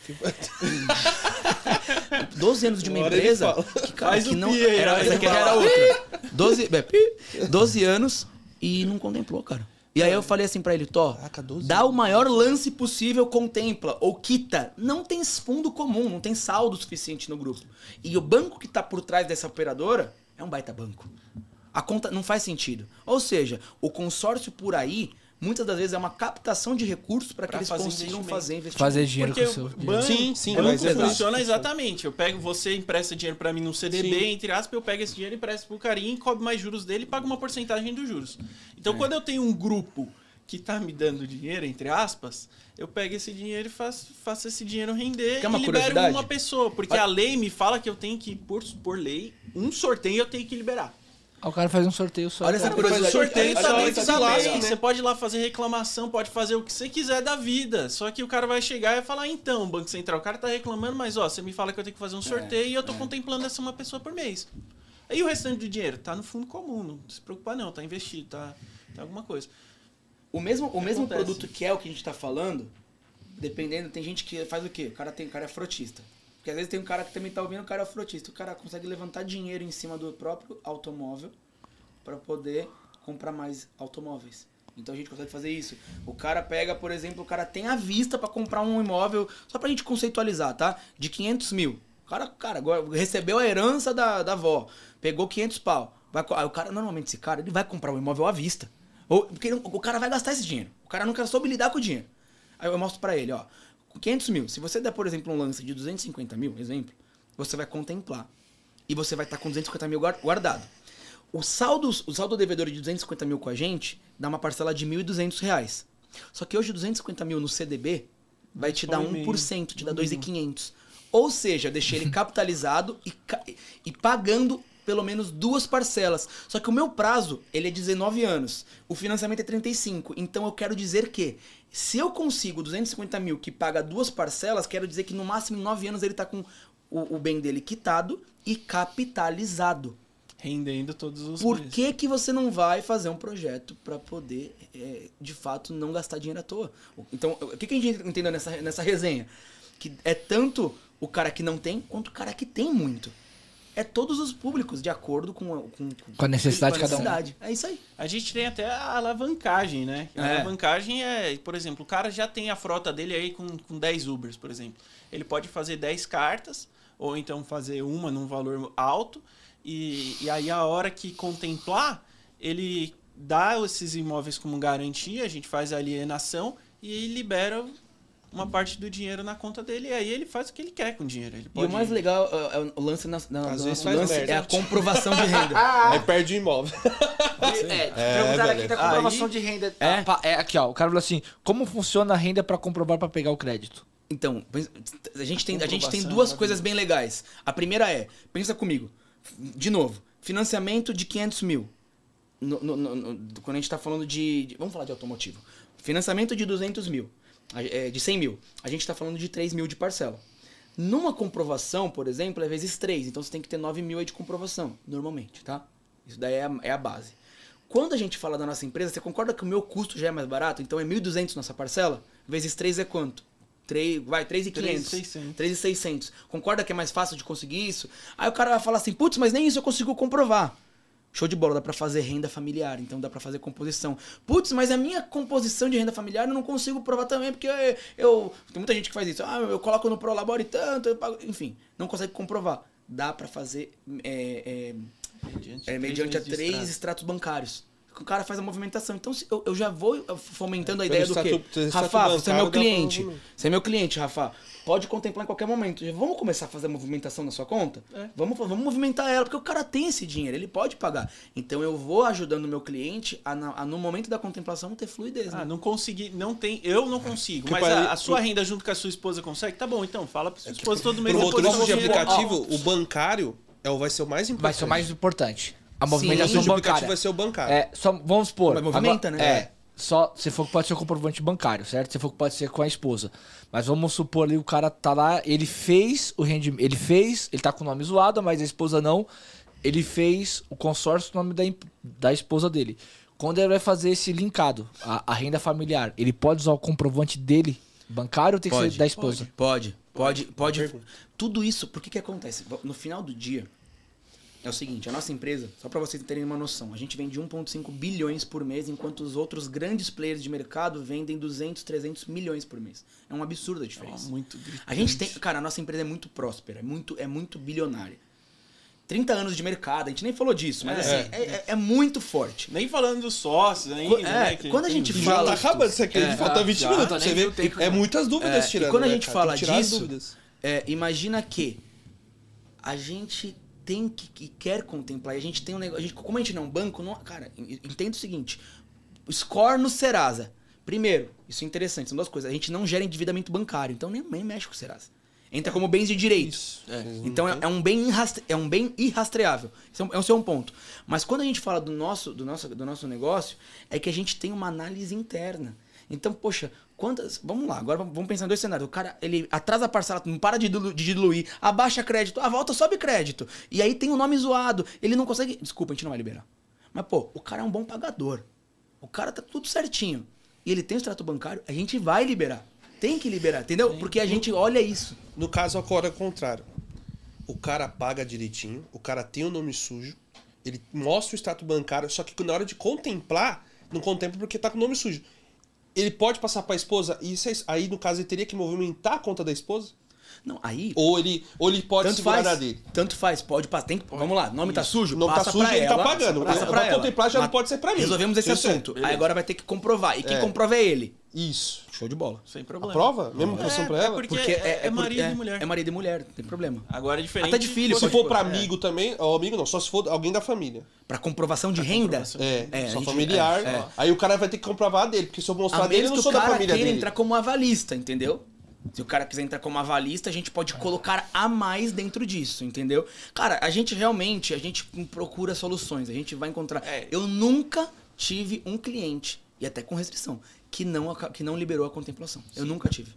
12 anos de uma Agora empresa que, cara, que não pi aí, era, essa aqui falar. era outra. 12, é, pi, 12 anos e não contemplou, cara. E aí eu falei assim pra ele, Tó, Caraca, 12 dá o maior lance possível, contempla ou quita. Não tem fundo comum, não tem saldo suficiente no grupo. E o banco que tá por trás dessa operadora é um baita banco. A conta não faz sentido. Ou seja, o consórcio por aí, muitas das vezes é uma captação de recursos para que eles fazer consigam fazer investimento. Fazer dinheiro Porque com o seu o dinheiro. banco, Sim, sim, banco mas é isso. funciona exatamente. Eu pego, você empresta dinheiro pra mim num CDB, Sim. entre aspas, eu pego esse dinheiro, empresto pro carinha, cobre mais juros dele e pago uma porcentagem dos juros. Então, quando eu tenho um grupo que tá me dando dinheiro, entre aspas, eu pego esse dinheiro e faço, faço esse dinheiro render uma e libero curiosidade? uma pessoa. Porque a lei me fala que eu tenho que, por, por lei, um sorteio eu tenho que liberar. Aí o cara faz um sorteio só. Olha essa curiosidade. Sorteio tá dentro da lei. Você pode ir lá fazer reclamação, pode fazer o que você quiser da vida. Só que o cara vai chegar e falar, então, Banco Central, o cara tá reclamando, mas ó, você me fala que eu tenho que fazer um sorteio e eu tô contemplando essa uma pessoa por mês. Aí o restante do dinheiro tá no fundo comum, não se preocupa não, tá investido, tá, tá alguma coisa. O mesmo, o mesmo Acontece. produto que é o que a gente tá falando, dependendo, tem gente que faz o quê? O cara, tem, o cara é frotista. Porque às vezes tem um cara que também tá ouvindo, o cara é frotista. O cara consegue levantar dinheiro em cima do próprio automóvel para poder comprar mais automóveis. Então a gente consegue fazer isso. O cara pega, por exemplo, o cara tem a vista para comprar um imóvel, só pra gente conceitualizar, tá? De 500 mil. O cara, cara, recebeu a herança da, da avó, pegou 500 pau. Vai, o cara, normalmente, esse cara, ele vai comprar um imóvel à vista. Ou, porque ele- o cara vai gastar esse dinheiro. O cara nunca soube lidar com o dinheiro. Aí eu mostro pra ele, ó. Com 500 mil, se você der, por exemplo, um lance de 250 mil, exemplo, você vai contemplar. E você vai estar com 250 mil guar- guardado. O saldo, o saldo devedor de 250 mil com a gente dá uma parcela de 1.200 reais. Só que hoje 250 mil no CDB vai te Só dar um e meio, 1%, te dá no 2.500. Ou seja, deixei ele capitalizado e, e pagando pelo menos duas parcelas. Só que o meu prazo, ele é 19 anos. O financiamento é 35. Então eu quero dizer que se eu consigo 250 mil que paga duas parcelas, quero dizer que no máximo em 9 anos ele tá com o, o bem dele quitado e capitalizado. Rendendo todos os Por meses. que, que você não vai fazer um projeto para poder, é, de fato, não gastar dinheiro à toa? Então, o que, que a gente entendeu nessa, nessa resenha? Que é tanto o cara que não tem, quanto o cara que tem muito. É todos os públicos, de acordo com, com, Com a necessidade com a de cada um. necessidade. É isso aí. A gente tem até a alavancagem, né? A É. alavancagem é, por exemplo, o cara já tem a frota dele aí com, com 10 Ubers, por exemplo. Ele pode fazer 10 cartas, ou então fazer uma num valor alto, e, e aí a hora que contemplar, ele dá esses imóveis como garantia, a gente faz a alienação e libera uma parte do dinheiro na conta dele e aí ele faz o que ele quer com o dinheiro. Ele E pode... o mais legal é, é o lance, na, na- Às na- vezes o lance merda. é a comprovação de renda. Aí perde o imóvel. É, perguntaram aqui da comprovação Aí- de renda. É? Ah, É aqui, ó. O cara falou assim: como funciona a renda pra comprovar pra pegar o crédito? Então, a gente tem, a gente tem duas maravilhoso. coisas bem legais. A primeira é, pensa comigo, de novo, financiamento de 500 mil. No- no- no- quando a gente tá falando de, de- Vamos falar de automotivo. Financiamento de 200 mil, é, de 100 mil. A gente tá falando de 3 mil de parcela. Numa comprovação, por exemplo, é vezes 3. Então você tem que ter 9 mil aí de comprovação, normalmente, tá? Isso daí é a, é a base. Quando a gente fala da nossa empresa, você concorda que o meu custo já é mais barato? Então é 1.200 nossa parcela? Vezes 3 é quanto? 3, vai, 3.500. 3.600. 3.600. Concorda que é mais fácil de conseguir isso? Aí o cara vai falar assim, putz, mas nem isso eu consigo comprovar. Show de bola, dá pra fazer renda familiar, então dá pra fazer composição. Putz, mas a minha composição de renda familiar eu não consigo provar também, porque eu, eu- Tem muita gente que faz isso. Ah, eu coloco no Prolabore tanto, eu pago. Enfim, não consegue comprovar. Dá pra fazer é, é, Mediante, é, três mediante a meses de três extrato. extratos bancários. O cara faz a movimentação. Então eu, eu já vou fomentando a Pelo ideia do quê? Rafa, você é meu cliente. Você é meu cliente, Rafa. Pode contemplar em qualquer momento. Vamos começar a fazer a movimentação na sua conta? É. Vamos, vamos movimentar ela, porque o cara tem esse dinheiro, ele pode pagar. Então eu vou ajudando o meu cliente a, a, no momento da contemplação, ter fluidez. Ah, né? não consegui, não tem, eu não consigo. Porque Mas pra- a, a sua renda junto com a sua esposa consegue? Tá bom, então fala pra sua esposa todo mês. Pro motorista eu de aplicativo, o bancário é o, vai ser o mais importante. Vai ser o mais importante. A Sim, movimentação de aplicativo bancária. vai ser o bancário. É, só vamos supor. Mas movimenta, agora- né? É. Só se for que pode ser o comprovante bancário, certo? Se for que pode ser com a esposa. Mas vamos supor ali o cara tá lá, ele fez o rendimento, ele fez, ele tá com o nome zoado, mas a esposa não. Ele fez o consórcio no nome da, da esposa dele. Quando ele vai fazer esse linkado, a, a renda familiar, ele pode usar o comprovante dele bancário ou tem que ser da esposa? Pode, pode, pode. Tudo isso, por que que acontece? No final do dia, é o seguinte, a nossa empresa, só para vocês terem uma noção, a gente vende 1.5 bilhões por mês, enquanto os outros grandes players de mercado vendem 200, 300 milhões por mês. É um absurdo a diferença. muito gritante. A gente tem, cara, a nossa empresa é muito próspera, é muito, é muito bilionária. 30 anos de mercado, a gente nem falou disso, mas É. assim, é, é- é muito forte. Nem falando dos sócios ainda, É, né? que quando a gente E já fala- tá acabando isso aqui, É, falta 20 já, minutos. tá Você vê, tempo, é né? muitas dúvidas É, tirando. e quando a né, gente? Tem fala disso, é, imagina que a gente tem que, que quer contemplar. E a gente tem um negócio. a gente- como a gente não é um banco, não, cara, en- entenda o seguinte: score no Serasa. Primeiro, isso é interessante, são duas coisas. A gente não gera endividamento bancário, então nem, nem mexe com o Serasa. Entra como bens de direito. Isso. Então é, é um bem irrastre- é um bem irrastreável. Esse é um, esse é um ponto. Mas quando a gente fala do nosso, do, nosso, do nosso negócio, é que a gente tem uma análise interna. Então, poxa, quantas. Vamos lá, agora vamos pensar em dois cenários. O cara, ele atrasa a parcela, não para de dilu- de diluir, abaixa crédito, a volta sobe crédito. E aí tem o nome zoado. Ele não consegue. Desculpa, a gente não vai liberar. Mas, pô, o cara é um bom pagador. O cara tá tudo certinho. E ele tem o extrato bancário, a gente vai liberar. Tem que liberar, entendeu? Porque a gente olha isso. No caso, agora é o contrário. O cara paga direitinho, o cara tem o nome sujo, ele mostra o extrato bancário, só que na hora de contemplar, não contempla porque tá com o nome sujo. Ele pode passar pra esposa, e é- aí no caso ele teria que movimentar a conta da esposa? Não, aí. Ou ele, ou ele pode tanto segurar faz, a dele? Tanto faz, pode passar. Tem que, vamos lá, nome tá sujo? O nome tá sujo pra e ele tá ela, pagando. Passa Pra ela. contemplar já não Mas pode ser pra mim. Resolvemos esse Isso é, assunto. beleza. Aí agora vai ter que comprovar. E quem É. comprova é ele. Isso. Show de bola. Sem problema. Aprova? Mesmo passando é, pra é ela? porque é, é marido porque- e mulher. É marido e mulher, não tem problema. Agora é diferente. Até de filho, Se for pra É. amigo também, ou amigo não, só se for alguém da família. Pra comprovação de renda. comprovação. É, É, a só gente- familiar. é, é. Aí o cara vai ter que comprovar a dele, porque se eu mostrar A dele, eu não que sou o da cara família dele. entrar como avalista, entendeu? Se o cara quiser entrar como avalista, a gente pode colocar a mais dentro disso, entendeu? Cara, a gente realmente, a gente procura soluções, a gente vai encontrar. É. Eu nunca tive um cliente, e até com restrição, que não, que não liberou a contemplação. Eu nunca tive.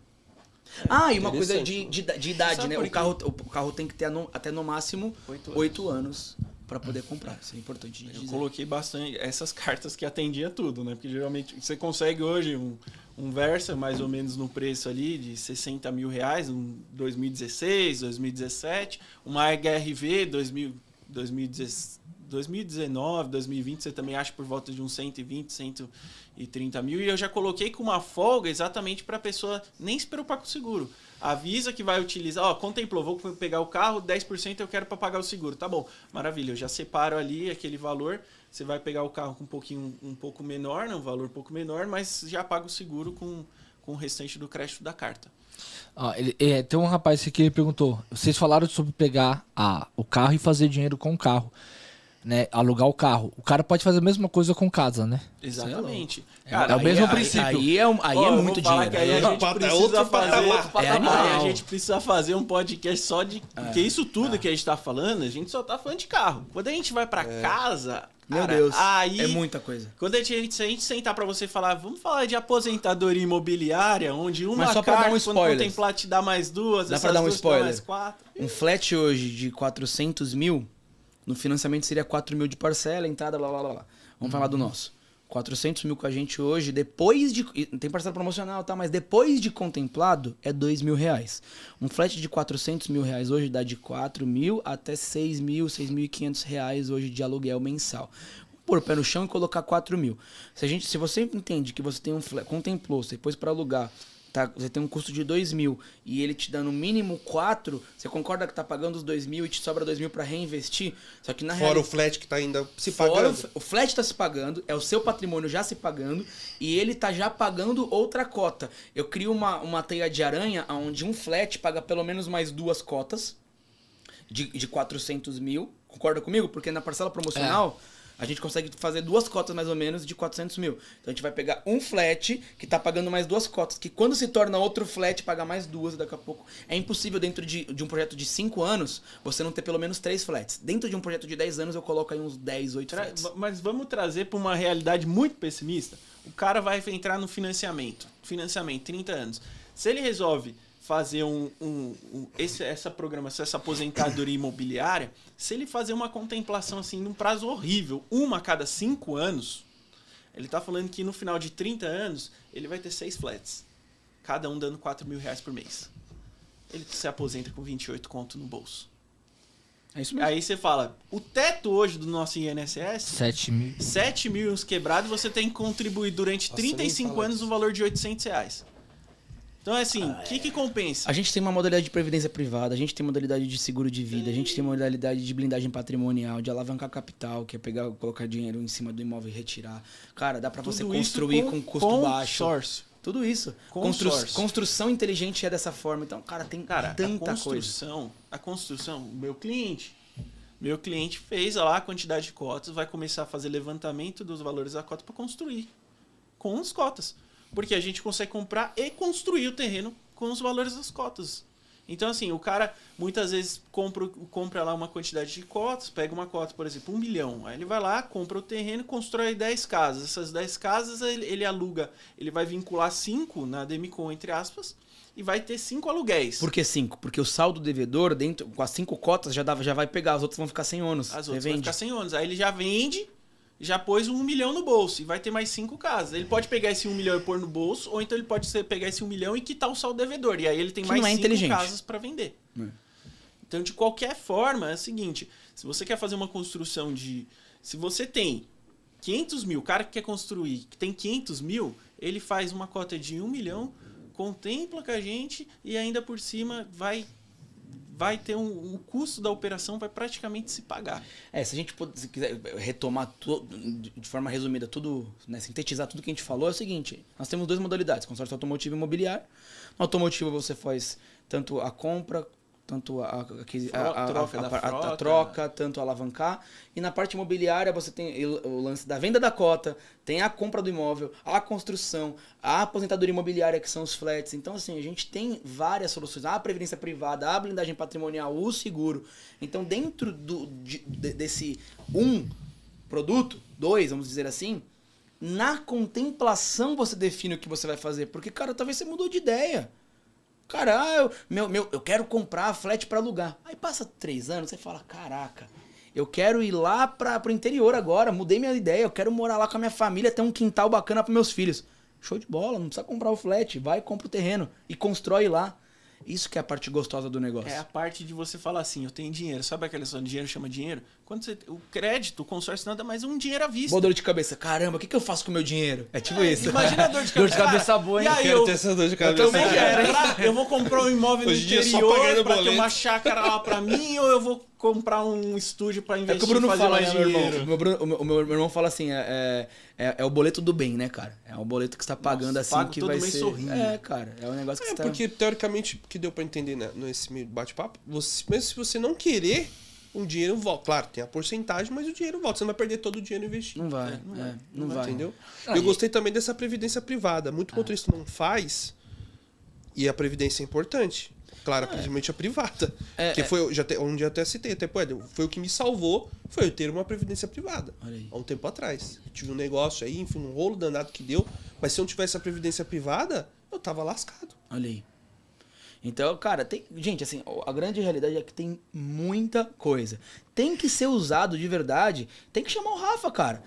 ah, e uma coisa de, de, de idade, Sabe né? O carro, o carro tem que ter no- até no máximo Oito oito anos pra poder comprar. Isso é importante Eu dizer. coloquei bastante essas cartas que atendia tudo, né? Porque geralmente você consegue hoje um, um Versa mais ou menos no preço ali de 60 mil reais, um 2016, 2017, uma HRV 2000, 2010 2019, 2020, você também acha por volta de uns 120, 130 mil. E eu já coloquei com uma folga exatamente para a pessoa nem se preocupar com o seguro. Avisa que vai utilizar, ó, contemplou, vou pegar o carro, 10% eu quero para pagar o seguro. Tá bom, maravilha, eu já separo ali aquele valor. Você vai pegar o carro com um pouquinho um pouco menor, né, um valor um pouco menor, mas já paga o seguro com, com o restante do crédito da carta. Ó, ele- é, tem um rapaz aqui que perguntou: vocês falaram sobre pegar a, o carro e fazer dinheiro com o carro, né? Alugar o carro. O cara pode fazer a mesma coisa com casa, né? Exatamente. é o mesmo aí, princípio. Aí, é, um- aí Ó, é muito dinheiro. aí a gente patamar, é precisa outro fazer, patamar. Outro patamar. a gente precisa fazer um podcast só de. Porque isso tudo que a gente tá falando, a gente só tá falando de carro. Quando a gente vai pra casa. Meu cara, Deus, Aí, é muita coisa. Quando a gente, se a gente sentar pra você falar, vamos falar de aposentadoria imobiliária, onde uma Mas só pra dar carta, um quando contemplar, te dá mais duas, Dá essas pra dar um duas te dá spoiler? mais quatro. Um flat hoje de 400 mil, no financiamento seria 4 mil de parcela, entrada, blá blá blá. blá. Vamos falar do nosso. 400 mil com a gente hoje, depois de. Tem parcela promocional, tá? Mas depois de contemplado, é 2 mil reais. Um flat de 400 mil reais hoje dá de 4 mil até 6 mil, 6.500 reais hoje de aluguel mensal. Pôr o pé no chão e colocar 4 mil. Se, a gente, se você entende que você tem um flat, contemplou, você depois para alugar, tá, você tem um custo de 2 mil e ele te dá no mínimo 4, você concorda que tá pagando os 2 mil e te sobra 2 mil para reinvestir? Só que na Fora o flat que tá ainda se Fora pagando. o o flat tá se pagando, é o seu patrimônio já se pagando e ele tá já pagando outra cota. Eu crio uma, uma teia de aranha onde um flat paga pelo menos mais duas cotas de, de 400 mil. Concorda comigo? Porque na parcela promocional a gente consegue fazer duas cotas mais ou menos de 400 mil. Então a gente vai pegar um flat que tá pagando mais duas cotas, que quando se torna outro flat, paga mais duas daqui a pouco. É impossível dentro de, de um projeto de 5 anos você não ter pelo menos três flats. Dentro de um projeto de 10 anos eu coloco aí uns 10, 8 Tra- flats. Mas vamos trazer para uma realidade muito pessimista. O cara vai entrar no financiamento. Financiamento, 30 anos. Se ele resolve fazer um, um- um- esse- essa programação, essa aposentadoria imobiliária, se ele fazer uma contemplação assim num prazo horrível, uma a cada cinco anos, ele tá falando que no final de 30 anos ele vai ter seis flats. Cada um dando 4 mil reais por mês. Ele se aposenta com 28 conto no bolso. É isso mesmo. Aí você fala, o teto hoje do nosso INSS 7 mil. 7 mil e uns quebrados, você tem que contribuir durante Nossa, nem 35 fala anos disso. no valor de 800 reais. Então, é assim, o que, que compensa? A gente tem uma modalidade de previdência privada, a gente tem modalidade de seguro de vida, a gente tem modalidade de blindagem patrimonial, de alavancar capital, que é pegar, colocar dinheiro em cima do imóvel e retirar. Cara, dá pra você construir com, custo baixo. consórcio. Tudo isso. Constru- construção inteligente é dessa forma. Então, cara, tem Cara, tanta a coisa. construção, a construção, o meu cliente, meu cliente fez lá a quantidade de cotas, vai começar a fazer levantamento dos valores da cota para construir com as cotas. Porque a gente consegue comprar e construir o terreno com os valores das cotas. Então, assim, o cara muitas vezes compra, compra lá uma quantidade de cotas, pega uma cota, por exemplo, um milhão. Aí ele vai lá, compra o terreno e constrói 10 casas. Essas 10 casas ele, ele aluga, ele vai vincular 5 na Demicon, entre aspas, e vai ter 5 aluguéis. Por que cinco? Porque o saldo devedor, dentro, com as cinco cotas, já, dava, já vai pegar, as outras vão ficar sem ônus. As outras vão ficar sem ônus. Aí ele já vende, já pôs um milhão no bolso e vai ter mais cinco casas. Ele pode pegar esse um milhão e pôr no bolso, ou então ele pode ser- pegar esse um milhão e quitar o saldo devedor. E aí ele tem Que mais é cinco casas para vender. É. Então, de qualquer forma, é o seguinte: se você quer fazer uma construção de. Se você tem 500 mil, o cara que quer construir, que tem 500 mil, ele faz uma cota de um milhão, contempla com a gente e ainda por cima vai. Vai ter um. O custo da operação vai praticamente se pagar. É, se a gente se quiser retomar de de forma resumida tudo, né, sintetizar tudo que a gente falou, é o seguinte: nós temos duas modalidades, consórcio automotivo e imobiliário. No automotivo você faz tanto a compra, tanto a, a, a- a- Troca troca, tanto alavancar. E na parte imobiliária você tem o lance da venda da cota, tem a compra do imóvel, a construção, a aposentadoria imobiliária, que são os flats. Então, assim, a gente tem várias soluções. A previdência privada, a blindagem patrimonial, o seguro. Então, dentro do, de- desse um produto, dois, vamos dizer assim, na contemplação você define o que você vai fazer. Porque, cara, talvez você mudou de ideia. Cara, ah, eu, meu, meu, eu quero comprar flat para alugar. Aí passa três anos, você fala, caraca, eu quero ir lá para pro interior agora, mudei minha ideia, eu quero morar lá com a minha família, ter um quintal bacana para meus filhos. Show de bola, não precisa comprar o flat, vai, compra o terreno e constrói lá. Isso que é a parte gostosa do negócio. É a parte de você falar assim, eu tenho dinheiro. Sabe aquela história de dinheiro chama dinheiro? Quando você, o crédito, o consórcio nada mais é um dinheiro à vista. Boa dor de cabeça. Caramba, o que, que eu faço com o meu dinheiro? É tipo isso. Imagina a dor de cabeça. Dor de cabeça boa, E hein? aí Quero eu, ter essa dor de eu cabeça. também quero. Eu vou comprar um imóvel no Hoje é interior pra ter boleto. uma chácara lá pra mim, ou eu vou comprar um estúdio pra É investir que o Bruno e fazer fala, mais né, meu dinheiro. irmão? O meu, Bruno- o meu- o meu irmão fala assim, é, é, é o boleto do bem, né, cara? É o boleto que você tá pagando Nossa, assim pago que todo vai mês ser... sorrindo. É, cara, é um negócio que É, você tá... porque teoricamente, o que deu pra entender né, nesse meio bate-papo, você, mesmo se você não querer, o dinheiro volta. Claro, tem a porcentagem, mas o dinheiro volta. Você não vai perder todo o dinheiro investido. Não vai, é, não, vai. Entendeu? Ah, eu gostei também dessa previdência privada. Muito motorista não faz e a previdência é importante. Claro, principalmente a privada. É, que é. foi, já te, onde eu até citei, até pô, foi o que me salvou, foi eu ter uma previdência privada. Olha aí. Há um tempo atrás. Eu tive um negócio aí, enfim, um rolo danado que deu. Mas se eu não tivesse a previdência privada, eu tava lascado. Olha aí. Então, cara, tem. Gente, assim, a grande realidade é que tem muita coisa. Tem que ser usado de verdade. Tem que chamar o Rafa, cara.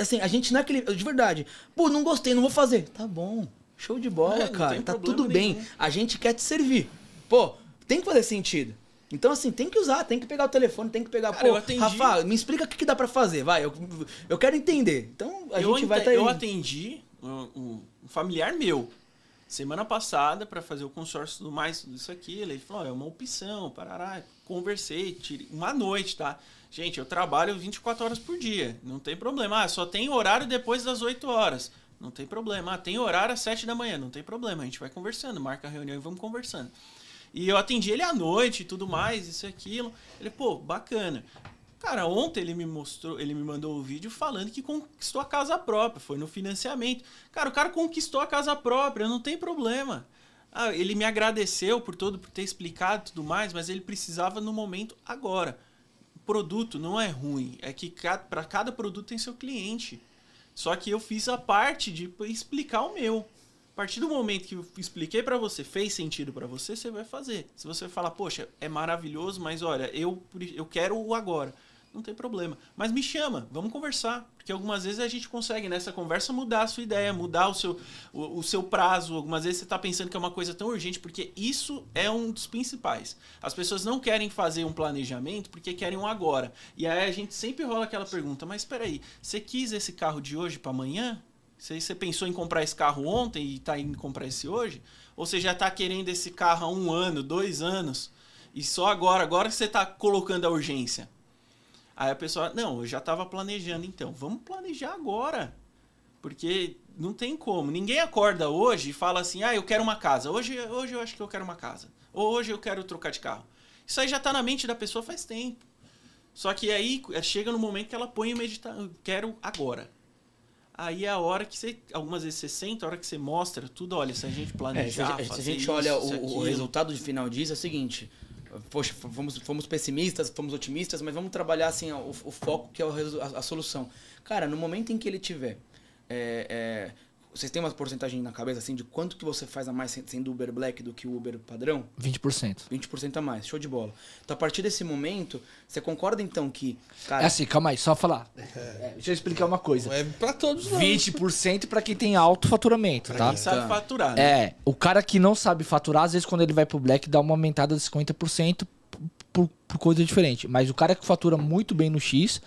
Assim, a gente não é aquele. De verdade. Pô, não gostei, não vou fazer. Tá bom. Show de bola, É, cara. Tá tudo bem. nenhum. A gente quer te servir. Pô, tem que fazer sentido. Então, assim, tem que usar, tem que pegar o telefone, tem que pegar. Cara, Pô, Rafa, me explica o que, que dá pra fazer. Vai, eu, eu quero entender. Então, a eu, gente vai aí. eu atendi um, um- familiar meu semana passada pra fazer o consórcio do mais isso aqui. Ele falou: "Ó, é uma opção, parará. Conversei, tirei uma noite, tá? Gente, eu trabalho 24 horas por dia, não tem problema. Ah, só tem horário depois das 8 horas. Não tem problema. Ah, tem horário às 7 da manhã, não tem problema. A gente vai conversando, marca a reunião e vamos conversando. E eu atendi ele à noite e tudo mais, isso e aquilo. Ele, pô, bacana. Cara, ontem ele me mostrou, ele me mandou o vídeo falando que conquistou a casa própria, foi no financiamento. Cara, o cara conquistou a casa própria, não tem problema. Ah, ele me agradeceu por todo, por ter explicado tudo mais, mas ele precisava no momento agora. O produto não é ruim, é que para cada produto tem seu cliente. Só que eu fiz a parte de explicar o meu. A partir do momento que eu expliquei pra você, fez sentido pra você, você vai fazer. Se você falar, poxa, é maravilhoso, mas olha, eu, eu quero o agora. Não tem problema. Mas me chama, vamos conversar. Porque algumas vezes a gente consegue nessa conversa mudar a sua ideia, mudar o seu, o, o seu prazo. Algumas vezes você está pensando que é uma coisa tão urgente, porque isso é um dos principais. As pessoas não querem fazer um planejamento porque querem um agora. E aí a gente sempre rola aquela pergunta: mas espera aí, você quis esse carro de hoje para amanhã? Você, você pensou em comprar esse carro ontem e está indo comprar esse hoje? Ou você já está querendo esse carro há um ano, dois anos, e só agora, agora que você está colocando a urgência? Aí a pessoa, não, eu já estava planejando então. Vamos planejar agora. Porque não tem como. Ninguém acorda hoje e fala assim: ah, eu quero uma casa. Hoje, hoje eu acho que eu quero uma casa. Ou hoje eu quero trocar de carro. Isso aí já está na mente da pessoa faz tempo. Só que aí eh, chega no momento que ela põe o meditado, quero agora. Aí é a hora que você, algumas vezes você senta, a hora que você mostra tudo, olha, se a gente É, se planejar, a, gente- se a fazer gente isso, olha o, o resultado de final disso, é o seguinte. Poxa, fomos, fomos pessimistas, fomos otimistas, mas vamos trabalhar assim o, o foco que é a, a solução. Cara, no momento em que ele tiver. é, é, vocês têm uma porcentagem na cabeça assim de quanto que você faz a mais sen- sendo Uber Black do que o Uber padrão? 20%. 20% a mais, show de bola. Então a partir desse momento, você concorda então que. Cara, É assim, calma aí, só falar. É, deixa eu explicar uma coisa. É pra todos, não. 20% pra quem tem alto faturamento, tá? Quem sabe Tá. faturar, né? É, o cara que não sabe faturar, às vezes quando ele vai pro black dá uma aumentada de 50% por, por coisa diferente. Mas o cara que fatura muito bem no X,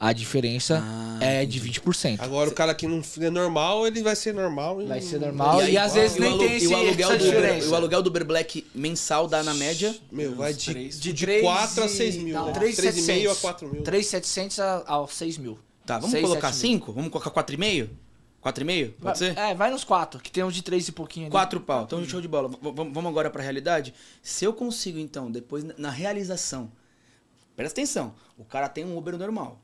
a diferença Ah, é de 20%. Agora o cara que não é normal, ele vai ser normal. e Vai ser normal aí, e às vezes e nem tem e esse, aluguel essa do Uber, diferença. o aluguel do Uber Black mensal dá na média. Meu, vai de, três. de, três 4 a e- 6 mil. não, né? 3.700. 3,5 a 4 mil. 3.700 a- aos 6 mil. Tá, vamos Seis, colocar sete mil. 5? Vamos colocar 4,5? 4,5? Vai- Pode ser? É, vai nos 4, que tem uns de 3 e pouquinho ali. Quatro pau. Então, show de bola. V- vamos agora pra realidade. Se eu consigo, então, depois na realização. Presta atenção. O cara tem um Uber normal.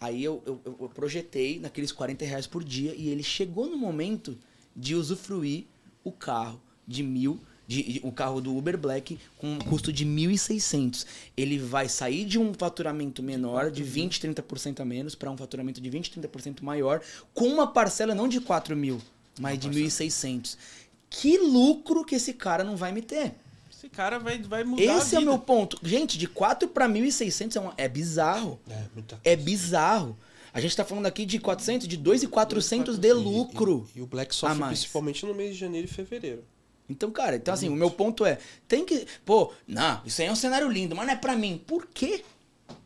Aí eu, eu, eu- projetei naqueles 40 reais por dia e ele chegou no momento de usufruir o carro de mil. De, de- o carro do Uber Black com um custo de 1.600. Ele vai sair de um faturamento menor, de 20, 30% a menos, para um faturamento de 20, 30% maior, com uma parcela não de 4 mil, mas de 1.600. Que lucro que esse cara não vai me ter? Esse cara vai, vai mudar Esse a é o meu ponto. Gente, de 4 para 1.600 é, uma- é bizarro. É, muita É bizarro. A gente tá falando aqui de 400, de 2.400 de lucro. E, e o Black sofre mais. principalmente no mês de janeiro e fevereiro. Então, cara, então assim, o meu ponto é, tem que, pô, não, isso aí é um cenário lindo, mas não é pra mim. Por quê?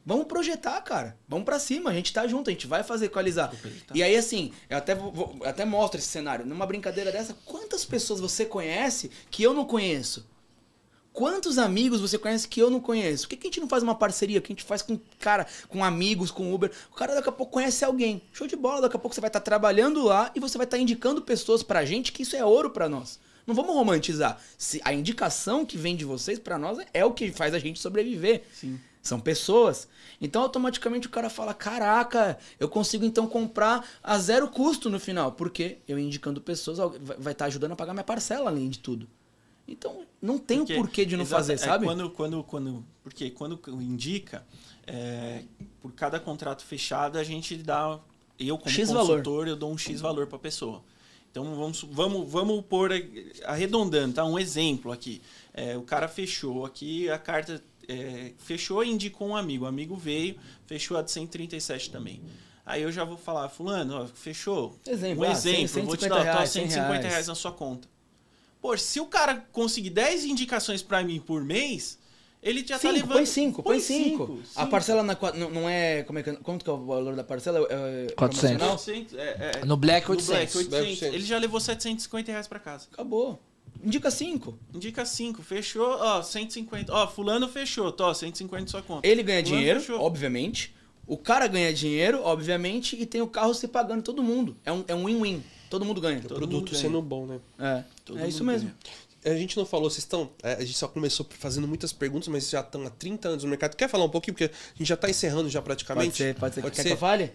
Vamos projetar, cara. Vamos pra cima, a gente tá junto, a gente vai fazer equalizar. E aí assim, eu até vou- até mostro esse cenário. Numa brincadeira dessa, quantas pessoas você conhece que eu não conheço? Quantos amigos você conhece que eu não conheço? Por que, que a gente não faz uma parceria? que a gente faz com cara, com amigos, com Uber? O cara daqui a pouco conhece alguém. Show de bola, daqui a pouco você vai estar trabalhando lá e você vai estar indicando pessoas pra gente que isso é ouro pra nós. Não vamos romantizar. Se a indicação que vem de vocês pra nós é o que faz a gente sobreviver. Sim. São pessoas. Então, automaticamente o cara fala: Caraca, eu consigo então comprar a zero custo no final. Porque eu indicando pessoas vai vai estar ajudando a pagar minha parcela, além de tudo. Então, não tem Porque- o porquê de não exato, fazer, é sabe? quando, quando, quando, porque quando indica, é, por cada contrato fechado, a gente dá. Eu, como X valor. consultor, eu dou um X valor para a pessoa. Então vamos, vamos, vamos pôr arredondando, tá? Um exemplo aqui. É, o cara fechou aqui, a carta é, fechou e indicou um amigo. O amigo veio, fechou a de 137 também. Aí eu já vou falar, fulano, ó, fechou. Exemplo, um ah, exemplo, 100, eu vou te 150 dar reais, 150 100 reais. reais na sua conta. Pô, se o cara conseguir 10 indicações pra mim por mês, ele já tá Cinco, levando. põe 5, põe 5. A parcela na, não, não é. Como é que, quanto que é o valor da parcela? É, é 400. promocional? 800, é, é, No Black, no 800. Black, 800. 800. Ele já levou 750 reais pra casa. Acabou. Indica 5. Indica 5, fechou, ó, 150. Ó, fulano fechou, tô, 150 na sua conta. Ele ganha Fulano dinheiro, fechou. obviamente. O cara ganha dinheiro, obviamente, e tem o carro se pagando todo mundo. É um é um win-win. Todo mundo ganha. O Todo produto mundo ganha. sendo bom, né? É, Todo é isso mesmo. ganha. A gente não falou, vocês estão. é, A gente só começou fazendo muitas perguntas, mas já estão há 30 anos no mercado. Quer falar um pouquinho? Porque a gente já tá encerrando já praticamente. Pode ser, pode ser. Pode Quer ser. que eu fale?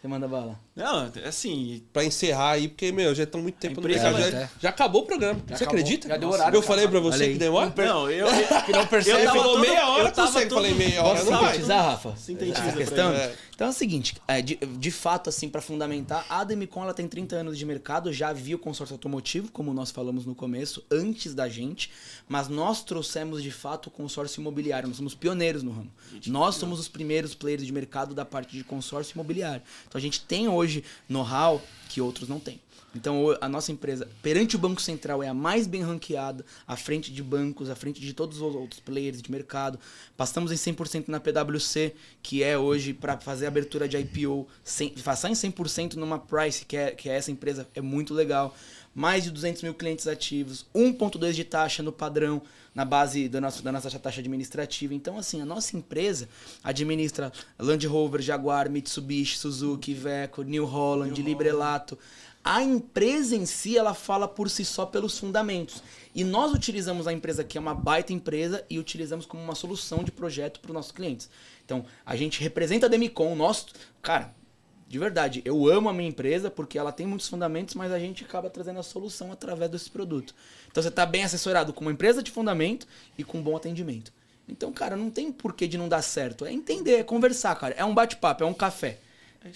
Você manda bala. Não, assim, Pra encerrar aí, porque, meu, já estão muito tempo no mercado. vai- Já, já acabou o programa. Você acabou. acredita? Já deu Nossa, horário, Eu falei pra você Olha que demora? não, eu, eu, Que não percebe. Você tava falou meia hora, eu eu tava consigo. todo- Falei meia hora. Posso não vai. sintetizar, Rafa? Sintetiza Essa pra questão? É. Então é o seguinte, é, de, de fato, assim, para fundamentar, a Demicon ela tem 30 anos de mercado, já havia o consórcio automotivo, como nós falamos no começo, antes da gente, mas nós trouxemos de fato o consórcio imobiliário, nós somos pioneiros no ramo. Nós somos os primeiros players de mercado da parte de consórcio imobiliário. Então a gente tem hoje know-how que outros não têm. Então a nossa empresa, perante o Banco Central, é a mais bem ranqueada, à frente de bancos, à frente de todos os outros players de mercado. Passamos em 100% na PwC, que é hoje para fazer a abertura de IPO, sem, passar em 100% numa Price, que é, que é essa empresa, é muito legal. Mais de 200 mil clientes ativos, 1,2 de taxa no padrão, na base da nossa, da nossa taxa administrativa. Então, assim, a nossa empresa administra Land Rover, Jaguar, Mitsubishi, Suzuki, Iveco, New Holland, Librelato. A empresa em si, ela fala por si só pelos fundamentos. E nós utilizamos a empresa que é uma baita empresa e utilizamos como uma solução de projeto para os nossos clientes. Então, a gente representa a Demicon, nós, cara, de verdade, eu amo a minha empresa porque ela tem muitos fundamentos, mas a gente acaba trazendo a solução através desse produto. Então você está bem assessorado com uma empresa de fundamento e com bom atendimento. Então, cara, não tem porquê de não dar certo. É entender, é conversar, cara. É um bate-papo, é um café.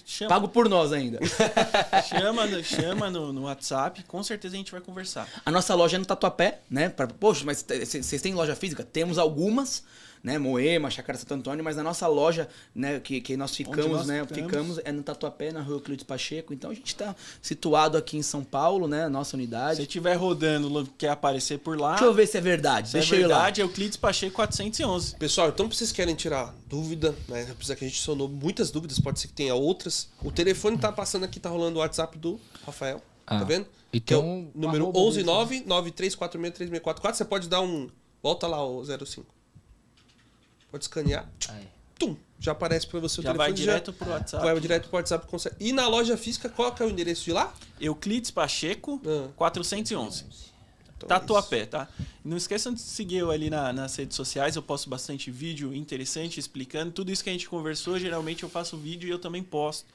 Chama, Pago por nós ainda. chama, no, chama no, no WhatsApp, com certeza a gente vai conversar. A nossa loja é no Tatuapé, né? Pra- Poxa, mas vocês têm loja física? Temos algumas, né? Moema, Chácara Santo Antônio, mas a nossa loja, né, que, que nós ficamos, nós né? ficamos. Ficamos é no Tatuapé, na rua Euclides Pacheco. Então a gente tá situado aqui em São Paulo, né? a Nossa Se unidade. você estiver rodando, quer aparecer por lá, Deixa eu ver se é verdade. se é Deixa eu ir lá. verdade, Euclides Pacheco 411. Pessoal, então vocês querem tirar dúvida, né? Apesar que a gente sonou muitas dúvidas, pode ser que tenha outras. O telefone tá passando aqui, tá rolando o WhatsApp do Rafael. Ah, tá vendo? e Que é o número arroba 119 93463644. Você pode dar um. Volta lá o 05. Pode escanear. Aí. Tum! Já aparece pra você o Já vai telefone. direto pro WhatsApp. Vai direto pro WhatsApp. consegue- E na loja física, qual que é o endereço de lá? Euclides Pacheco Ah. 411. Então, Tatuapé, tá? Não esqueçam de seguir eu ali na- nas redes sociais, eu posto bastante vídeo interessante explicando tudo isso que a gente conversou. Geralmente eu faço vídeo e eu também posto.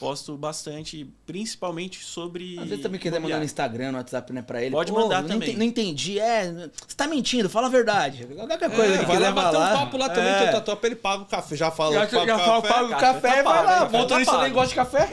Posto bastante, principalmente sobre. Às vezes também quiser mandar no. Instagram, no WhatsApp, né, pra ele. Pode mandar também. Não entendi. É, você tá mentindo, fala a verdade. Qualquer coisa que vai quiser lá bater um falar. papo lá também, É. que o Tatuapé ele paga o café. Já falou Já, que paga já o fala, café. paga o café café, tá vai lá. tá Motorista nem gosta de café.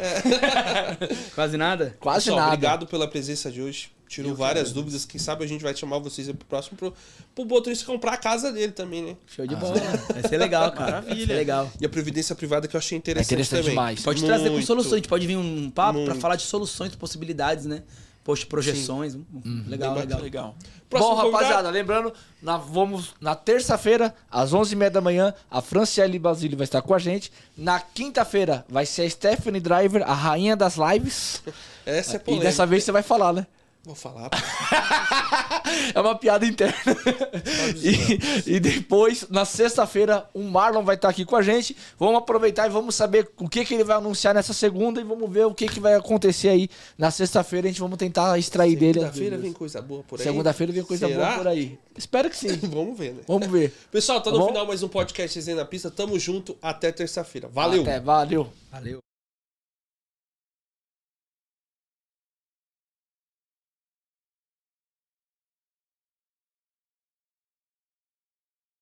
Quase nada. Quase Pessoal, nada. obrigado pela presença de hoje. Tirou várias dúvidas. Quem sabe a gente vai chamar vocês aí pro próximo pro, pro motorista comprar a casa dele também, né? Show de bola. Vai ser legal, cara. Vai Maravilha. ser legal. E a previdência privada que eu achei interessante, É interessante também. demais. Pode trazer com Muito. Soluções. A gente pode vir um papo pra Muito. falar de soluções, possibilidades, né? Poxa, projeções. Hum, Legal, Bem legal. Legal. Próximo Bom, convidado- rapaziada, lembrando, na, vamos na terça-feira, às 11h30 da manhã, a Franciele Basílio vai estar com a gente. Na quinta-feira vai ser a Stephanie Driver, a rainha das lives. Essa é e polêmica. dessa vez você vai falar, né? Vou falar. pô. É uma piada interna. e, e depois, na sexta-feira, o Marlon vai estar aqui com a gente. Vamos aproveitar e vamos saber o que, que ele vai anunciar nessa segunda e vamos ver o que, que vai acontecer aí na sexta-feira. A gente vamos tentar extrair dele. as Segunda-feira vem coisa boa por aí. Segunda-feira vem coisa Será? boa por aí. Espero que sim. Vamos ver, né? Vamos ver. Pessoal, tá Tá no bom? final mais um podcast Resenha na Pista. Tamo junto. Até terça-feira. Valeu! Até, valeu. Valeu.